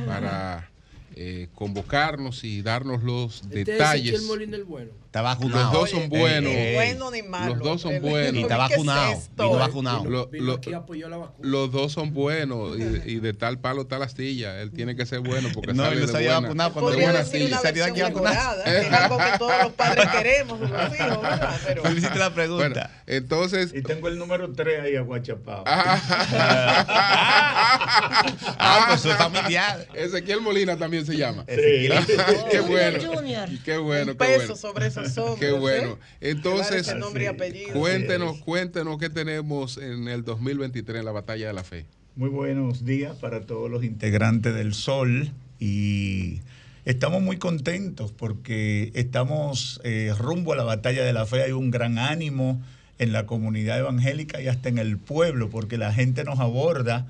para eh, convocarnos y darnos los Este es detalles. Ezequiel Molina el bueno. Está vacunado. Los dos son Oye, buenos. eh, bueno ni malo. Los dos son El- buenos. Y está vacunado. Vino vacunado. Lo- Vino lo- aquí, apoyó la vacuna. los dos son buenos <laughs> y, y de tal palo tal astilla. Él tiene que ser bueno porque <laughs> No, sale él no de buena, vacunado cuando de buena astilla. Salió aquí vacunado. es algo que todos los padres <laughs> queremos. Pero- la pregunta. Bueno, entonces. Y tengo el número 3 ahí aguachapado. Ah, pues eso es familiar. Ezequiel Molina también se llama. Ezequiel. qué bueno. Junior. Qué bueno, Un qué peso bueno. sobre esos Qué bueno. ¿eh? Entonces, y apellido. cuéntenos, cuéntenos qué tenemos en el 2023 en la batalla de la fe. Muy buenos días para todos los integrantes del Sol y estamos muy contentos porque estamos eh, rumbo a la batalla de la fe. Hay un gran ánimo en la comunidad evangélica y hasta en el pueblo porque la gente nos aborda.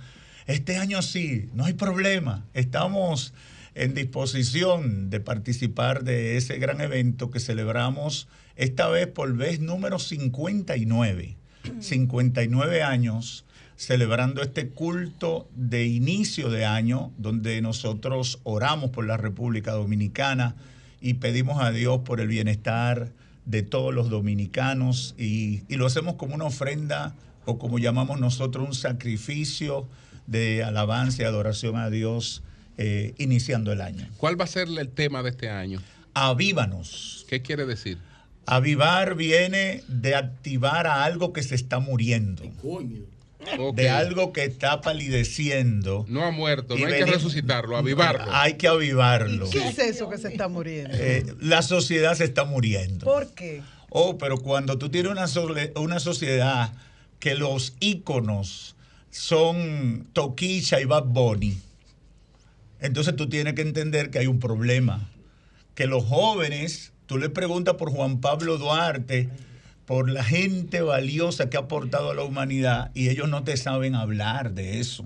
Este año sí, no hay problema. Estamos en disposición de participar de ese gran evento que celebramos esta vez por vez número 59. 59 años celebrando este culto de inicio de año, donde nosotros oramos por la República Dominicana y pedimos a Dios por el bienestar de todos los dominicanos y, y lo hacemos como una ofrenda o como llamamos nosotros un sacrificio de alabanza y adoración a Dios eh, iniciando el año. ¿Cuál va a ser el tema de este año? Avívanos. ¿Qué quiere decir? Avivar viene de activar a algo que se está muriendo. De algo que está palideciendo. No ha muerto, no hay que resucitarlo, avivarlo. Hay que avivarlo. ¿Qué es eso que se está muriendo? Eh, la sociedad se está muriendo. ¿Por qué? Oh, pero cuando tú tienes una, sole- una sociedad que los íconos son Toquilla y Bad Bunny, entonces tú tienes que entender que hay un problema. Que los jóvenes, tú le preguntas por Juan Pablo Duarte, por la gente valiosa que ha aportado a la humanidad y ellos no te saben hablar de eso.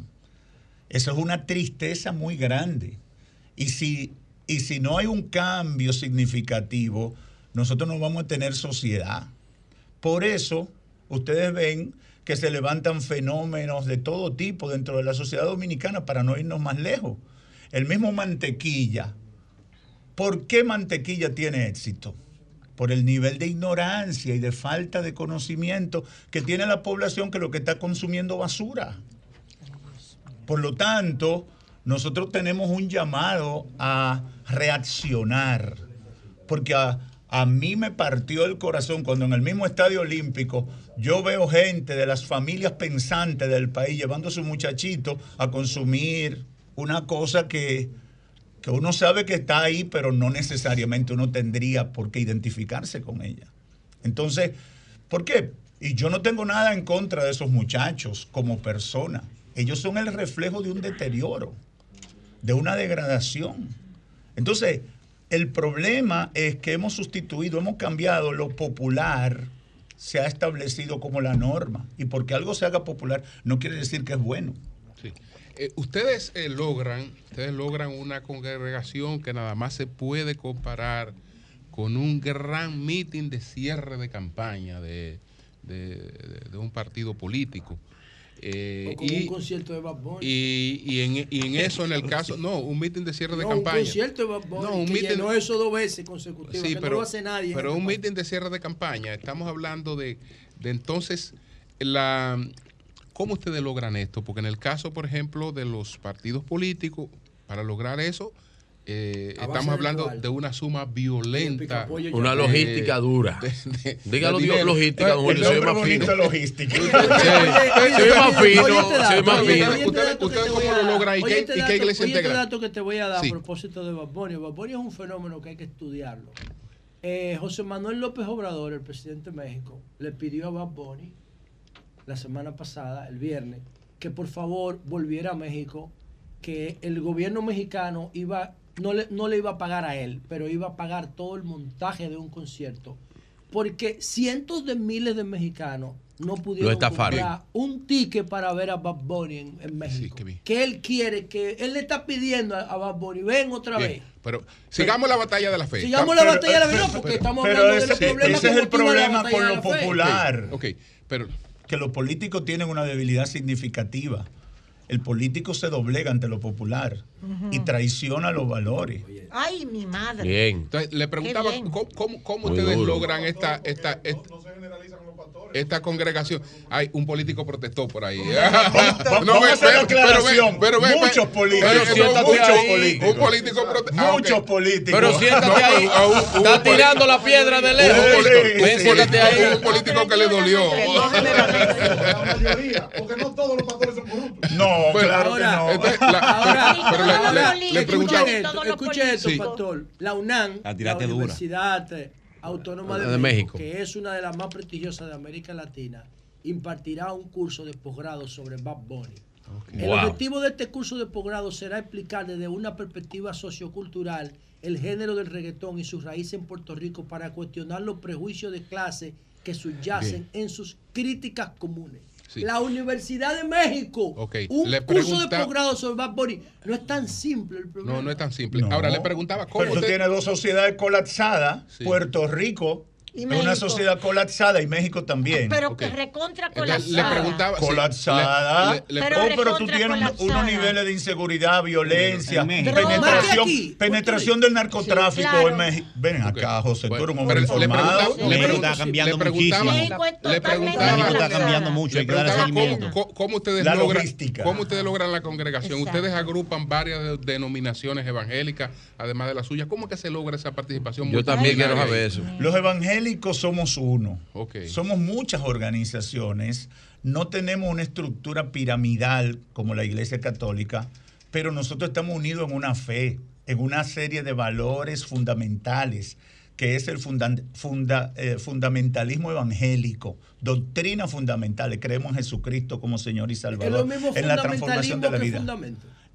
Eso es una tristeza muy grande. Y si, y si no hay un cambio significativo, nosotros no vamos a tener sociedad. Por eso, ustedes ven que se levantan fenómenos de todo tipo dentro de la sociedad dominicana para no irnos más lejos. El mismo mantequilla. ¿Por qué mantequilla tiene éxito? Por el nivel de ignorancia y de falta de conocimiento que tiene la población que lo que está consumiendo basura. Por lo tanto, nosotros tenemos un llamado a reaccionar, porque a, a mí me partió el corazón cuando en el mismo Estadio Olímpico yo veo gente de las familias pensantes del país llevando a su muchachito a consumir una cosa que, que uno sabe que está ahí, pero no necesariamente uno tendría por qué identificarse con ella. Entonces, ¿por qué? Y yo no tengo nada en contra de esos muchachos como persona. Ellos son el reflejo de un deterioro, de una degradación. Entonces, el problema es que hemos sustituido, hemos cambiado lo popular, se ha establecido como la norma. Y porque algo se haga popular no quiere decir que es bueno. Sí. Eh, ustedes eh, logran, ustedes logran una congregación que nada más se puede comparar con un gran mitin de cierre de campaña de, de- de- de un partido político. Eh, O como y, un concierto de Bad Bunny. y- y en, y en eso, en el <laughs> caso, no, un mitin de cierre de campaña. Un concierto de Bad Bunny No, un que mitin- llenó eso dos veces consecutivas. Sí, que pero, no lo hace nadie. pero un mitin de cierre de campaña. Estamos hablando de, de entonces la ¿cómo ustedes logran esto? Porque en el caso, por ejemplo, de los partidos políticos, para lograr eso, eh, estamos hablando de una suma violenta. Una eh, logística dura. de- Dígalo Dios, logística, don Julio, nombre más fino. logística. Ve más fino, ve más fino. ¿Usted, cómo lo logra y qué, este y dato- qué iglesia oye, este integra? dato que te voy a dar a propósito de. Bad Bunny es un fenómeno que hay que estudiarlo. Eh, José Manuel López Obrador, el presidente de México, le pidió a Bad Bunny la semana pasada, el viernes, que por favor volviera a México, que el gobierno mexicano iba no le, no le iba a pagar a él, pero iba a pagar todo el montaje de un concierto, porque cientos de miles de mexicanos no pudieron comprar un ticket para ver a Bad Bunny en, en México. que él quiere, que él le está pidiendo a, a Bad Bunny, ven otra Bien, vez. Pero sigamos la batalla de la fe. Sigamos la batalla de la fe, no, porque estamos pero hablando de ese, los problemas ese que es el problema con de lo popular. Ok, pero que los políticos tienen una debilidad significativa. El político se doblega ante lo popular y traiciona los valores. Ay, mi madre. Bien. Entonces, le preguntaba cómo, cómo- cómo Muy ustedes duro. logran esta, esta, esta, esta congregación. Hay un político protestó por ahí. Vamos a hacer la aclaración. Muchos políticos. pero- Siéntate muchos ahí. políticos. Un político protestó. Muchos políticos. Pero siéntate ahí. Está tirando la piedra de lejos. Ven, siéntate ahí. Un político que le dolió. Porque no todos los pastores son corruptos. No, claro ahora- que no. entonces, la- Ahora, pero le- ahora, le- le escuchen preguntaba- esto, Todos los escuchen esto, Sí. pastor. La UNAM, La la, dura. Universidad Autónoma de, De México, México. que es una de las más prestigiosas de América Latina, impartirá un curso de posgrado sobre Bad Bunny. El Wow. objetivo de este curso de posgrado será explicar desde una perspectiva sociocultural el género del reggaetón y sus raíces en Puerto Rico para cuestionar los prejuicios de clase que subyacen en sus críticas comunes. Sí. La Universidad de México, Ok, un le curso pregunta- de posgrado sobre Bad Bunny, no es tan simple el problema. No, no es tan simple. No. Ahora le preguntaba cómo Pero tú usted- tienes dos sociedades colapsadas. Sí. Puerto Rico Y es México. una sociedad colapsada y México también. Pero que recontra Entonces, le colapsada. preguntaba. colapsada. le- le- le- Pero oh, pero tú tienes unos colapsada. niveles de inseguridad, violencia, penetración, penetración del narcotráfico Sí, claro. en México. Ven acá, José, tú eres un hombre informado. le México preguntaba- está cambiando le preguntaba- muchísimo. México es le preguntaba- México está colapsada. cambiando mucho, Le hay que seguimiento. cómo, cómo- ustedes La logran, logística. cómo ustedes logran la congregación. Exacto. Ustedes agrupan varias de- denominaciones evangélicas, además de la suya. ¿Cómo que se logra esa participación? Yo también quiero saber eso. Los evangélicos somos uno. Somos muchas organizaciones. No tenemos una estructura piramidal como la Iglesia Católica, pero nosotros estamos unidos en una fe, en una serie de valores fundamentales, que es el funda- funda- eh, fundamentalismo evangélico, doctrina fundamental. Creemos en Jesucristo como Señor y Es lo Salvador, mismo en la transformación de la vida.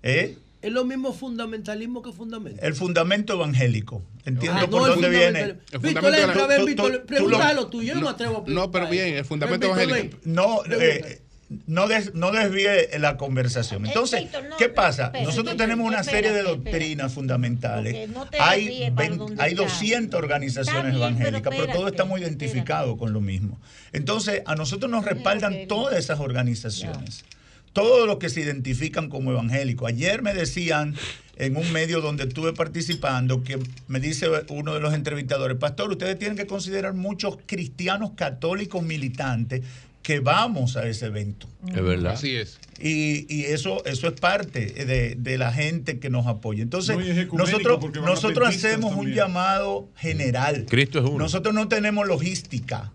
¿Eh? Es lo mismo fundamentalismo que fundamento. El fundamento evangélico. Entiendo Ah, por no, el dónde viene. El Víctor, entra, ven, Tú- tú- Víctor, tú pregúntale lo- lo tuyo, yo no me atrevo a preguntar. No, pero bien, el fundamento Ven, evangélico. No, eh, no, des- no desvíe la conversación. Entonces, Víctor, no, ¿qué pasa? Nosotros tenemos una serie de espérate, doctrinas fundamentales. No hay, desvíes para vein- donde hay está. 200 organizaciones bien, pero evangélicas, pero, todos espérate, estamos identificados con lo mismo. Entonces, a nosotros nos respaldan todas esas organizaciones. Todos los que se identifican como evangélicos. Ayer me decían en un medio donde estuve participando que me dice uno de los entrevistadores, pastor, ustedes tienen que considerar muchos cristianos católicos militantes que vamos a ese evento. Es verdad. Así es. Y, y eso, eso es parte de, de la gente que nos apoya. Entonces, No, nosotros, nosotros hacemos un llamado general. Cristo es uno. Nosotros no tenemos logística.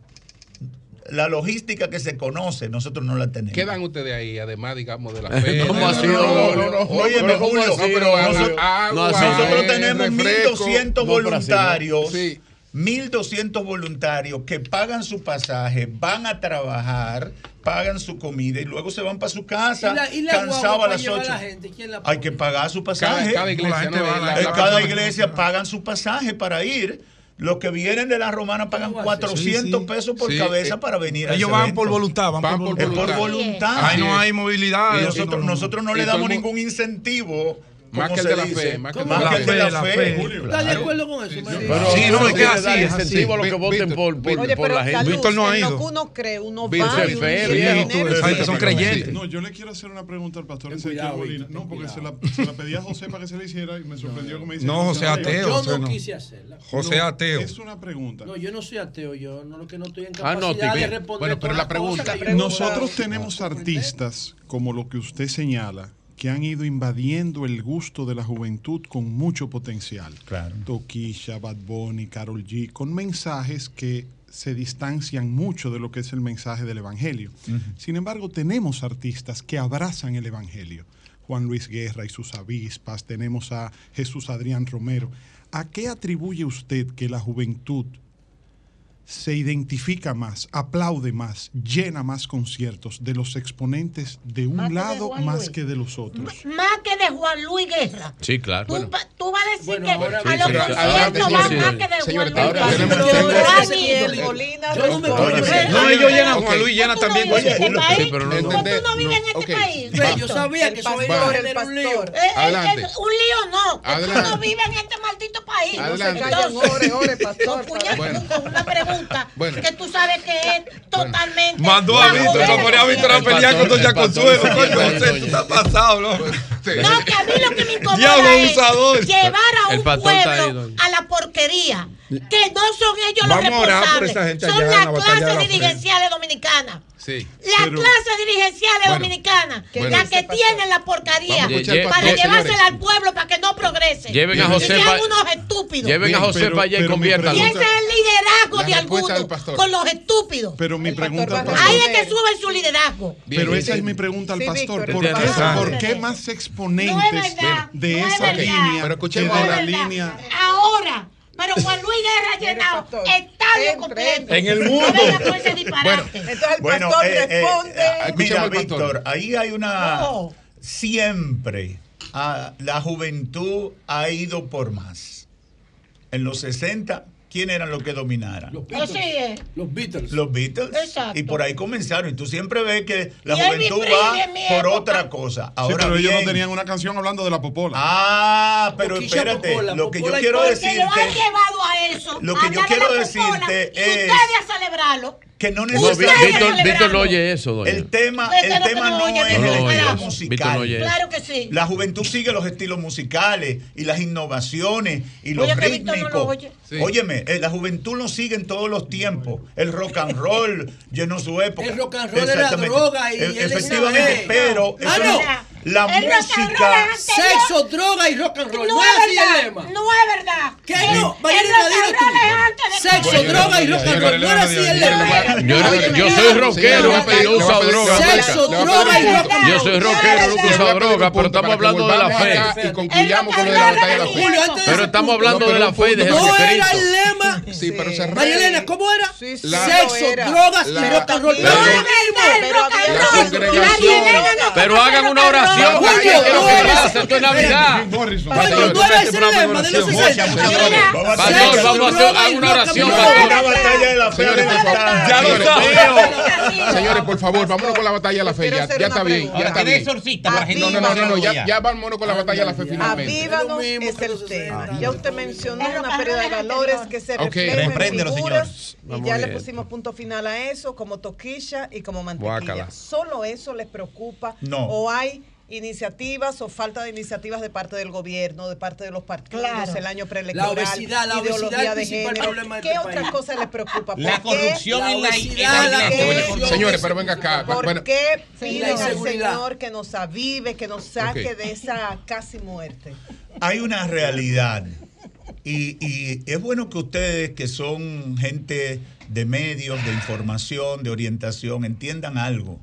La logística que se conoce, nosotros no la tenemos. ¿Qué dan ustedes ahí, además, digamos, de la <laughs> fe? ¿Cómo de- así, No, no, no, ¿cómo Julio, nosotros- eh, tenemos refresco. 1.200 No, pero así no. voluntarios. Sí. 1.200 voluntarios que pagan su pasaje, van a trabajar, pagan su comida y luego se van para su casa ¿Y la, y la cansados guagua a las llevar 8. a la gente? ¿Quién la Hay que pagar su Cada, pasaje. cada iglesia, gente ¿no? la- La- la- cada la- iglesia pagan su pasaje para ir. Los que vienen de la romana pagan ¿Cómo va a ser? 400 Sí, sí. pesos por Sí, cabeza eh, para venir a Ellos ese van evento. por voluntad, van, Van por por Es voluntad. por voluntad. voluntad. Ahí no hay movilidad. Y nosotros, no- nosotros no Y le todo más que el de la fe. Más que el la fe. ¿Estás de acuerdo con eso? Sí, no, es que así es. Incentivo a los que voten por la gente. Víctor no ha ido. Uno cree, uno va. Esa gente son creyentes. No, yo le quiero hacer una pregunta al pastor Ezequiel Molina. No, porque se la pedí a José para que se la hiciera y me sorprendió que me dice. No, José ateo. Yo no quise hacerla. José ateo. Es una pregunta. No, yo no soy ateo. Yo no que no estoy en ah, capacidad de responder. Bueno, pero la pregunta. Nosotros tenemos artistas como lo que usted señala que han ido invadiendo el gusto de la juventud con mucho potencial. Claro. Toquilla, Bad Bunny, Carol G, con mensajes que se distancian mucho de lo que es el mensaje del Evangelio. Sin embargo, tenemos artistas que abrazan el Evangelio. Juan Luis Guerra y sus avispas, tenemos a Jesús Adrián Romero. ¿A qué atribuye usted que la juventud se identifica más, aplaude más, llena más conciertos de los exponentes de un más lado de más Luis. que de los otros. M más que de Juan Luis Guerra. Sí, claro. Tú, bueno. tú vas a decir bueno, que ahora, a los sí, conciertos van sí, más que de Señor, Juan Luis. No, ellos llenan Juan Luis, llena también este pero no, no, no viven en este país. Yo sabía que soy un lío. Eh, Adelante. Un lío no, tú no vives en este maldito país. Adelante. Ore, ore, pastor. Con una pregunta bueno. que tú sabes que es totalmente. Mandó a Víctor para poner a Víctor a pelear con Doña Consuelo. Coño, tú estás pasado, ¿no? No, que a mí lo que me incomoda es llevar a un pueblo a la porquería. Que no son ellos los responsables. Son la clase dirigencial dominicana. Sí. La pero, clase dirigencial dominicana, la que tiene la porquería para llevársela al pueblo para que no progrese. Lleven a José sean a José y conviertan. Y ese es el liderazgo de algunos con los estúpidos. Pero mi pregunta al pastor. Ahí es que sube su liderazgo. Pero esa es mi pregunta al pastor. ¿Por qué, más exponentes de esa línea. Ahora pero Juan Luis Guerra ha llenado estadio completo. En el mundo. No venga disparate. Bueno, Entonces el bueno, pastor eh, eh responde. Eh, ah, mira, Víctor, ahí hay una. No. Siempre a, la juventud ha ido por más. En los 60 ¿quién eran los que dominaran? Los Beatles. Los Beatles. Los Beatles. Exacto. Y por ahí comenzaron. Y tú siempre ves que la juventud va por otra cosa. Ahora pero ellos no tenían una canción hablando de la popola. Ah, pero espérate. Lo que yo quiero decirte. lo han llevado a eso. Lo que yo quiero decirte es. Ustedes a celebrarlo que no necesariamente. Víctor, no oye eso, doña. El tema, el no tema no, oye, es no el estilo musical. Claro que sí. La juventud sigue los estilos musicales y las innovaciones y los oye, rítmicos. Lo Sí. Óyeme, eh, la juventud lo sigue en todos los tiempos. El rock and roll <laughs> llenó su época. El rock and roll era droga y e- efectivamente, pero ah, no. la música, sexo, droga y rock and roll. No, es verdad. El lema. No es verdad. ¿Qué no? Vaya el rock and roll Sexo, droga y rock and roll. No era así el lema. Yo soy rockero, pero he usado droga. Sexo, droga y rock and roll. Yo soy rockero, nunca he usado droga, pero estamos hablando de la fe. Y concluyamos con lo de la batalla de la fe. Pero estamos hablando de la fe y de Jesucristo era el lema. Sí, pero se María Elena, ¿cómo era? Sí, sí, la, Sexo, era. drogas la, y rock and roll. No, no, Pero hagan una oración. Esto es Navidad. Pastor, no era ese lema de los 60. Pastor, vamos a hacer una oración. Señores, por favor. Señores, por favor, vámonos con la batalla de la fe. Ya está bien, ya está bien. No, no, no, no, ya vámonos con la batalla de la fe finalmente. Avívanos es el tema. Ya usted mencionó una pérdida de valores que se okay. reflejan en figuras. Y ya le pusimos punto final a eso, como toquilla y como mantequilla. Guácala. ¿Solo eso les preocupa? No. ¿O hay iniciativas o falta de iniciativas de parte del gobierno, de parte de los partidos, el año preelectoral, la obesidad, la ideología de género. ¿Qué este otras cosas les preocupa? La corrupción y la. Señores, pero venga acá. ¿Por bueno. qué piden al Señor que nos avive, que nos saque de esa casi muerte? Hay una realidad y, es bueno que ustedes, que son gente de medios, de información, de orientación, entiendan algo.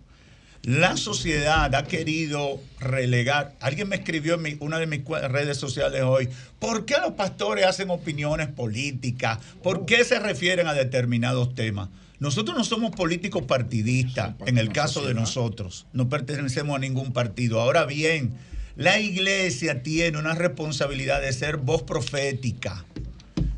La sociedad ha querido relegar. Alguien me escribió en una de mis redes sociales hoy, ¿por qué los pastores hacen opiniones políticas? ¿Por qué se refieren a determinados temas? Nosotros no somos políticos partidistas, en el caso de nosotros. No pertenecemos a ningún partido. Ahora bien, la iglesia tiene una responsabilidad de ser voz profética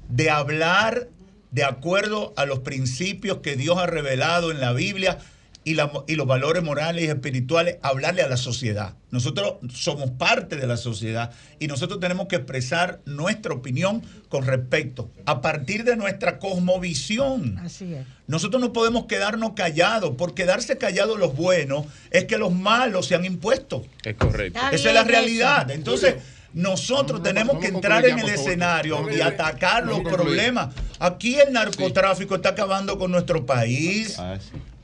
de hablar de acuerdo a los principios que Dios ha revelado en la Biblia y, la- y los valores morales y espirituales, hablarle a la sociedad. Nosotros somos parte de la sociedad y nosotros tenemos que expresar nuestra opinión con respecto a partir de nuestra cosmovisión. Así es. Nosotros no podemos quedarnos callados. Por quedarse callados los buenos es que los malos se han impuesto. Es correcto. Esa es la realidad. Entonces, nosotros tenemos que entrar en el escenario y atacar los problemas. Aquí el narcotráfico está acabando con nuestro país.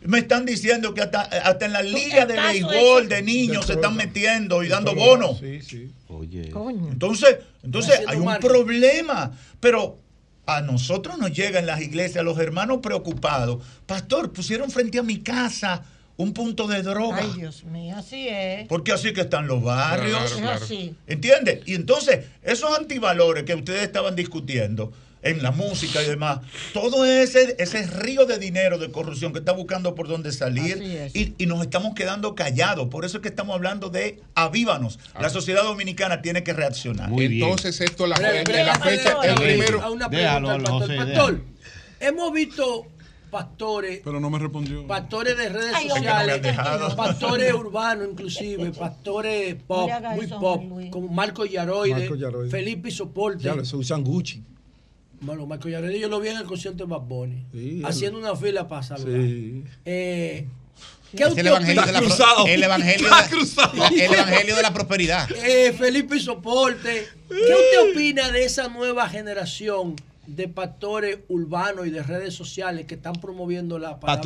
Me están diciendo que hasta, hasta en la liga de béisbol de niños se están metiendo y dando bonos. Entonces, entonces Haciendo hay un problema. Pero a nosotros nos llegan las iglesias, los hermanos preocupados. Pastor, pusieron frente a mi casa un punto de droga. Ay, Dios mío, así es. Porque así que están los barrios. Es así. ¿Entiendes? Y entonces, esos antivalores que ustedes estaban discutiendo en la música y demás, todo ese, ese río de dinero de corrupción que está buscando por dónde salir y, y nos estamos quedando callados. Por eso es que estamos hablando de avívanos. La sociedad dominicana tiene que reaccionar. Entonces, esto, la, fe- breve, la fecha, el primero. a una pregunta al pastor. Pastor, hemos visto pastores, Pero no me respondió. pastores de redes Ay, sociales, no pastores urbanos inclusive, pastores pop, muy pop, como Marco Yaroide, Marco Yaroide. Felipe Soporte. Ya usan Gucci. Bueno, Marco Yaroide yo lo vi en el concierto de Bad Bunny, Sí, haciendo una fila para saludar. Sí. Eh, ¿Qué Es usted el evangelio, opina? de la, pro- el, evangelio de, el evangelio de la prosperidad. Eh, Felipe Soporte, ¿qué usted opina de esa nueva generación de pastores urbanos y de redes sociales que están promoviendo la palabra?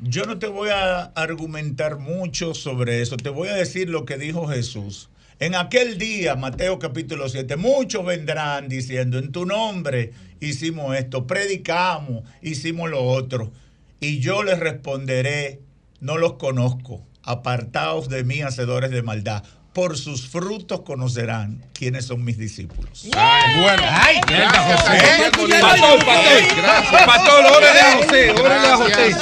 Yo no te voy a argumentar mucho sobre eso. Te voy a decir lo que dijo Jesús. En aquel día, Mateo capítulo 7, muchos vendrán diciendo, en tu nombre hicimos esto, predicamos, hicimos lo otro. Y yo les responderé, no los conozco, apartaos de mí, hacedores de maldad. Por sus frutos conocerán quiénes son mis discípulos. bueno. Ay, gracias, José. José. Pastor, pastor. Gracias. Pastor, órale a José, órale a José.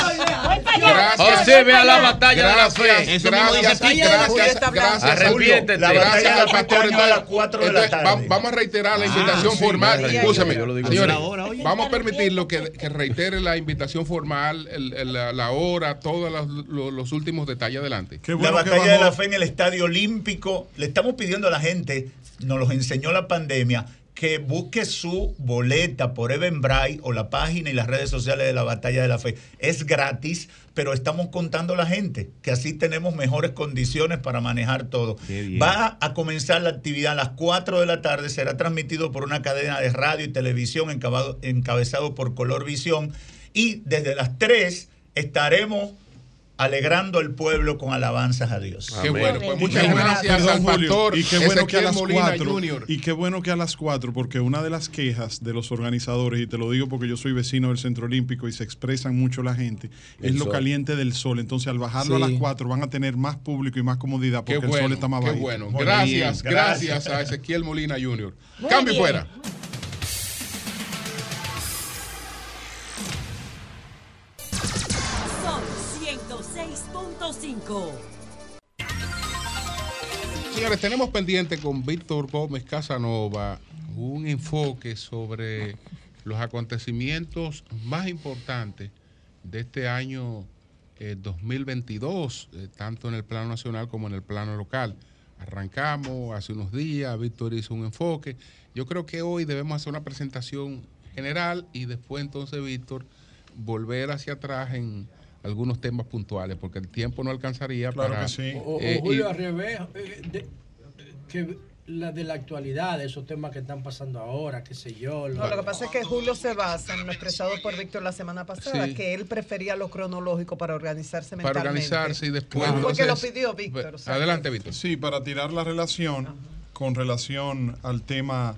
Gracias. José, ve a la batalla de la Gracias, fe. Eso mismo dice Gracias, gracias, Gracias, gracias. Arrepiéntete. La batalla Gracias al al pastor. pastor a las Entonces, 4 de la tarde. va- Vamos a reiterar la Ah, invitación formal. Escúchame, señores, vamos a permitirlo que, que reitere la invitación formal, la, hora, todos los últimos detalles adelante. la batalla de la fe en el Estadio Olímpico. Le estamos pidiendo a la gente, nos los enseñó la pandemia, que busque su boleta por Eventbrite o la página y las redes sociales de la batalla de la fe. Es gratis, pero estamos contando a la gente que así tenemos mejores condiciones para manejar todo. Va a comenzar la actividad a las 4 de la tarde, será transmitido por una cadena de radio y televisión encabado- encabezado por Color Visión y desde las 3 estaremos alegrando al pueblo con alabanzas a Dios. Qué bueno, pues muchas qué gracias perdón, al Julio, pastor y qué bueno que a las Molina cuatro y qué bueno que a las cuatro porque una de las quejas de los organizadores y te lo digo porque yo soy vecino del Centro Olímpico y se expresan mucho la gente El es lo caliente del sol entonces al bajarlo Sí. a las cuatro van a tener más público y más comodidad Qué porque el sol está más qué bajito bueno. Gracias, gracias a Ezequiel Molina Jr. Muy Cambio bien. fuera. 106.5. Señores, tenemos pendiente con Víctor Gómez Casanova un enfoque sobre los acontecimientos más importantes de este año eh, 2022, eh, tanto en el plano nacional como en el plano local. Arrancamos hace unos días, Víctor hizo un enfoque. Yo creo que hoy debemos hacer una presentación general y después entonces, Víctor, volver hacia atrás en algunos temas puntuales, porque el tiempo no alcanzaría Claro para... que sí. O, o eh, y- Julio al revés, eh, de- que la de la actualidad, de esos temas que están pasando ahora, qué sé yo. No, lo que pasa es que Julio se basa en lo expresado por Víctor la semana pasada, Sí. que él prefería lo cronológico para organizarse para mentalmente. organizarse y después. Él fue que lo pidió Víctor. o sea, Adelante, Víctor. Sí, para tirar la relación con relación al tema.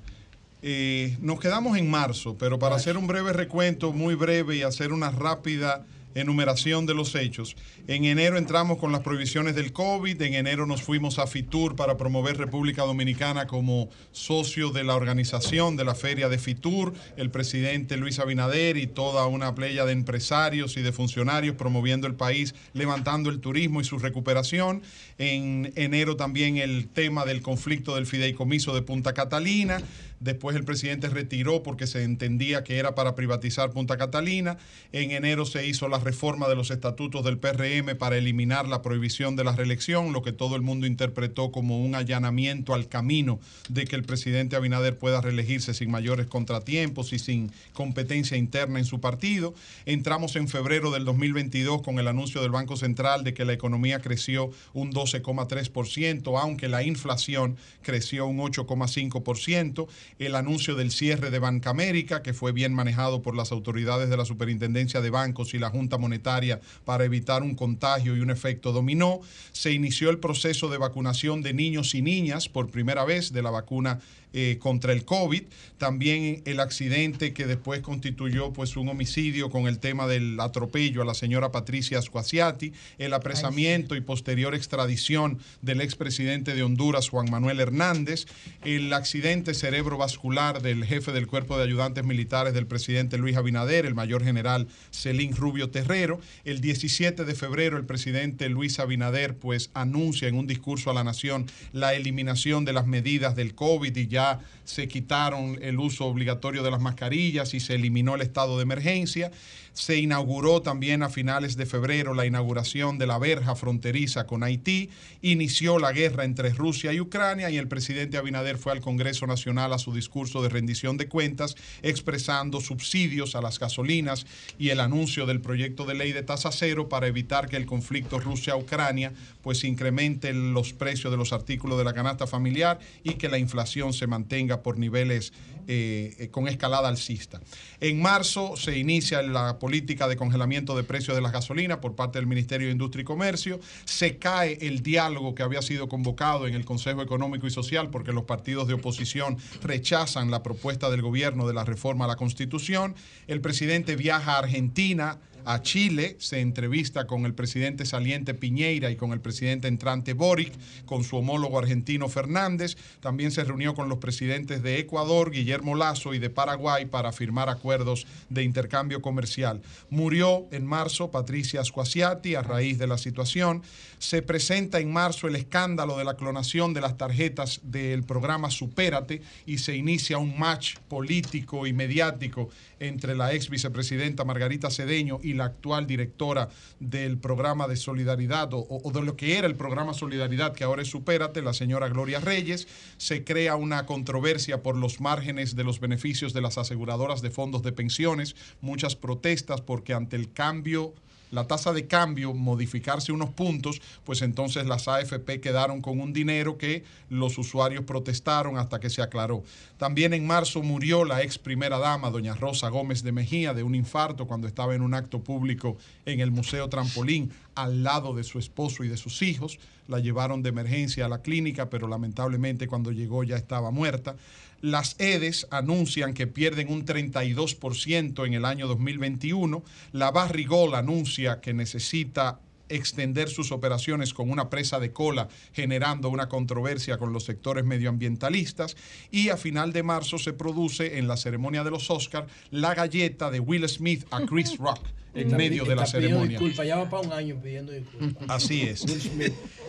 eh, nos quedamos en marzo, pero para hacer un breve recuento, muy breve y hacer una rápida enumeración de los hechos. En enero entramos con las prohibiciones del COVID, en enero nos fuimos a Fitur para promover República Dominicana como socio de la organización de la feria de Fitur, el presidente Luis Abinader y toda una playa de empresarios y de funcionarios promoviendo el país, levantando el turismo y su recuperación. En enero también el tema del conflicto del fideicomiso de Punta Catalina. Después el presidente retiró porque se entendía que era para privatizar Punta Catalina. En enero se hizo la reforma de los estatutos del PRM para eliminar la prohibición de la reelección, lo que todo el mundo interpretó como un allanamiento al camino de que el presidente Abinader pueda reelegirse sin mayores contratiempos y sin competencia interna en su partido. Entramos en febrero del 2022 con el anuncio del Banco Central de que la economía creció un 12,3%, aunque la inflación creció un 8,5%. El anuncio del cierre de Banca América, que fue bien manejado por las autoridades de la Superintendencia de Bancos y la Junta Monetaria para evitar un contagio y un efecto dominó. Se inició el proceso de vacunación de niños y niñas por primera vez de la vacuna eh, contra el COVID. También el accidente que después constituyó pues un homicidio con el tema del atropello a la señora Patricia Squasiati, el apresamiento y posterior extradición del expresidente de Honduras, Juan Manuel Hernández, el accidente cerebrovascular del jefe del cuerpo de ayudantes militares del presidente Luis Abinader, el mayor general Celín Rubio Terrero. El 17 de febrero el presidente Luis Abinader pues anuncia en un discurso a la nación la eliminación de las medidas del COVID y ya se quitaron el uso obligatorio de las mascarillas y se eliminó el estado de emergencia. Se inauguró también a finales de febrero la inauguración de la verja fronteriza con Haití. Inició la guerra entre Rusia y Ucrania y el presidente Abinader fue al Congreso Nacional a su discurso de rendición de cuentas expresando subsidios a las gasolinas y el anuncio del proyecto de ley de tasa cero para evitar que el conflicto Rusia-Ucrania pues incremente los precios de los artículos de la canasta familiar y que la inflación se mantenga por niveles eh, eh, con escalada alcista. En marzo se inicia la política de congelamiento de precios de las gasolinas por parte del Ministerio de Industria y Comercio. Se cae el diálogo que había sido convocado en el Consejo Económico y Social porque los partidos de oposición rechazan la propuesta del gobierno de la reforma a la Constitución. El presidente viaja a Argentina a Chile, se entrevista con el presidente saliente Piñeira y con el presidente entrante Boric, con su homólogo argentino Fernández. También se reunió con los presidentes de Ecuador, Guillermo Lazo, y de Paraguay para firmar acuerdos de intercambio comercial. Murió en marzo Patricia Squasiati a raíz de la situación. Se presenta en marzo el escándalo de la clonación de las tarjetas del programa Supérate y se inicia un match político y mediático entre la ex vicepresidenta Margarita Cedeño y la actual directora del programa de solidaridad o, o de lo que era el programa Solidaridad, que ahora es Supérate, la señora Gloria Reyes. Se crea una controversia por los márgenes de los beneficios de las aseguradoras de fondos de pensiones, muchas protestas porque ante el cambio la tasa de cambio modificarse unos puntos, pues entonces las AFP quedaron con un dinero que los usuarios protestaron hasta que se aclaró. También en marzo murió la ex primera dama, doña Rosa Gómez de Mejía, de un infarto cuando estaba en un acto público en el Museo Trampolín al lado de su esposo y de sus hijos. La llevaron de emergencia a la clínica, pero lamentablemente cuando llegó ya estaba muerta. Las EDES anuncian que pierden un 32% en el año 2021. La Barrigol anuncia que necesita extender sus operaciones con una presa de cola, generando una controversia con los sectores medioambientalistas. Y a final de marzo se produce en la ceremonia de los Oscars la galleta de Will Smith a Chris <laughs> Rock en Está medio de la ceremonia. Disculpa, ya va para un año pidiendo disculpas. Así es.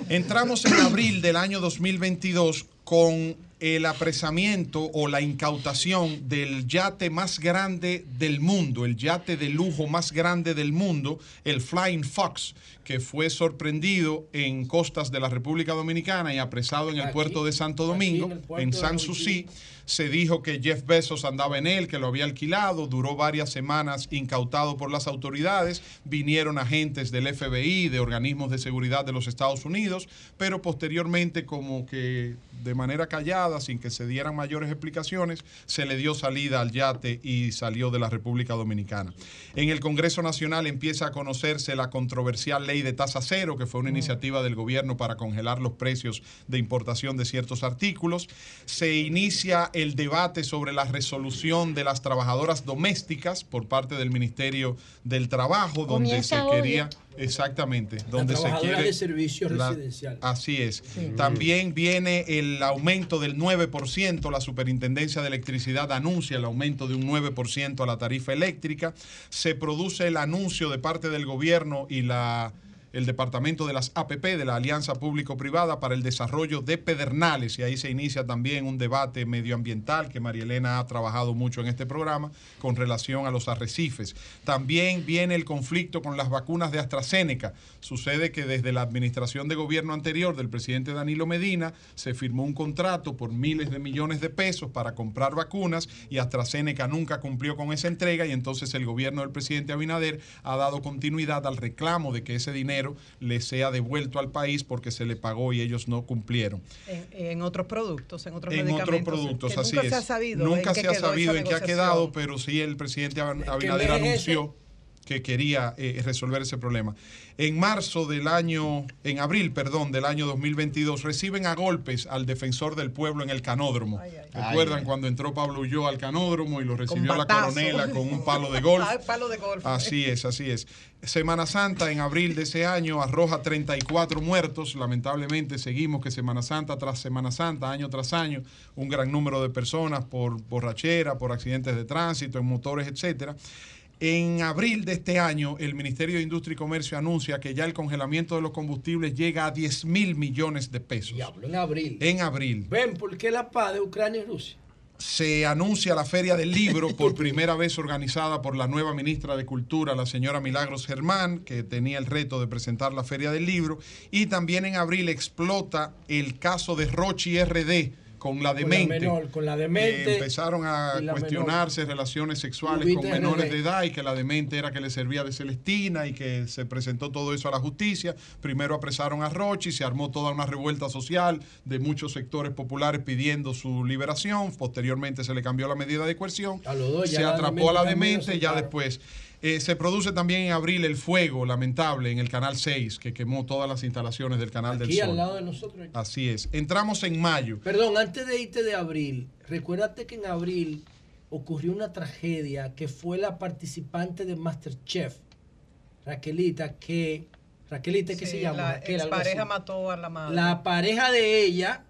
Entramos en abril del año 2022 con el apresamiento o la incautación del yate más grande del mundo, el yate de lujo más grande del mundo, el Flying Fox, que fue sorprendido en costas de la República Dominicana y apresado en el Aquí, puerto de Santo Domingo, en en San. Susi. Se dijo que Jeff Bezos andaba en él, que lo había alquilado, duró varias semanas incautado por las autoridades, vinieron agentes del FBI, de organismos de seguridad de los Estados Unidos, pero posteriormente como que de manera callada, sin que se dieran mayores explicaciones, se le dio salida al yate y salió de la República Dominicana. En el Congreso Nacional empieza a conocerse la controversial ley de tasa cero, que fue una iniciativa del gobierno para congelar los precios de importación de ciertos artículos. Se inicia el debate sobre la resolución de las trabajadoras domésticas por parte del Ministerio del Trabajo, donde se quería, ¿eh? Exactamente, donde se trabajadora quiere de servicio la- residencial. Así es. También viene el aumento del 9%. La Superintendencia de Electricidad anuncia el aumento de un 9% a la tarifa eléctrica. Se produce el anuncio de parte del gobierno y la el departamento de las APP, de la Alianza Público-Privada para el Desarrollo de Pedernales, y ahí se inicia también un debate medioambiental que María Elena ha trabajado mucho en este programa con relación a los arrecifes. También viene el conflicto con las vacunas de AstraZeneca. Sucede que desde la administración de gobierno anterior del presidente Danilo Medina se firmó un contrato por miles de millones de pesos para comprar vacunas y AstraZeneca nunca cumplió con esa entrega y entonces el gobierno del presidente Abinader ha dado continuidad al reclamo de que ese dinero le sea devuelto al país porque se le pagó y ellos no cumplieron. En, en otros productos, en otros En medicamentos. otros productos, que así nunca es. se ha sabido nunca en qué se ha sabido en qué ha quedado, pero sí el presidente Ab- Abinader anunció que quería eh, resolver ese problema. En marzo del año, en abril, perdón, del año 2022, reciben a golpes al defensor del pueblo en el canódromo. ¿Recuerdan Ay. cuando entró Pablo Ulloa al canódromo y lo recibió la coronela con un palo de golf? <laughs> Palo de golf. Así es, así es. Semana Santa en abril de ese año arroja 34 muertos. Lamentablemente seguimos que Semana Santa tras Semana Santa, año tras año, un gran número de personas por borrachera, por accidentes de tránsito, en motores, etcétera. En abril de este año, el Ministerio de Industria y Comercio anuncia que ya el congelamiento de los combustibles llega a 10 mil millones de pesos. En abril. En abril. Ven, ¿por qué la paz de Ucrania y Rusia? se anuncia la Feria del Libro por primera vez organizada por la nueva ministra de Cultura, la señora Milagros Germán, que tenía el reto de presentar la Feria del Libro. Y también en abril explota el caso de Rochi RD con la Con la demente. menor, con la demente. empezaron a cuestionarse relaciones sexuales Ubita con menores de edad y que la demente era que le servía de Celestina y que se presentó todo eso a la justicia. Primero apresaron a Rochi, se armó toda una revuelta social de muchos sectores populares pidiendo su liberación. Posteriormente se le cambió la medida de coerción. A los dos, ya se atrapó a la demente ya después. Eh, se produce también en abril el fuego lamentable en el Canal 6, que quemó todas las instalaciones del Canal del Aquí al Sol. lado de nosotros. Así es. Entramos en mayo. Perdón, antes de irte de abril, recuérdate que en abril ocurrió una tragedia que fue la participante de Masterchef, Raquelita, que. Raquelita, ¿qué Sí, se llama? La Raquel, pareja mató a la madre. La pareja de ella,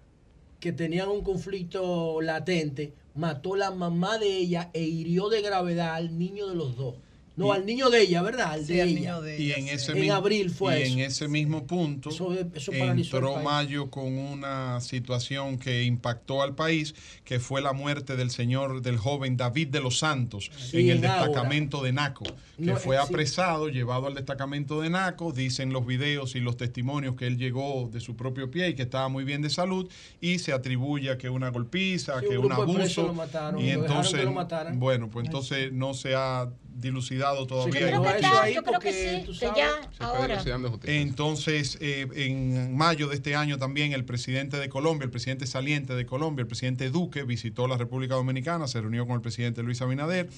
que tenían un conflicto latente, mató la mamá de ella e hirió de gravedad al niño de los dos. No, Y- al niño de ella, ¿verdad? Al Sí, de al ella. niño de Y ella, en sí. ese En mismo, abril fue y eso. en ese mismo punto Eso- eso paralizó el entró mayo con una situación que impactó al país, que fue la muerte del señor, del joven David de los Santos Sí, en el en destacamento de Naco, que No, fue eh, sí. apresado, llevado al destacamento de Naco, dicen los videos y los testimonios que él llegó de su propio pie y que estaba muy bien de salud y se atribuye a que una golpiza, Sí, que un abuso lo mataron, y lo dejaron que entonces lo mataran. bueno, pues entonces no se ha dilucidado todavía. Sí, y creo que justicia. yo creo que sí, que ya ahora. Entonces, eh, en mayo de este año también el presidente de Colombia, el presidente saliente de Colombia, el presidente Duque, visitó la República Dominicana, se reunió con el presidente Luis Abinader,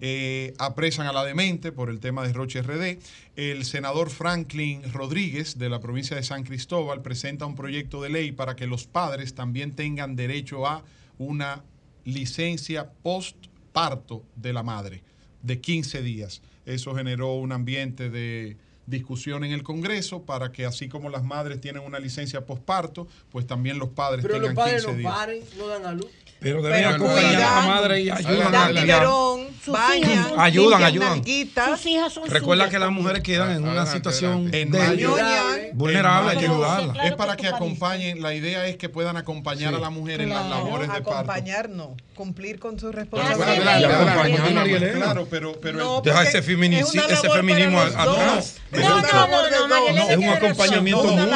eh, apresan a la demente por el tema de Roche RD. El senador Franklin Rodríguez de la provincia de San Cristóbal presenta un proyecto de ley para que los padres también tengan derecho a una licencia postparto de la madre de 15 días. Eso generó un ambiente de discusión en el Congreso para que así como las madres tienen una licencia postparto, pues también los padres Pero tengan los padres 15 no días. paren, no dan a luz. Pero deben acompañar a la madre y ayudan Dan a biberón, Sus bañan, Ayudan, ayudan. Sus hijas son Recuerda suyas que las mujeres quedan en una situación. En de vulnerable, hay que En mayo ayudarla. Es para que acompañen, la idea es que puedan acompañar Sí. a la mujer en las Claro, labores de parto. acompañar no, cumplir con su Pero responsabilidad. adelante, Y adelante, acompañar a continúa, María Elena. Claro, pero, pero No, Deja ese, feminici- es una ese feminismo atrás. dos. No, no, no, de no, Es un acompañamiento mutuo. de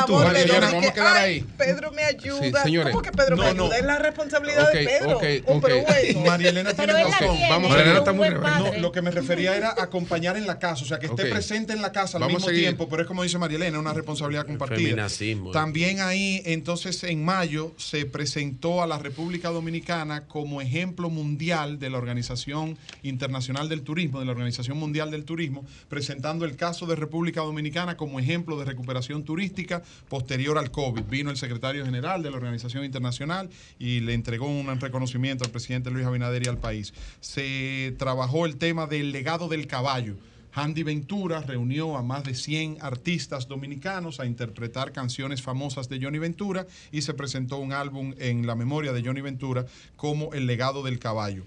vamos a Que, quedar ahí. Pedro me ayuda. ¿Cómo que Pedro me ayuda? Es la responsabilidad Ok, de Pedro. ok, Oh, pero ok. bueno. María Elena tiene razón. Vamos él a es ver, un está muy. No, lo que me refería era acompañar en la casa, o sea, que esté presente en la casa al Vamos mismo tiempo, pero es como dice María Elena, una responsabilidad compartida. También ahí, entonces, en mayo se presentó a la República Dominicana como ejemplo mundial de la Organización Internacional del Turismo, de la Organización Mundial del Turismo, presentando el caso de República Dominicana como ejemplo de recuperación turística posterior al COVID. Vino el secretario general de la Organización Internacional y le entregó un reconocimiento al presidente Luis Abinader y al país. Se trabajó el tema del legado del caballo Handy Ventura reunió a más de 100 artistas dominicanos a interpretar canciones famosas de Johnny Ventura y se presentó un álbum en la memoria de Johnny Ventura como El legado del caballo.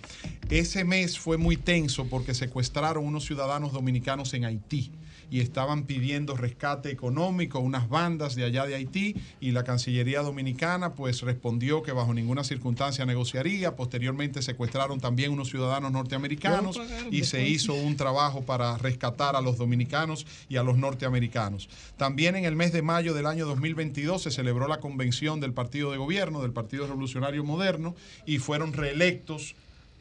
Ese mes fue muy tenso porque secuestraron unos ciudadanos dominicanos en Haití y estaban pidiendo rescate económico unas bandas de allá de Haití y la Cancillería Dominicana pues respondió que bajo ninguna circunstancia negociaría. Posteriormente secuestraron también unos ciudadanos norteamericanos y se hizo un trabajo para rescatar a los dominicanos y a los norteamericanos. También en el mes de mayo del año 2022 se celebró la convención del partido de gobierno, del Partido Revolucionario Moderno, y fueron reelectos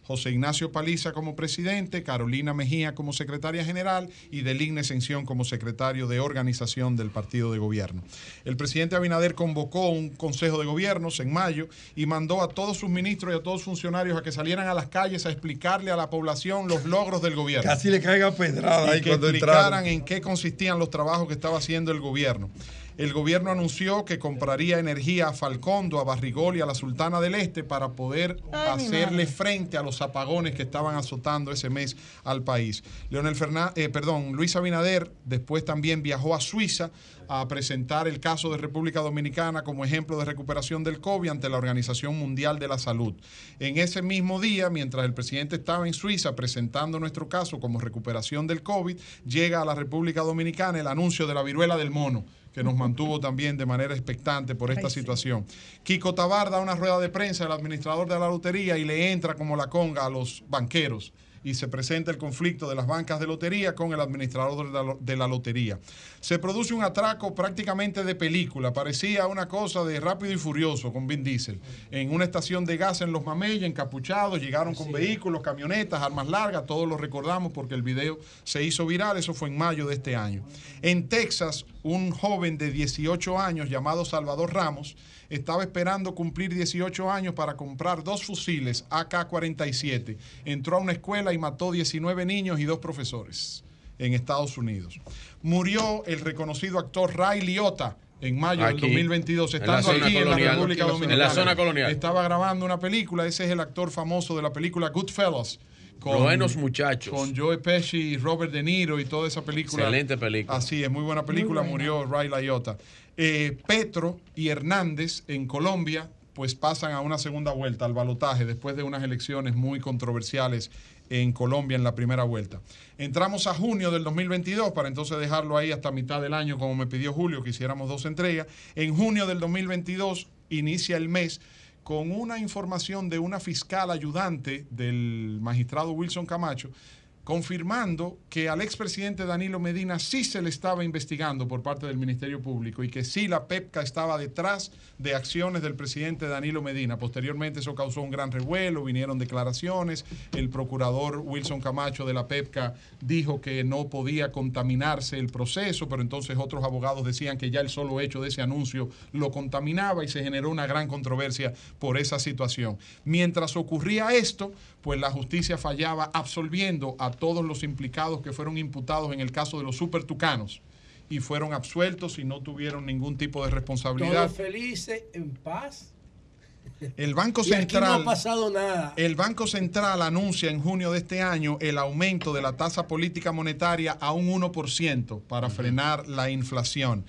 José Ignacio Paliza como presidente, Carolina Mejía como secretaria general y Deligne Ascensión como secretario de organización del partido de gobierno. El presidente Abinader convocó un consejo de gobiernos en mayo y mandó a todos sus ministros y a todos sus funcionarios a que salieran a las calles a explicarle a la población los logros del gobierno. Casi le caiga pedrada y ahí que cuando explicaran entraron. en qué consistían los trabajos que estaba haciendo el gobierno. El gobierno anunció que compraría energía a Falcondo, a Barrigol y a la Sultana del Este para poder Ay, hacerle frente a los apagones que estaban azotando ese mes al país. Leonel Fernández, perdón, Luis Abinader después también viajó a Suiza a presentar el caso de República Dominicana como ejemplo de recuperación del COVID ante la Organización Mundial de la Salud. En ese mismo día, mientras el presidente estaba en Suiza presentando nuestro caso como recuperación del COVID, llega a la República Dominicana el anuncio de la viruela del mono que nos mantuvo también de manera expectante por esta situación. Kiko Tabar da una rueda de prensa, el administrador de la lotería, y le entra como la conga a los banqueros. Y se presenta el conflicto de las bancas de lotería con el administrador de la, lo- de la lotería. Se produce un atraco prácticamente de película, parecía una cosa de rápido y furioso con Vin Diesel. En una estación de gas en Los Mameyes, encapuchados, llegaron con vehículos, camionetas, armas largas, todos lo recordamos porque el video se hizo viral, eso fue en mayo de este año. En Texas, un joven de 18 años llamado Salvador Ramos estaba esperando cumplir 18 años para comprar dos fusiles AK-47. Entró a una escuela y mató 19 niños y dos profesores en Estados Unidos. Murió el reconocido actor Ray Liotta en mayo del Aquí, 2022, en la estando aquí en la. República En la Dominicana. zona colonial. Estaba grabando una película, ese es el actor famoso de la película Goodfellas. Buenos muchachos. Con Joe Pesci y Robert De Niro y toda esa película. Excelente película. Así es, muy buena película. Muy buena. Murió Ray Liotta. Eh, Petro y Hernández en Colombia, pues pasan a una segunda vuelta, al balotaje, después de unas elecciones muy controversiales en Colombia en la primera vuelta. Entramos a junio del 2022, para entonces dejarlo ahí hasta mitad del año, como me pidió Julio, que hiciéramos dos entregas. En junio del 2022 inicia el mes con una información de una fiscal ayudante del magistrado Wilson Camacho, confirmando que al expresidente Danilo Medina sí se le estaba investigando por parte del Ministerio Público y que sí la PEPCA estaba detrás de acciones del presidente Danilo Medina. Posteriormente eso causó un gran revuelo, vinieron declaraciones, el procurador Wilson Camacho de la PEPCA dijo que no podía contaminarse el proceso, pero entonces otros abogados decían que ya el solo hecho de ese anuncio lo contaminaba y se generó una gran controversia por esa situación. Mientras ocurría esto, pues la justicia fallaba absolviendo a todos los implicados que fueron imputados en el caso de los supertucanos y fueron absueltos y no tuvieron ningún tipo de responsabilidad. Todos felices, en paz. El Banco Y aquí Central. no ha pasado nada. El Banco Central anuncia en junio de este año el aumento de la tasa política monetaria a un 1% para frenar la inflación.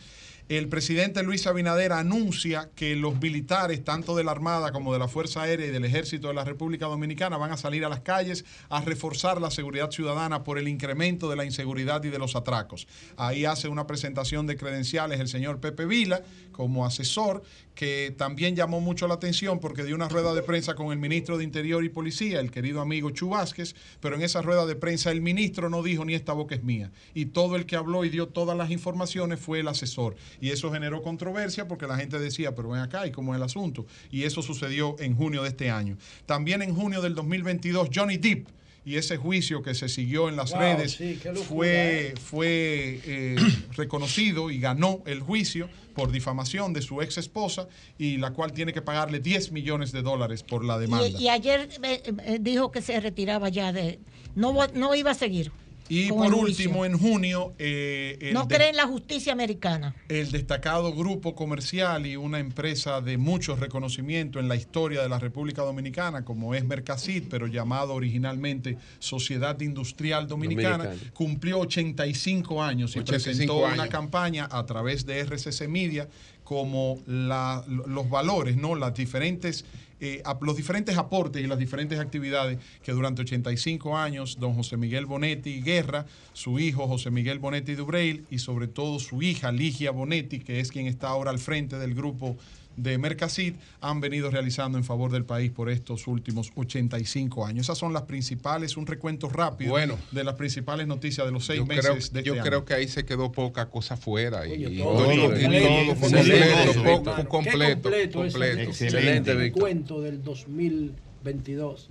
El presidente Luis Abinader anuncia que los militares, tanto de la Armada como de la Fuerza Aérea y del Ejército de la República Dominicana, van a salir a las calles a reforzar la seguridad ciudadana por el incremento de la inseguridad y de los atracos. Ahí hace una presentación de credenciales el señor Pepe Vila como asesor, que también llamó mucho la atención porque dio una rueda de prensa con el ministro de Interior y Policía, el querido amigo Chu Vázquez, pero en esa rueda de prensa el ministro no dijo ni esta boca es mía. Y todo el que habló y dio todas las informaciones fue el asesor. Y eso generó controversia porque la gente decía, pero ven acá, ¿y cómo es el asunto? Y eso sucedió en junio de este año. También en junio del 2022, Johnny Depp y ese juicio que se siguió en las Wow, redes sí, qué locura, fue, ¿eh? fue eh, reconocido y ganó el juicio por difamación de su ex esposa y la cual tiene que pagarle 10 millones de dólares por la demanda. Y, y ayer eh, dijo que se retiraba ya de. No, no iba a seguir. Y por último, en junio, eh, el, No de- cree en la justicia americana. el destacado grupo comercial y una empresa de mucho reconocimiento en la historia de la República Dominicana, como es Mercasit, pero llamado originalmente Sociedad Industrial Dominicana, Dominicana. cumplió 85 años y 85 presentó una campaña a través de RCC Media como la- los valores, ¿no? Las diferentes, eh, los diferentes aportes y las diferentes actividades que durante 85 años don José Miguel Bonetti Guerra, su hijo José Miguel Bonetti Dubreil y sobre todo su hija Ligia Bonetti, que es quien está ahora al frente del grupo de Mercasit, han venido realizando en favor del país por estos últimos 85 años. Esas son las principales, un recuento rápido Bueno. de las principales noticias de los seis meses creo, de yo este creo año. que ahí se quedó poca cosa fuera. Y, todo, todo, y todo, todo excelente, fue excelente, completo, completo, completo. excelente Víctor. cuento del 2022.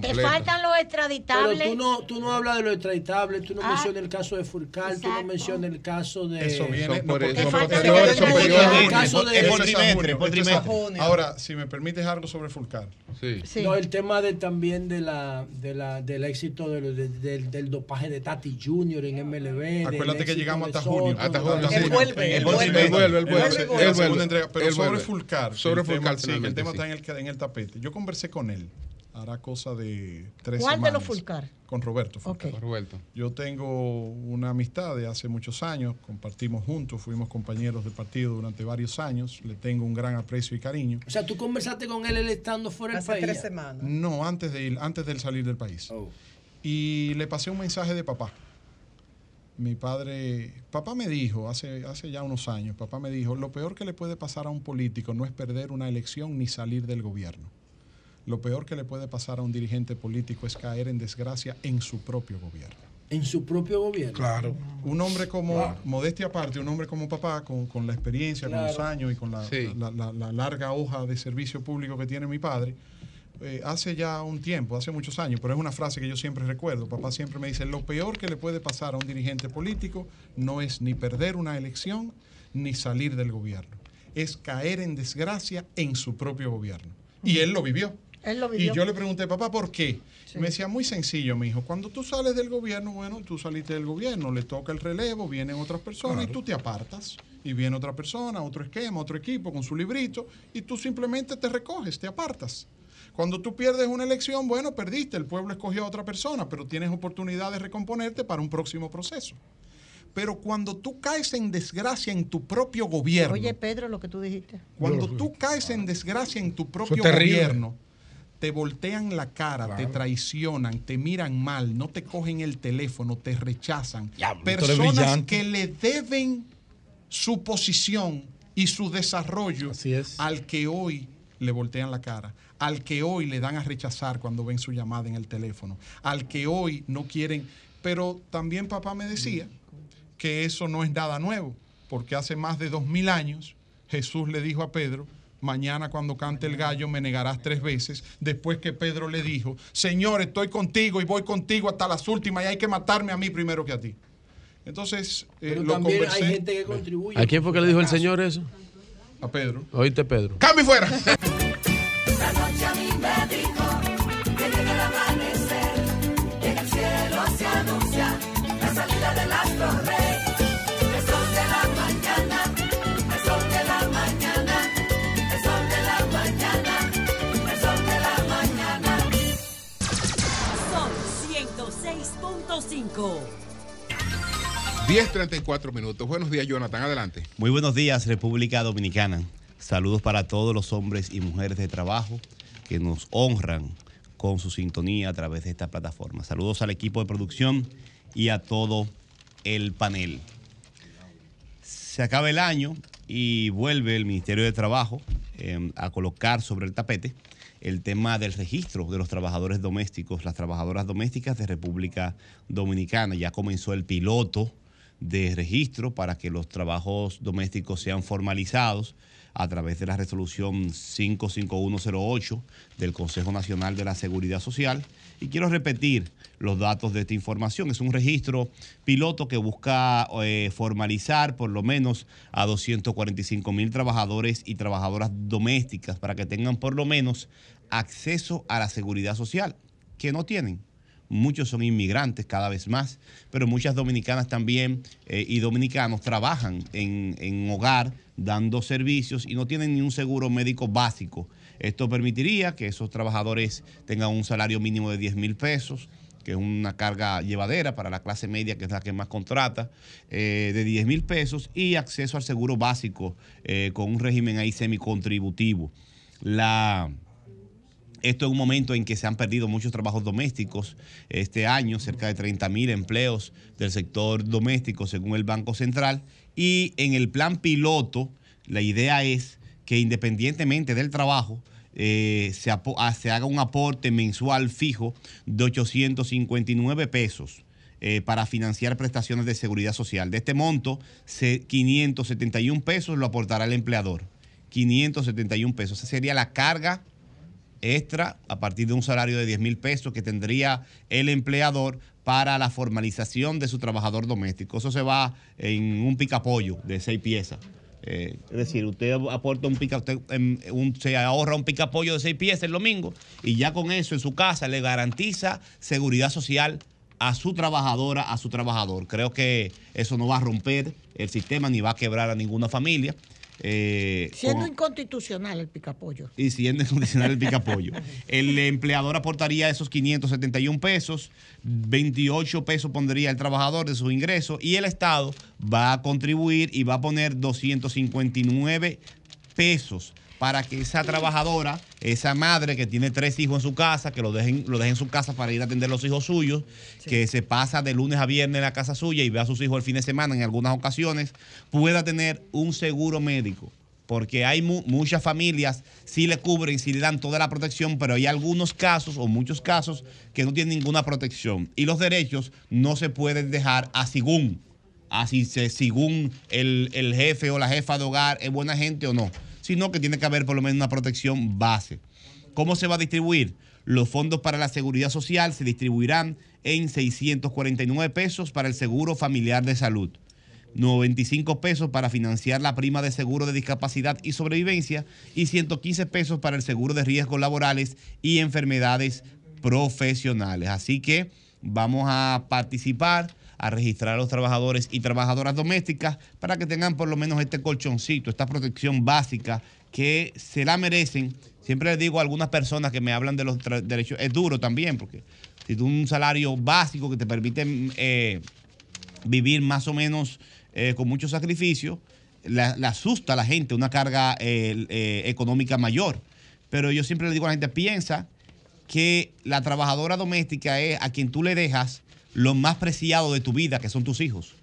Te faltan los Pero extraditables. tú no, tú no hablas de lo extraditable, tú no Ah, mencionas el caso de Furcal, tú no mencionas el caso de... Eso viene Son por eso. El caso de-. Ahora, si me permites algo sobre Fulcar. Sí. No, el tema de, también de la, de la, del éxito de lo- de- del- del dopaje de Tati Junior en MLB. Acuérdate que llegamos hasta junio. Hasta junio. Él Sí. vuelve, Él vuelve, él vuelve, él vuelve. Pero sobre. Fulcar. Sobre Fulcar, sí, el tema sí. está en el, en el tapete. Yo conversé con él. Hará cosa de tres ¿Cuál de semanas. los Fulcar? Con Roberto Fulcar. Ok. Roberto. Yo tengo una amistad de hace muchos años, compartimos juntos, fuimos compañeros de partido durante varios años, le tengo un gran aprecio y cariño. O sea, tú conversaste con él, él estando fuera del país. ya? semanas. No, antes de ir, antes de salir del país. Oh. Y le pasé un mensaje de papá. Mi padre, papá me dijo, hace, hace ya unos años, papá me dijo, lo peor que le puede pasar a un político no es perder una elección ni salir del gobierno. Lo peor que le puede pasar a un dirigente político es caer en desgracia en su propio gobierno. En su propio gobierno. Claro. Un hombre como, Claro. modestia aparte, un hombre como papá, con, con la experiencia, con los años y con la, Sí. la- la- la larga hoja de servicio público que tiene mi padre, eh, hace ya un tiempo, hace muchos años, pero es una frase que yo siempre recuerdo. Papá siempre me dice, lo peor que le puede pasar a un dirigente político no es ni perder una elección ni salir del gobierno, es caer en desgracia en su propio gobierno. Y él lo vivió. Él lo Y vivió. yo le pregunté, papá, ¿por qué? Y me decía, muy sencillo, mi hijo. Cuando tú sales del gobierno, bueno, tú saliste del gobierno, le toca el relevo, vienen otras personas y tú te apartas. Y viene otra persona, otro esquema, otro equipo con su librito y tú simplemente te recoges, te apartas. Cuando tú pierdes una elección, bueno, perdiste, el pueblo escogió a otra persona, pero tienes oportunidad de recomponerte para un próximo proceso. Pero cuando tú caes en desgracia en tu propio gobierno, Oye, Pedro, lo que tú dijiste. cuando tú caes en desgracia en tu propio terrible. gobierno, te voltean la cara, te traicionan, te miran mal, no te cogen el teléfono, te rechazan. eres Personas que le deben su posición y su desarrollo al que hoy le voltean la cara, al que hoy le dan a rechazar cuando ven su llamada en el teléfono, al que hoy no quieren. Pero también papá me decía que eso no es nada nuevo, porque hace más de dos mil años Jesús le dijo a Pedro, mañana cuando cante el gallo me negarás tres veces, después que Pedro le dijo, Señor, estoy contigo y voy contigo hasta las últimas y hay que matarme a mí primero que a ti. Entonces, eh, Pero lo también hay conversé gente que contribuye. ¿A quién fue que le dijo el Señor eso? a Pedro. Oíste, Pedro. ¡Cambio fuera! <laughs> La noche a mí me dijo 5. 10.34 minutos. Buenos días, Jonathan. Adelante. Muy buenos días, República Dominicana. Saludos para todos los hombres y mujeres de trabajo que nos honran con su sintonía a través de esta plataforma. Saludos al equipo de producción y a todo el panel. Se acaba el año y vuelve el Ministerio de Trabajo eh, a colocar sobre el tapete el tema del registro de los trabajadores domésticos, las trabajadoras domésticas de República Dominicana. Ya comenzó el piloto de registro para que los trabajos domésticos sean formalizados a través de la resolución 55108 del Consejo Nacional de la Seguridad Social. Y quiero repetir los datos de esta información. Es un registro piloto que busca eh, formalizar por lo menos a 245 mil trabajadores y trabajadoras domésticas para que tengan por lo menos acceso a la seguridad social, que no tienen muchos son inmigrantes cada vez más, pero muchas dominicanas también eh, y dominicanos trabajan en, en hogar dando servicios y no tienen ni un seguro médico básico. Esto permitiría que esos trabajadores tengan un salario mínimo de 10 mil pesos, que es una carga llevadera para la clase media, que es la que más contrata, eh, de 10 mil pesos y acceso al seguro básico eh, con un régimen ahí semicontributivo. La, esto es un momento en que se han perdido muchos trabajos domésticos. Este año, cerca de 30 mil empleos del sector doméstico, según el Banco Central. Y en el plan piloto, la idea es que independientemente del trabajo, eh, se, ah, se haga un aporte mensual fijo de 859 pesos eh, para financiar prestaciones de seguridad social. De este monto, se- 571 pesos lo aportará el empleador. 571 pesos. Esa sería la carga extra a partir de un salario de 10 mil pesos que tendría el empleador para la formalización de su trabajador doméstico. Eso se va en un picapollo de seis piezas. Eh, es decir, usted aporta un pica, usted, em, se ahorra un picapollo de seis piezas el domingo y ya con eso en su casa le garantiza seguridad social a su trabajadora, a su trabajador. Creo que eso no va a romper el sistema ni va a quebrar a ninguna familia. Eh, Siendo con- inconstitucional el picapollo. y siendo incondicional el picapollo. <laughs> El empleador aportaría esos 571 pesos, 28 pesos pondría el trabajador de sus ingresos y el Estado va a contribuir y va a poner 259 pesos para que esa trabajadora, esa madre que tiene tres hijos en su casa, que lo dejen, lo dejen en su casa para ir a atender a los hijos suyos, que se pasa de lunes a viernes en la casa suya y ve a sus hijos el fin de semana en algunas ocasiones, pueda tener un seguro médico. Porque hay mu- muchas familias, sí le cubren, sí le dan toda la protección, pero hay algunos casos o muchos casos que no tienen ninguna protección. Y los derechos no se pueden dejar a según, así se, según el, el jefe o la jefa de hogar es buena gente o no, sino que tiene que haber por lo menos una protección base. ¿Cómo se va a distribuir? Los fondos para la seguridad social se distribuirán en 649 pesos para el seguro familiar de salud. 95 pesos para financiar la prima de seguro de discapacidad y sobrevivencia y 115 pesos para el seguro de riesgos laborales y enfermedades profesionales. Así que vamos a participar, a registrar a los trabajadores y trabajadoras domésticas para que tengan por lo menos este colchoncito, esta protección básica que se la merecen. Siempre les digo a algunas personas que me hablan de los derechos, es duro también, porque si tú un salario básico que te permite eh, vivir más o menos eh, con mucho sacrificio, le, asusta a la gente una carga eh, económica mayor. Pero yo siempre le digo a la gente, piensa que la trabajadora doméstica es a quien tú le dejas lo más preciado de tu vida, que son tus hijos.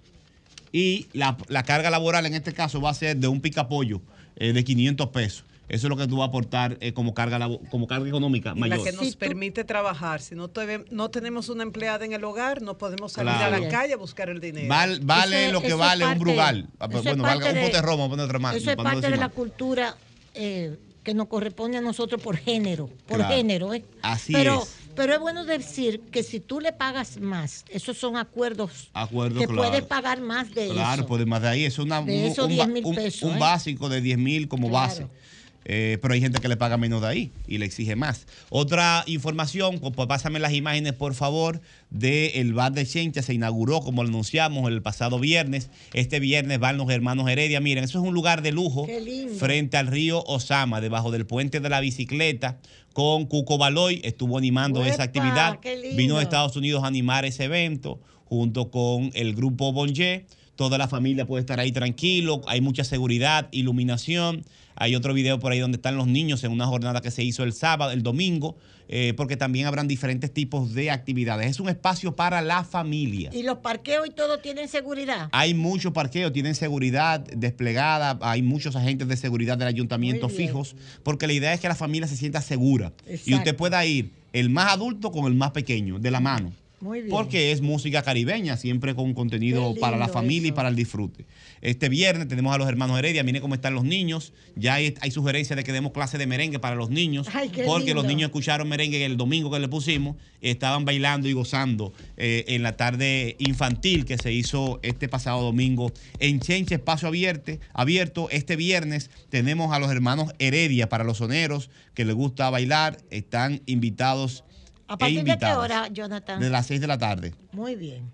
Y la, la carga laboral en este caso va a ser de un picapollo eh, de 500 pesos. Eso es lo que tú vas a aportar eh, como, carga, como carga económica Y mayor. la que nos permite trabajar. Si no, teve- no tenemos una empleada en el hogar, no podemos salir Claro. a la calle a buscar el dinero. Val- vale lo que vale un brugal. Ah, pues, bueno, valga un de- pote romo, pone otra más. Eso es parte de la cultura eh, que nos corresponde a nosotros por género, por Claro. género. ¿eh? Así pero, es. Pero es bueno decir que si tú le pagas más, esos son acuerdos Acuerdo, que claro. puedes pagar más de Claro, eso. pues más de ahí es una, De un, esos un 10 ba- mil un- pesos, un ¿eh? básico de 10 mil como Claro. base. Eh, pero hay gente que le paga menos de ahí y le exige más. Otra información, pues, pues, pásame las imágenes por favor, del bar de Chencha. Se inauguró, como lo anunciamos, el pasado viernes. Este viernes van los hermanos Heredia. Miren, eso es un lugar de lujo frente al río Osama, debajo del puente de la bicicleta, con Cuco Baloy. Estuvo animando esa actividad. Vino de Estados Unidos a animar ese evento junto con el grupo Bonje. Toda la familia puede estar ahí tranquilo. Hay mucha seguridad, iluminación. Hay otro video por ahí donde están los niños en una jornada que se hizo el sábado, el domingo, eh, porque también habrán diferentes tipos de actividades. Es un espacio para la familia. Y los parqueos y todo tienen seguridad. Hay mucho parqueo, tienen seguridad desplegada, hay muchos agentes de seguridad del ayuntamiento fijos, porque la idea es que la familia se sienta segura y usted pueda ir el más adulto con el más pequeño, de la mano. Muy bien. Porque es música caribeña, siempre con contenido para la familia y para el disfrute. Este viernes tenemos a los hermanos Heredia, miren cómo están los niños. Ya hay, hay sugerencias de que demos clase de merengue para los niños, Ay, porque los niños escucharon merengue el domingo que le pusimos, estaban bailando y gozando eh, en la tarde infantil que se hizo este pasado domingo en Chenche, espacio abierto. abierto. Este viernes tenemos a los hermanos Heredia para los soneros que les gusta bailar, están invitados ¿A e partir de qué hora, Jonathan? De las 6 de la tarde. Muy bien.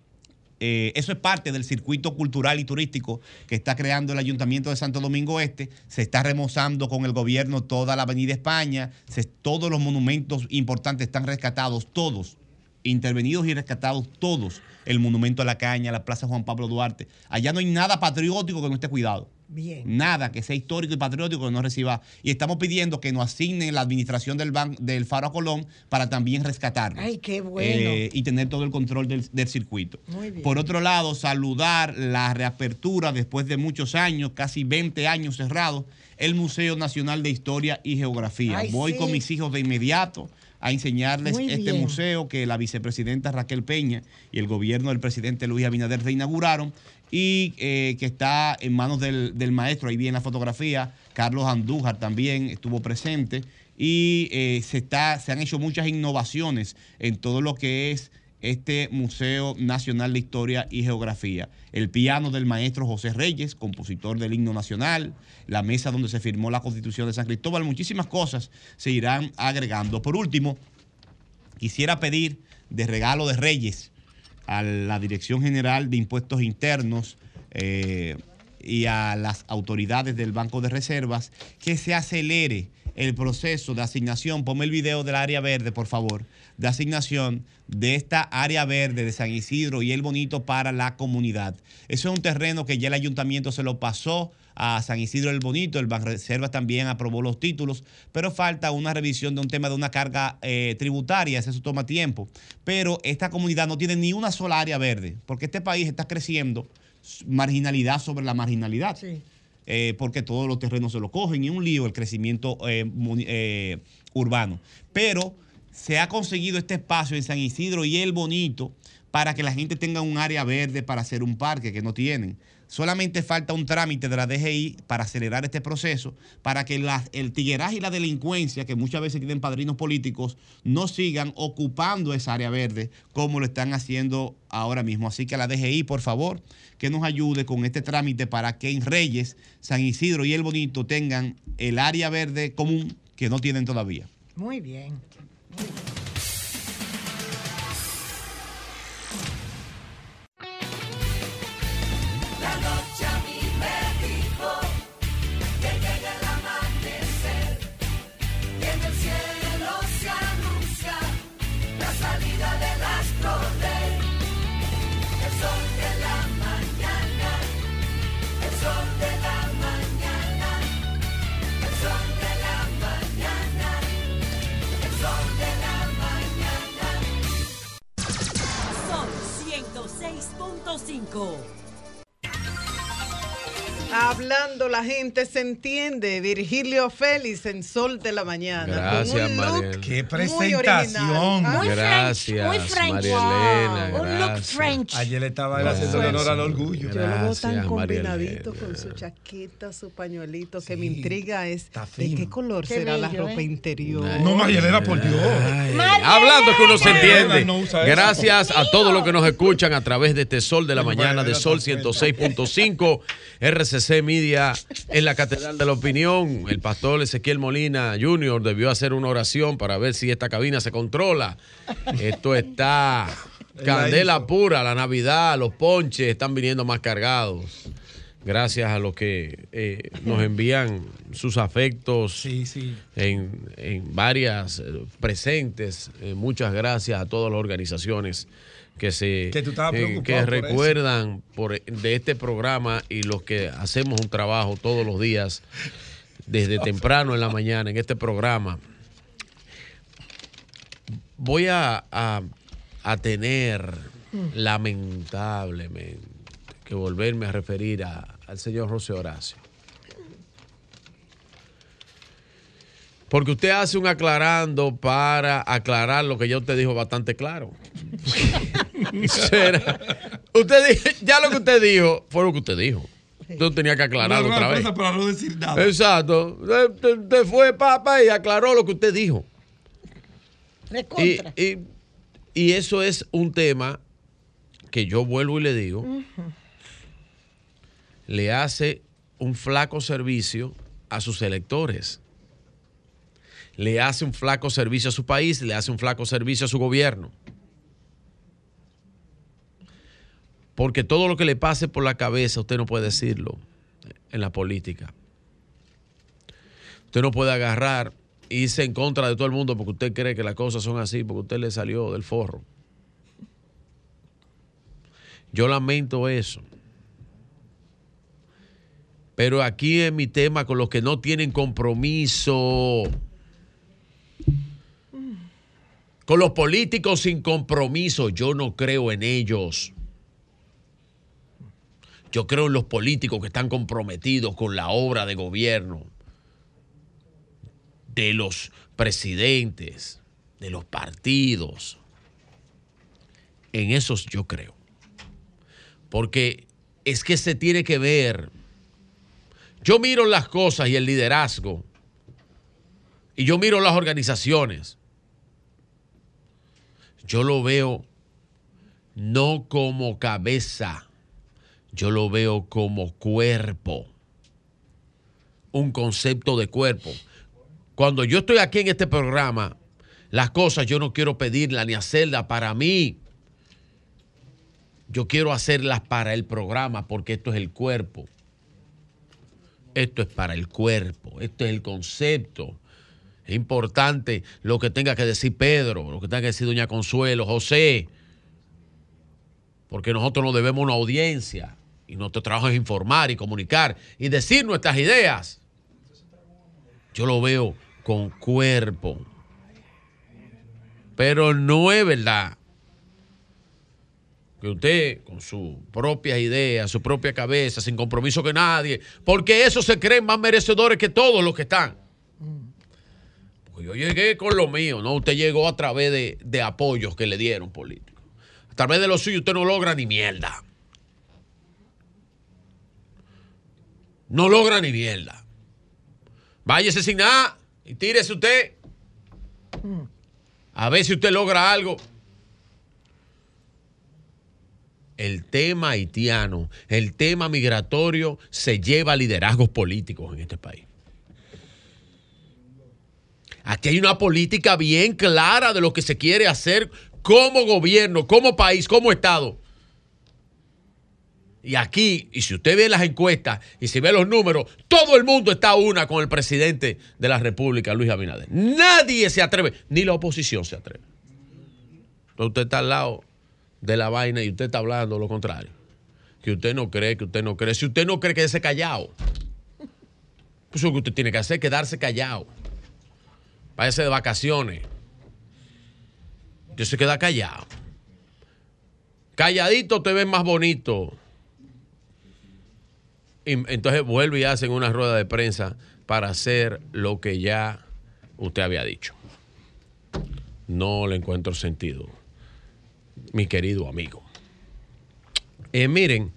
Eh, eso es parte del circuito cultural y turístico que está creando el Ayuntamiento de Santo Domingo Este. Se está remozando con el gobierno toda la Avenida España. Se- todos los monumentos importantes están rescatados, todos. Intervenidos y rescatados todos. El monumento a la caña, la Plaza Juan Pablo Duarte. Allá no hay nada patriótico que no esté cuidado. Bien. Nada que sea histórico y patriótico que no reciba. Y estamos pidiendo que nos asignen la administración del, ban- del Faro a Colón para también rescatarlo. Ay, qué bueno. Eh, y tener todo el control del, del circuito. Muy bien. Por otro lado, saludar la reapertura después de muchos años, casi 20 años cerrados, el Museo Nacional de Historia y Geografía. Ay, Voy sí. con mis hijos de inmediato a enseñarles Muy este bien. museo que la vicepresidenta Raquel Peña y el gobierno del presidente Luis Abinader reinauguraron y eh, que está en manos del, del maestro, ahí viene la fotografía, Carlos Andújar también estuvo presente y eh, se, está, se han hecho muchas innovaciones en todo lo que es este Museo Nacional de Historia y Geografía. El piano del maestro José Reyes, compositor del himno nacional, la mesa donde se firmó la Constitución de San Cristóbal, muchísimas cosas se irán agregando. Por último, quisiera pedir de regalo de Reyes a la Dirección General de Impuestos Internos eh, y a las autoridades del Banco de Reservas que se acelere el proceso de asignación. Ponme el video del área verde, por favor, de asignación de esta área verde de San Isidro y el Bonito para la comunidad. Eso es un terreno que ya el ayuntamiento se lo pasó a San Isidro el Bonito, el Banreservas también aprobó los títulos, pero falta una revisión de un tema de una carga eh, tributaria, eso toma tiempo. Pero esta comunidad no tiene ni una sola área verde, porque este país está creciendo marginalidad sobre la marginalidad. Eh, porque todos los terrenos se lo cogen y un lío el crecimiento eh, eh, urbano. Pero se ha conseguido este espacio en San Isidro y el Bonito para que la gente tenga un área verde para hacer un parque que no tienen. Solamente falta un trámite de la DGI para acelerar este proceso, para que la- el tigueraje y la delincuencia, que muchas veces tienen padrinos políticos, no sigan ocupando esa área verde como lo están haciendo ahora mismo. Así que la DGI, por favor, que nos ayude con este trámite para que en Reyes, San Isidro y El Bonito tengan el área verde común que no tienen todavía. Muy bien. La 105. Hablando la gente se entiende. Virgilio Félix en Sol de la Mañana. Gracias, con un look Mariel. Qué. Ah, Muy Gracias, French, muy French. María Elena, Un look. French. Ayer estaba Gracias. haciendo honor al orgullo. Yo lo veo tan María combinadito Elena. con su chaqueta, su pañuelito, que me intriga es de qué color Qué será la ropa ¿eh? interior. No, Marielena, por Dios. Hablando que uno se entiende. no usa eso. Gracias a todos los que nos escuchan a través de este Sol de la Mañana de Sol 106.5, RCC Media en la Catedral de la Opinión. El pastor Ezequiel Molina Jr. debió hacer una oración para ver si esta cabina se controla. Esto está candela pura, la Navidad, los ponches están viniendo más cargados. Gracias a los que eh, nos envían sus afectos En, en varias eh, presentes. Eh, muchas gracias a todas las organizaciones que se Que eh, que recuerdan por, de este programa y los que hacemos un trabajo todos los días desde <laughs> temprano en la mañana en este programa. Voy a, a- a tener lamentablemente que volverme a referir a- al señor José Horacio. Porque usted hace un aclarando para aclarar lo que ya usted dijo bastante claro. <laughs> Será- usted dijo- ya lo que usted dijo fue lo que usted dijo. Usted tenía que aclararlo Una otra vez. para no decir nada. Exacto. Usted, usted fue papa y aclaró lo que usted dijo. Y- y eso es un tema que yo vuelvo y le digo, le hace un flaco servicio a sus electores. le hace un flaco servicio a su país, le hace un flaco servicio a su gobierno. Porque todo lo que le pase por la cabeza, usted no puede decirlo en la política. Usted no puede agarrar e irse en contra de todo el mundo porque usted cree que las cosas son así, porque usted le salió del forro. Yo lamento eso. Pero aquí es mi tema con los que no tienen compromiso. Con los políticos sin compromiso, yo no creo en ellos. Yo creo en los políticos que están comprometidos con la obra de gobierno de los presidentes, de los partidos. En esos yo creo. Porque es que se tiene que ver. Yo miro las cosas y el liderazgo. Y yo miro las organizaciones. Yo lo veo no como cabeza, yo lo veo como cuerpo. Un concepto de cuerpo. Cuando yo estoy aquí en este programa, las cosas yo no quiero pedirlas ni hacerlas para mí. Yo quiero hacerlas para el programa porque esto es el cuerpo. Esto es para el cuerpo. Esto es el concepto. Es importante lo que tenga que decir Pedro, lo que tenga que decir Doña Consuelo, José. Porque nosotros nos debemos una audiencia. Y nuestro trabajo es informar y comunicar y decir nuestras ideas. Yo lo veo con cuerpo. Pero no es verdad que usted con su propia idea, su propia cabeza, sin compromiso con nadie, porque esos se creen más merecedores que todos los que están. Pues yo llegué con lo mío, ¿no? Usted llegó a través de, de apoyos que le dieron políticos. A través de lo suyo usted no logra ni mierda. No logra ni mierda. Váyase sin nada y tírese usted. A ver si usted logra algo. El tema haitiano, el tema migratorio se lleva a liderazgos políticos en este país. Aquí hay una política bien clara de lo que se quiere hacer como gobierno, como país, como Estado. Y aquí, y si usted ve las encuestas y si ve los números, todo el mundo está a una con el presidente de la República, Luis Abinader. Nadie se atreve, ni la oposición se atreve. Entonces usted está al lado de la vaina y usted está hablando lo contrario. Que usted no cree, que usted no cree. Si usted no cree, quédese callado. Pues lo que usted tiene que hacer es quedarse callado. Váyase de vacaciones. Usted se queda callado. Calladito te ves más bonito. Entonces vuelve y hacen una rueda de prensa para hacer lo que ya usted había dicho. No le encuentro sentido, mi querido amigo. Eh, miren,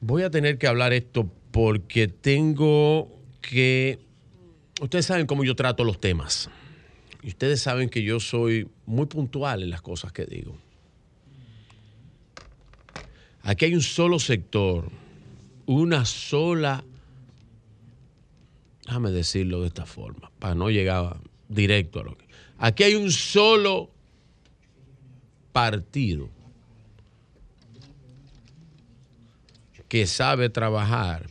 voy a tener que hablar esto porque tengo que... Ustedes saben cómo yo trato los temas. Y ustedes saben que yo soy muy puntual en las cosas que digo. Aquí hay un solo sector, una sola, déjame decirlo de esta forma, para no llegar directo a lo que... Aquí hay un solo partido que sabe trabajar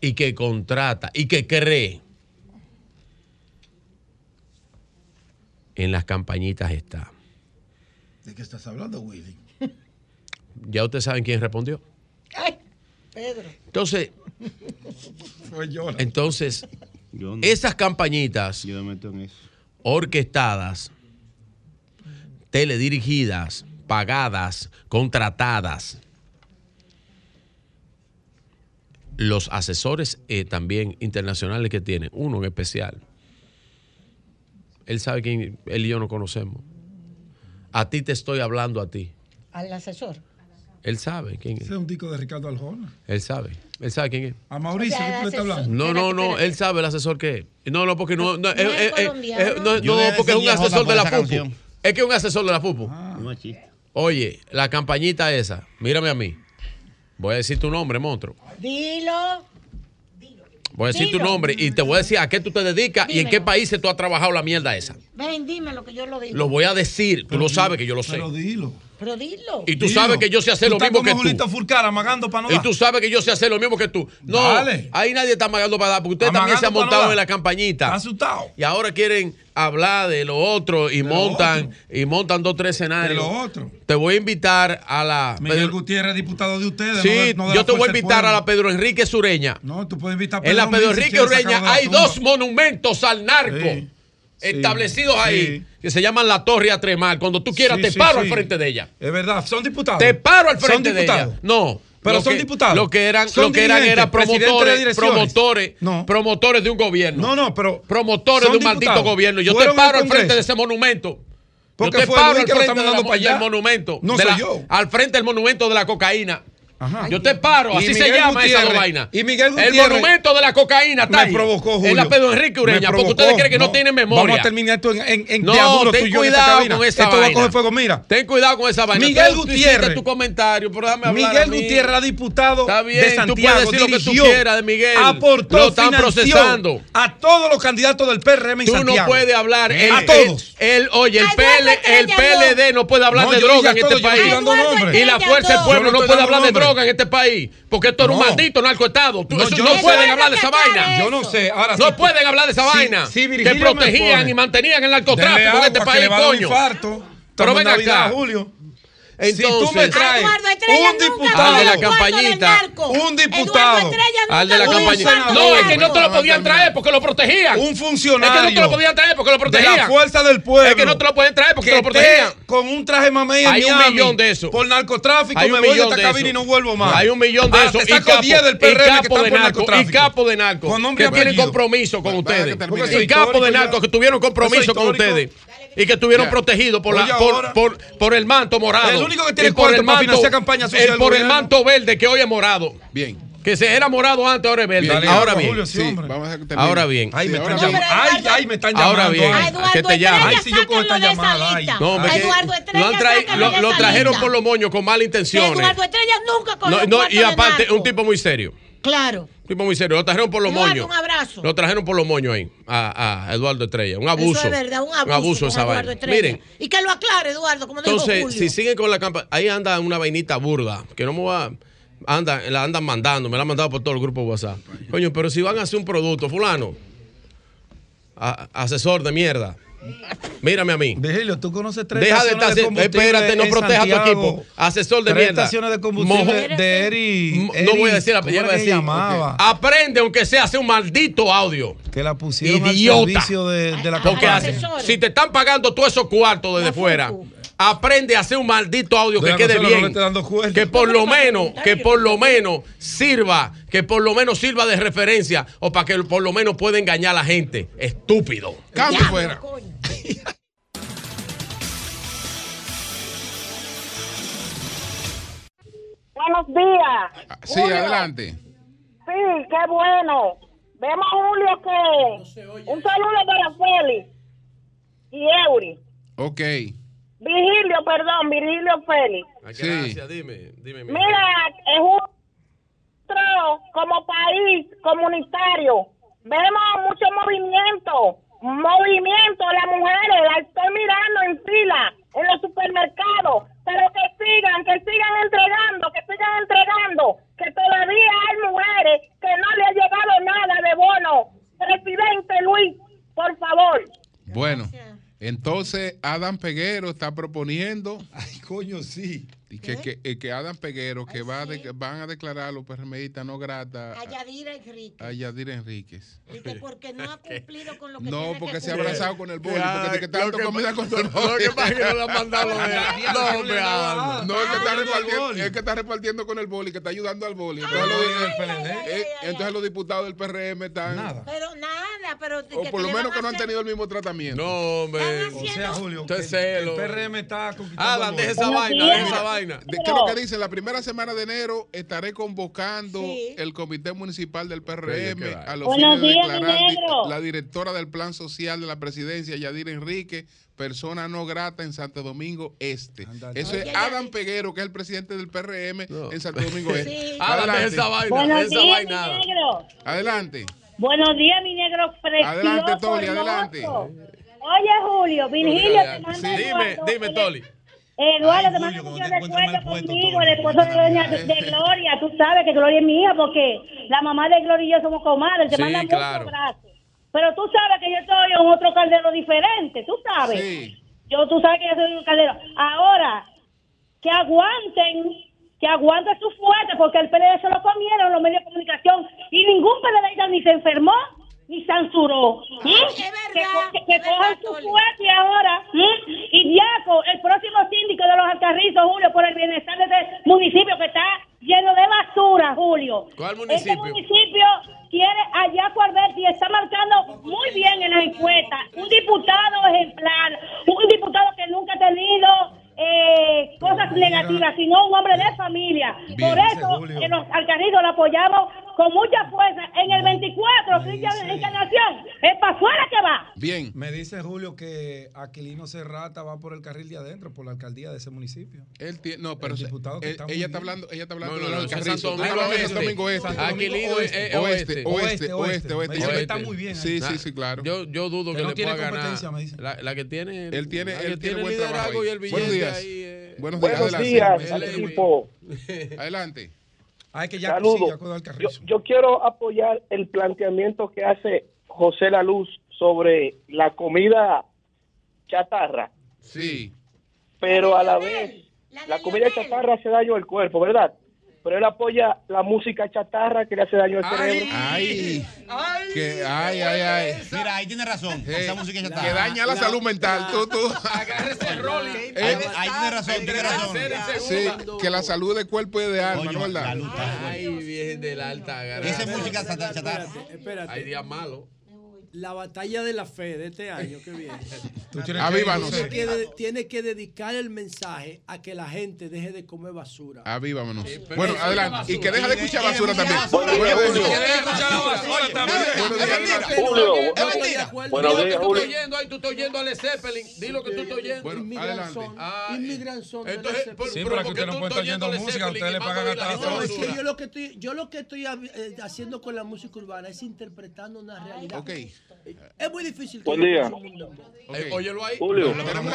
y que contrata y que cree en las campañitas está. ¿De qué estás hablando, Willy? Ya ustedes saben quién respondió. Ay, Pedro. Entonces, <laughs> Fue yo. entonces, esas campañitas orquestadas, teledirigidas, pagadas, contratadas, los asesores eh, también internacionales que tienen, uno en especial, él sabe quién, él y yo no conocemos. A ti te estoy hablando a ti. Al asesor. Él sabe quién es. Ese es un disco de Ricardo Aljona. Él sabe. Él sabe quién es. A Mauricio, ¿qué tú le estás hablando? No, no, no. Él sabe el asesor que es. No, no, porque no. No, es, eh, eh, eh, es, es, no, porque es un asesor de la FUPU. Es que es un asesor de la FUPU. Ah. Oye, la campañita esa. Mírame a mí. Voy a decir tu nombre, monstruo. Dilo. Voy a decir tu nombre y te voy a decir a qué tú te dedicas y en qué países tú has trabajado la mierda esa. Ven, dime lo que yo lo digo. Lo voy a decir. Tú lo sabes que yo lo sé. Pero dilo. Pero dilo. Y tú sabes que yo sé hacer lo mismo que tú. Y tú sabes que yo sé hacer lo mismo que tú. No, ahí nadie está amagando para dar, porque usted también se ha montado en la campañita. Asustado. Y ahora quieren hablar de lo otro y montan otro. y montan dos tres escenarios. De lo otro. Te voy a invitar a la Miguel Pedro... Gutiérrez, diputado de ustedes. Sí, no de, yo te voy a invitar a la Pedro Enrique Sureña. No, tú puedes invitar a Pedro En la Pedro Enrique Ureña hay dos monumentos al narco. Sí establecidos ahí que se llaman la Torre Atremar. Cuando tú quieras, te paro al frente de ella. Es verdad, son diputados. Te paro al frente de ella. No. Pero son diputados. Lo que eran, lo que eran era promotores, promotores, promotores de un gobierno. No, no, pero. Promotores de un maldito gobierno. Yo te paro al frente de ese monumento. Porque yo te fue paro al frente el monumento. No soy la, yo. Al frente del monumento de la cocaína. Ajá. Yo te paro, así se llama Gutiérrez, esa vaina. Y Miguel Gutiérrez, El monumento de la cocaína está Me provocó Julio. El apellido Enrique Ureña, provocó, porque ustedes creen que no, no, tienen memoria. Vamos a terminar esto en, en, en no, ten cuidado en con esa esto vaina. va a coger fuego, mira. Ten cuidado con esa vaina. Miguel tú Gutiérrez. tu comentario, pero déjame hablar Miguel Gutiérrez, era diputado está bien, de Santiago, tú puedes decir dirigió, lo que tú quieras de Miguel. Aportó, lo están procesando. A todos los candidatos del PRM en tú Santiago. Tú no puedes hablar. Eh, a todos. El, oye, el, el PLD no puede hablar de droga en este país. Y la Fuerza del Pueblo no puede hablar de droga en este país, porque esto no. era un maldito narcoestado. No, no, pueden hablar de esa vaina. Yo no sé. Ahora, no pueden hablar de esa vaina. Si que protegían y mantenían el narcotráfico en este país, coño. Pero ven acá. Julio. Si tú me traes un diputado de la campañita, un diputado al de la campañita. No, es que no te lo podían traer porque lo protegían. Un funcionario. Es que no te lo podían traer porque lo protegían. De la fuerza del pueblo. Es que no te lo pueden traer porque lo protegían. Con un traje mamey Hay un millón de eso. Por narcotráfico me voy de esta cabina y no vuelvo más. Hay un millón de ah, esos. Y capo, del PRM narcotráfico. Y capo de narco. Que tienen compromiso con ustedes. Y capo de narco que tuvieron compromiso con ustedes y que estuvieron yeah. protegidos por, la, por, por, por, el manto morado. El único que tiene por el manto, para campaña social el, Por el manto verde que hoy es morado. Bien. Que se era morado antes, ahora es verde. Bien. ahora bien. Julio, sí, sí, vamos a ahora bien. Ay, me están llamando. Ay, ay, me están llamando. Ahora bien. Que te llaman. Ay, si yo cojo esta llamada. No, Eduardo Estrella. Lo, tra lo, lo trajeron por los moños con mala intención. Eduardo eh. Estrella nunca cogió no, no, Y aparte, un tipo muy serio. Claro. Tipo muy serio. Lo trajeron por los moños. Un abrazo. Lo trajeron por los moños ahí a, Eduardo Estrella. Un abuso. Es verdad, un abuso. Un abuso esa vaina. Miren. Y que lo aclare, Eduardo, Entonces, si siguen con la campaña, ahí anda una vainita burda, que no me va. Anda, la andan mandando, me la han mandado por todo el grupo WhatsApp. Coño, pero si van a hacer un producto, fulano, asesor de mierda. Mírame a mí. Déjelo, tú conoces tres Deja de estar. De espérate, no proteja tu equipo. Asesor de tres mierda. de Mojo. de Eri, No voy a decir la palabra. llamaba. Aprende, aunque sea, hace un maldito audio. Que la pusieron Idiota. al servicio de, la Porque si te están pagando tú esos cuartos desde fuera aprende a hacer un maldito audio que quede bien. Que por lo menos, que por lo menos sirva, que por lo menos sirva de referencia o para que por lo menos pueda engañar a la gente. Estúpido. Cambio fuera. Buenos días. Sí, adelante. Sí, qué bueno. Vemos a Julio que. No un saludo para Félix y Eury. Ok. Virgilio, perdón, Virgilio Félix. Ah, gracias, sí. dime, dime. Mira, es un como país comunitario. Vemos mucho movimiento, movimiento, las mujeres, las estoy mirando en fila, en los supermercados, pero que sigan, que sigan entregando, que sigan entregando, que todavía hay mujeres que no le ha llegado nada de bono. Presidente Luis, por favor. Bueno. Entonces, Adam Peguero está proponiendo. Ay, coño, sí. Y que, que, eh, que, Adam Peguero, que va van a declarar a los PRMistas no grata. A Yadira Enríquez. A Yadira Enríquez. Dice, porque no ha <laughs> cumplido con lo que No, porque se ha abrazado con el boli. Porque que tanto que, comida con el boli. Lo que pasa es que no la han mandado de. <laughs> No, me No, es, que está repartiendo, con el boli, que está ayudando al boli. Eh, entonces, ay, los, entonces los diputados del PRM están. Nada. Pero nada, pero. O por lo menos que no han tenido el mismo tratamiento. No, hombre. O sea, Julio. Usted celo. El PRM está conquistando. Adam, deje esa vaina, deje esa vaina. De- ¿Qué es lo que dice? La primera semana de enero estaré convocando Sí. el comité municipal del PRM a los Buenos fines de declarar la directora del plan social de la presidencia, Yadira Enrique, persona no grata en Santo Domingo Este. Eso es Adam Peguero, que es el presidente del PRM en Santo Domingo Este. <laughs> Sí. Esa vaina, Buenos esa días, vaina. mi negro. Adelante. Buenos días, mi negro precioso. Adelante, Toli, hermoso. adelante. Oye, Julio, Virgilio te manda Sí, dime, dime, Toli. Eduardo, te manda mucho recuerdo conmigo, el esposo de doña <laughs> de Gloria. Tú sabes que Gloria es mi hija porque la mamá de Gloria y yo somos comadres. Te Sí, manda claro. muchos abrazos. Pero tú sabes que yo estoy en otro caldero diferente, tú sabes. Yo, tú sabes que yo soy un caldero. Ahora, que aguanten, que aguanten su fuerte, porque el PLD se lo comieron los medios de comunicación y ningún PLDista ni se enfermó ni censuró. ¿Mm? Que, que- que cojan su fuerte ahora. ¿Mm? Y Diaco, el próximo síndico de los Alcarrizos, Julio, por el bienestar de este municipio que está lleno de basura, Julio. ¿Cuál Este municipio? municipio quiere a Yaco Alberti y está marcando muy bien en las encuestas. Un diputado ejemplar, un diputado que nunca ha tenido eh, cosas negativas, sino un hombre de familia. Bien, Por eso, en los Alcarrizos lo apoyamos con mucha fuerza. En el 24, Cristian Encarnación, es para afuera que va. Bien. Me dice Julio que Aquilino Serrata va por el carril de adentro, por la alcaldía de ese municipio. Él tiene, no, pero El diputado que él- está ella está hablando, ella está hablando No, no, de no. Santo Domingo hablas de Oeste. Santo Domingo Oeste. Aquilino oeste, es- es oeste, oeste. oeste, Oeste, oeste, oeste. Me Ella dice que está está muy bien. Sí, sí, sí, claro. Yo, yo dudo Que que, no le tiene pueda ganar. competencia, me dice. La, la que tiene. Él tiene, él tiene el liderazgo y el Buenos billete días. ahí. eh. Buenos días, Buenos adelante. días equipo. <laughs> Adelante. Hay que ya Saludos. Yo, yo quiero apoyar el planteamiento que hace José La Luz sobre la comida chatarra, Sí. pero a la vez la comida chatarra hace daño al cuerpo, ¿verdad? Pero él apoya la música chatarra que le hace daño al cerebro. Ay, que, ay, ay, ay. Mira, ahí tiene razón. Esa música está. Que daña la, salud mental. Tú, tú. Ahí, ahí tiene razón, tiene razón. Sí, que la salud de cuerpo y de alma, ¿no verdad? Ay, bien de la alta. Esa es música chatarra. Espérate, espérate. Hay días malos. La batalla de la fe de este año que viene. tienes Avívanos. Tiene que, de- tiene que dedicar el mensaje a que la gente deje de comer basura. Avívanos. pero Bueno, adelante. Y que deja de escuchar basura también. Buenos días, Julio. Que que tú estás oyendo, tú a Led Zeppelin. Dilo que tú estás oyendo. Bueno, adelante. Ah, entonces, Zeppelin. pero ¿por qué tú estás oyendo Led Zeppelin y mando a No, que yo lo que estoy, yo lo que estoy eh, haciendo con la música urbana es interpretando una realidad. Ok. Es muy difícil. que Buen día. Eh, óyelo ahí. Julio.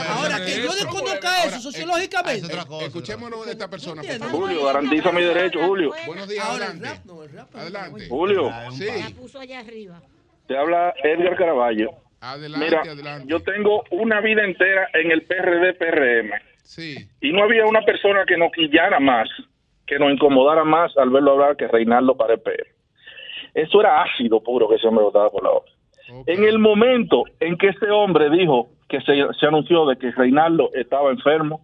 Ahora, que yo desconozca eso sociológicamente. Escuchémonos de esta persona. Julio, garantiza mi derecho, Julio. Buenos días, Ahora, el adelante. rap no, el rap. Adelante. Julio, Sí. La puso allá arriba. te habla Edgar Caraballo. Adelante, Mira, adelante. yo tengo una vida entera en el PRD, PRM. Sí. Y no había una persona que nos quillara más, que nos incomodara más al verlo hablar que Reinaldo Pared Pérez. Eso era ácido puro que ese hombre botaba por la boca. En el momento en que ese hombre dijo que se, se anunció de que Reinaldo estaba enfermo,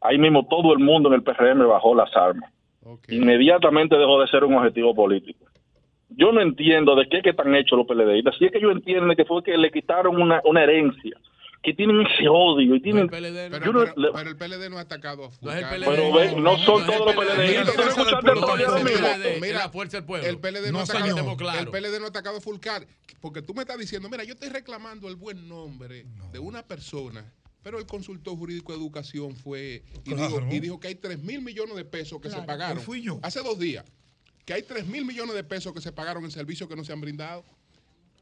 ahí mismo todo el mundo en el PRM bajó las armas. Inmediatamente dejó de ser un objetivo político. Yo no entiendo de qué que están hechos los PLDistas. Si es que yo entiendo que fue que le quitaron una, una herencia, que tienen ese odio y tienen... Pero, no- el PLD no ha atacado a No es el Fulcar. PLD. pero ven, no son todos los Mira, PLDistas. ¿Tú no escuchaste No mismo? Mira, la fuerza del pueblo. El PLD no, No, ha atacado, el PLD no ha atacado a Fulcar, porque tú me estás diciendo, mira, yo estoy reclamando el buen nombre de una persona, pero el consultor jurídico de educación fue y, Claro. dijo, y dijo que hay 3 mil millones de pesos que se pagaron. Fui yo. Hace dos días, que hay 3 mil millones de pesos que se pagaron en servicios que no se han brindado.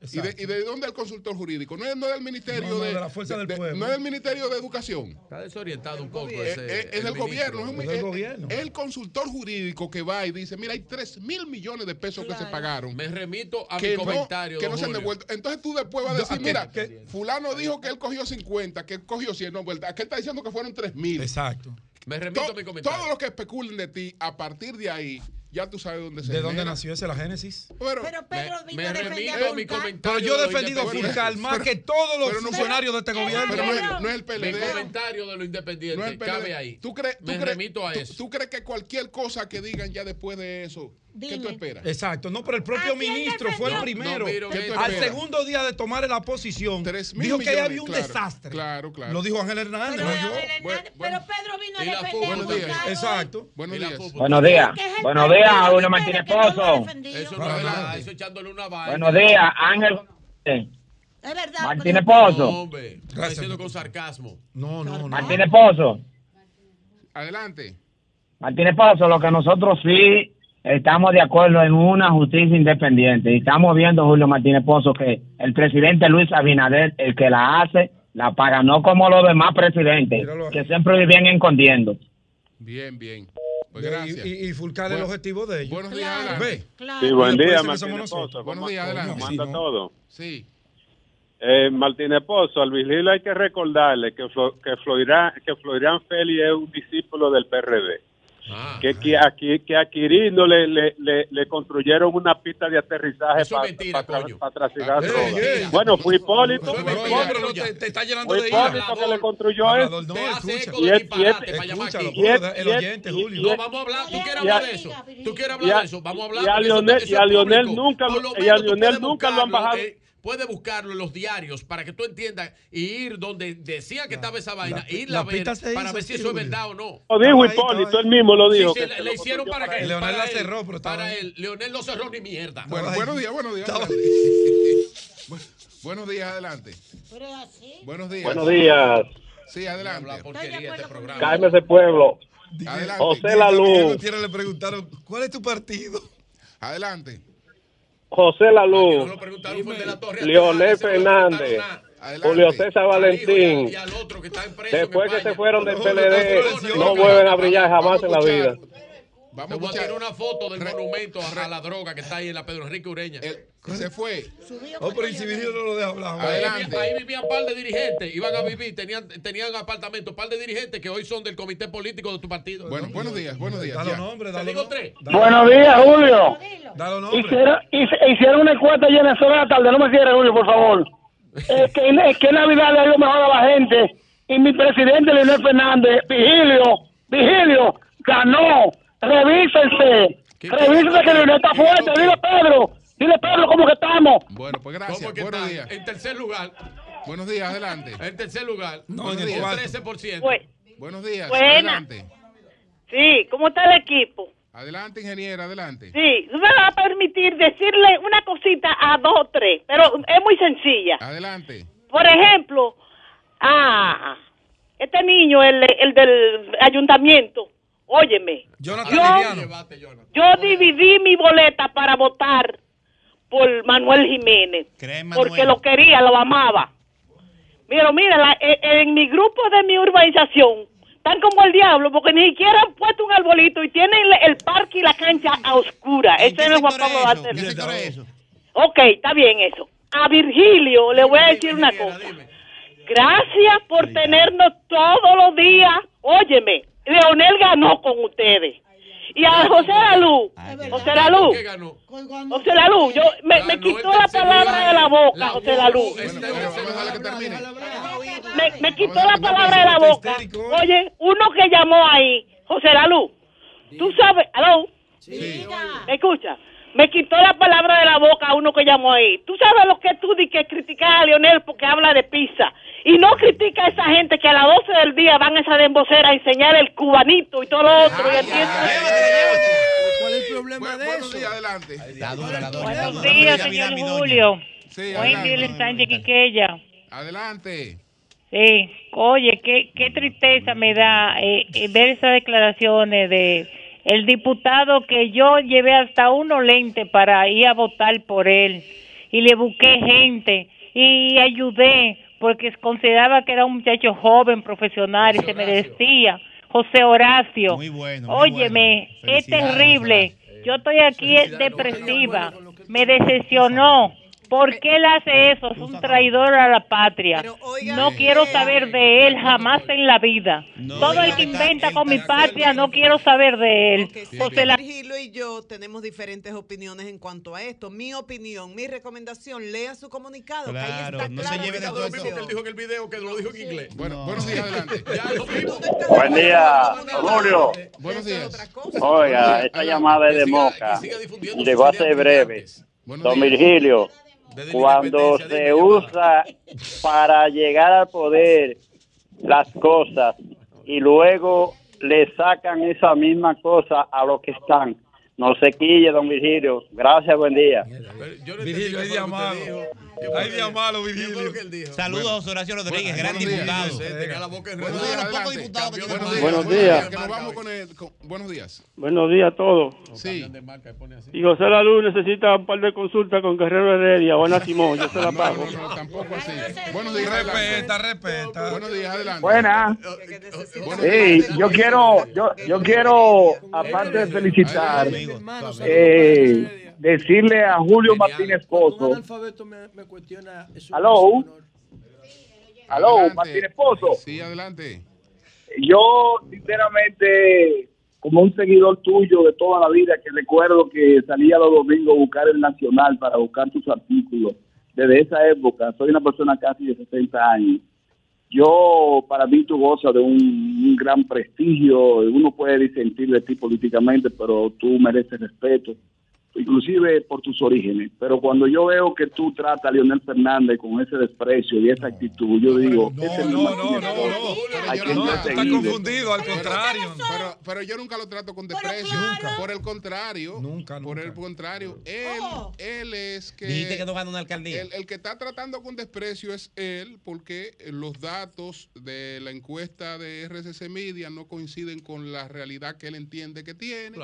¿Y de. ¿Y de dónde el consultor jurídico? No es, no es del Ministerio No, no, de, de la Fuerza del Pueblo. No es del Ministerio de Educación. Está desorientado un poco. Eh, ese- eh, es el del ministro. gobierno, es, un- Es del es- gobierno. es el consultor jurídico que va y dice, mira, hay 3 mil millones de pesos que se pagaron. Me remito a que mi no, comentario. que no se han devuelto. Entonces tú después vas a decir, ¿a qué- mira, fulano dijo que él cogió 50, que él cogió 100, no, vuelta. Aquel está diciendo que fueron 3 mil. Exacto. Me remito To- a mi comentario. Todos los que especulen de ti, a partir de ahí, ya tú sabes dónde se ¿De dónde genera. nació ese la Génesis? Pero, Pero Pedro vino me remito a mi comentario. Pero yo he defendido a. Fulcar más que todos los no funcionarios de este gobierno. pero no es, no es el Mi PLD. comentario de lo No independiente es el PLD. cabe ahí. ¿Tú crees, tú Me crees- remito a tú- eso. ¿Tú crees que cualquier cosa que digan ya después de eso, ¿qué tú esperas? Exacto, no, pero el propio ¿A quién ministro fue el primero. No, miro, ¿Qué tú Al segundo día de tomar la posición, dijo que ahí había un claro, desastre. Claro, claro. Lo dijo Ángel Hernández, Pero, no yo. Abel Hernández- Bueno, bueno. pero Pedro vino a defender Buenos días. Exacto. Buenos días. Buenos días. Buenos días, Julio Martínez Pozo. Eso no es verdad. adelante. Eso echándole una vaina. Buenos días, Ángel. Es verdad. Martínez No, Pozo. hombre. Está diciendo con sarcasmo. No, no, no. Martínez Pozo. Adelante. Martínez Pozo, lo que nosotros sí estamos de acuerdo en una justicia independiente. Y estamos viendo, Julio Martínez Pozo, que el presidente Luis Abinader, el que la hace, la paga, no como los demás presidentes, que siempre vivían escondiendo. Bien, bien. Pues Y, gracias. y, y Fulcar el objetivo de ellos. Buenos días, adelante. Ve. Sí, buen día, Martínez. Pozo. Buenos ¿Cómo- días, adelante. ¿Cómo anda Sí, no. todo? Sí. Eh, Martínez Pozo, al vigilio hay que recordarle que, Flo- que, Florirán, que Florirán Félix es un discípulo del PRD. Ah, que, que, aquí, que a Quirino le, le, le, le construyeron una pista de aterrizaje para mentira, coño. trasigar Ah, ey, ey. Bueno, fue Hipólito. Fue Hipólito. te- te está llenando Fue de. Hipólito que le construyó eso. no, escucha. Y es- y es- El oyente, Julio. No, vamos a hablar. ¿Tú quieres hablar de eso? ¿Tú quieres hablar de eso? Vamos a hablar. y a eso- Lionel- y a nunca lo- lo y a menos tú Lionel puedes nunca lo han bajado. Puede buscarlo en los diarios para que tú entiendas y ir donde decía que estaba esa vaina, ir la a ver para hizo, ver si eso es verdad o no. Lo dijo Hipólito, él mismo lo dijo. Sí, sí, le, lo le hicieron para que Leonel para la cerró, pero estaba para ahí. él. Leonel no cerró ni mierda. Bueno, buenos días, buenos días. buenos días, adelante. Buenos días. Buenos días. Sí, adelante. Cáeme ese pueblo. Adelante. José Lalú. Gutiérrez le preguntaron, ¿cuál es tu partido? Adelante. José Lalú. Leonel Fernández. Julio César Valentín. Después que se fueron del PLD, no vuelven a brillar jamás en la vida. Te voy a tirar una foto del monumento a, a la droga que está ahí en la Pedro Enrique Ureña. Se fue. Oh, pero si Virgilio no lo deja hablar. Ahí, ahí vivían un par de dirigentes, iban a vivir, tenían, tenían apartamentos, un par de dirigentes que hoy son del comité político de tu partido. Bueno, buenos días, buenos días. Dalo ya. nombre, Te digo tres. Buenos días, Julio. Dalo nombre. Hicieron, hicieron una encuesta ayer en la tarde. No me cierres, Julio, por favor. <laughs> Es que, es que Navidad le ha ido mejor a la gente. Y mi presidente, Leonel Fernández, Vigilio, Vigilio, ganó. Revísense. Revísense que Leonel está fuerte. Dile, Pedro. Dile, Pedro, cómo que estamos. Bueno, pues gracias. ¿Cómo que Buenos está? días. En tercer lugar. Buenos días, adelante. En tercer lugar. No, en el con cuarto. 13%. Pues, Buenos días. Buena. Adelante. Sí, ¿cómo está el equipo? Adelante, ingeniera, adelante. Sí, me va a permitir decirle una cosita a dos o tres, pero es muy sencilla. Adelante. Por ejemplo, ah, este niño, el, el del ayuntamiento, óyeme, Jonathan yo, yo dividí mi boleta para votar por Manuel Jiménez, porque lo quería, lo amaba. Mira, mira, la- eh, en mi grupo de mi urbanización están como el diablo, porque ni siquiera han puesto un arbolito y tienen el, el parque y la cancha a oscura. Ese es Juan Pablo Duarte. Ok, está bien eso. A Virgilio le voy a decir una cosa. Gracias por tenernos todos los días. Óyeme, Leonel ganó con ustedes. Y a José Lalú, José Lalú, José Lalú, yo, me, me quitó la palabra de la boca, José Lalú. Me, me quitó la palabra de la boca. Oye, uno que llamó ahí, José Lalú, tú sabes, ¿aló? ¿Me escucha? Me quitó la palabra de la boca a uno que llamó ahí. Tú sabes lo que tú di que criticar a Leonel porque habla de pizza. Y no critica a esa gente que a las 12 del día van a esa dembocera a enseñar el cubanito y todo lo otro. y? ¿Cuál es el problema de Buenos eso? días, adelante. Buenos días, señor Julio. Sí, adelante. del Sánchez Quiqueya. Adelante. Sí, oye, qué, qué tristeza me da eh, eh, ver esas declaraciones de el diputado que yo llevé hasta uno lente para ir a votar por él y le busqué gente y ayudé porque consideraba que era un muchacho joven, profesional y se merecía. José Horacio. Muy bueno. Óyeme, es terrible. Yo estoy aquí depresiva. Me decepcionó. ¿Por qué él hace eso? Es un traidor a la patria. No quiero saber de él jamás en la vida. Todo el que inventa con mi patria, no quiero saber de él. José Virgilio y yo tenemos diferentes opiniones en cuanto a esto. Mi opinión, mi recomendación, lea su comunicado. que ahí está no se lleve de todo eso. opción. Él dijo que el video que lo dijo en inglés. Bueno, buenos días, adelante. <laughs> Buen día, Julio. Buenos días. Oiga, esta llamada es de Moca. Llegó a ser breve. Don Virgilio, cuando se usa para llegar al poder las cosas y luego le sacan esa misma cosa a los que están. No se quille, don Virgilio. Gracias, buen día. Virgilio es día malo, Virgilio. Saludos a José Horacio Rodríguez, gran diputado. Buenos días, Buenos días. Buenos días. A todos. Sí. Y José Lalu necesita un par de consultas con Guerrero Heredia o Ana <laughs> Simón. Yo se la pago. No, tampoco así. Buenos días. Respeta, respeta. Buenos días, adelante. Buena. Buenos Sí, yo quiero, yo, yo quiero, aparte de felicitar, eh, decirle a Julio Martínez Pozo. Alfabeto me, me cuestiona. eso. Aló. Aló, Martínez Pozo. Sí, adelante. Yo, sinceramente, como un seguidor tuyo de toda la vida, que recuerdo que salía los domingos a buscar el Nacional para buscar tus artículos, desde esa época, soy una persona casi de 60 años. Yo, para mí, tú gozas de un, un gran prestigio. Uno puede disentir de ti políticamente, pero tú mereces respeto, inclusive por tus orígenes. Pero cuando yo veo que tú tratas a Leonel Fernández con ese desprecio y esa actitud, yo digo, ese No, no, no, no, no. No, perseguirlo. estás confundido, al contrario. Pero, pero yo nunca lo trato con desprecio. Por el contrario. Nunca, Por el contrario. Él, él es que. Dijiste que no gana una alcaldía. El, el que está tratando con desprecio es él, porque los datos de la encuesta de RCC Media no coinciden con la realidad que él entiende que tiene.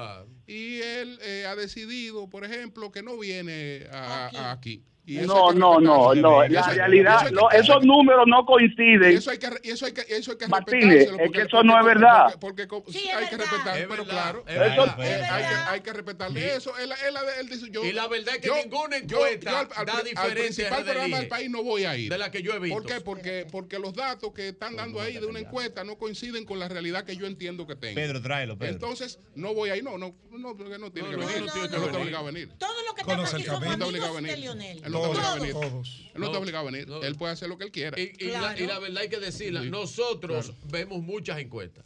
Y él eh, ha decidido, por ejemplo, que no viene a- a- aquí. Y eso No, no, no, no. La eso realidad, eso hay que- no, esos números no coinciden. y eso hay que, y eso hay que, eso hay que Martínez, es porque- que eso no es verdad. Porque, porque- sí, hay que respetar, pero claro, es eh, verdad, es hay, que, hay que respetarle eso. Él, él, él dice, yo, Y la verdad es que yo- ninguna encuesta yo al- al- da al diferencia principal de programa del país no voy a ir. De la que yo he visto. ¿Por qué? Porque, porque los datos que están dando ahí de una encuesta no coinciden con la realidad que yo entiendo que tengo. Pedro, tráelo, Pedro. Entonces, no voy a ir. No, no, no, porque no tiene que venir. no, Él no, no está no. obligado a venir. Todo lo que aquí está obligado a amigos de venir. No está obligado a venir. Todos. Él no está obligado a venir. Él puede hacer lo que él quiera. Y, y la, y la verdad hay que decirla, nosotros vemos muchas encuestas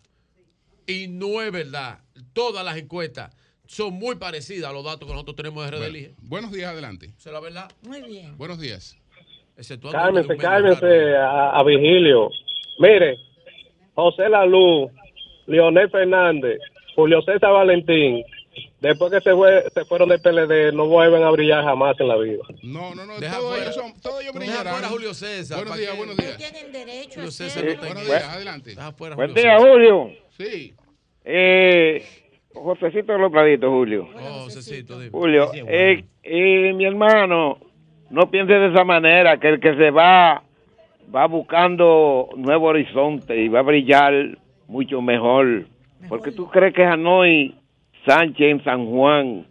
y no es verdad. Todas las encuestas son muy parecidas a los datos que nosotros tenemos de Red Bueno, Elige. buenos días, adelante. Es la verdad. Muy bien. Buenos días. Exceptuando Cálmese, cálmese a, a Vigilio. Mire, José Lalu, Leonel Fernández, Julio César Valentín, después que se, fue, se fueron del PLD, no vuelven a brillar jamás en la vida. No, no, no. Deja Todos fuera. ellos, son, todos ellos Deja brillarán. fuera a Julio César, Buenos ¿para días, buenos días. Tienen derecho Julio César no está Buenos días, adelante. Deja fuera Buen Julio día, César. Julio. Sí. Eh, Josecito de los Praditos, Julio. Oh, Josecito, dime. Julio, eh, eh, mi hermano, no piense de esa manera, que el que se va, va buscando nuevo horizonte y va a brillar mucho mejor. Porque tú crees que Hanoi Sánchez en San Juan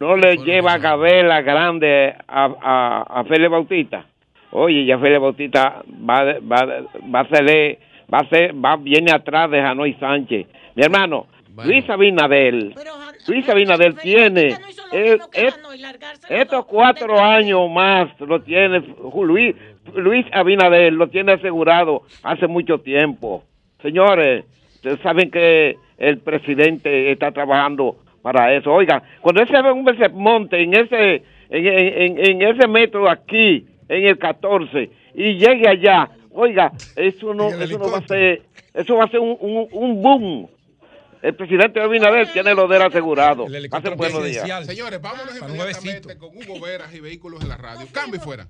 no le lleva a Gabela grande a, a, a Félix Bautista. Oye, ya Félix Bautista va, va, va a ser, va a ser, va, viene atrás de Hanoi Sánchez. Mi hermano, Luis Abinadel, Luis Abinadel tiene estos cuatro años más lo tiene Luis, Luis Abinadel lo tiene asegurado hace mucho tiempo. Señores, ustedes saben que el presidente está trabajando para eso. Oiga, cuando ese hombre se monte en ese en, en- en ese metro aquí, en el 14, y llegue allá, oiga, eso no, eso no va a ser, eso va a ser un, un, un boom. El presidente Abinader tiene lo de él asegurado. Pasen buenos días. Señores, vámonos inmediatamente con Hugo Veras y vehículos en la radio. Cambio y fuera.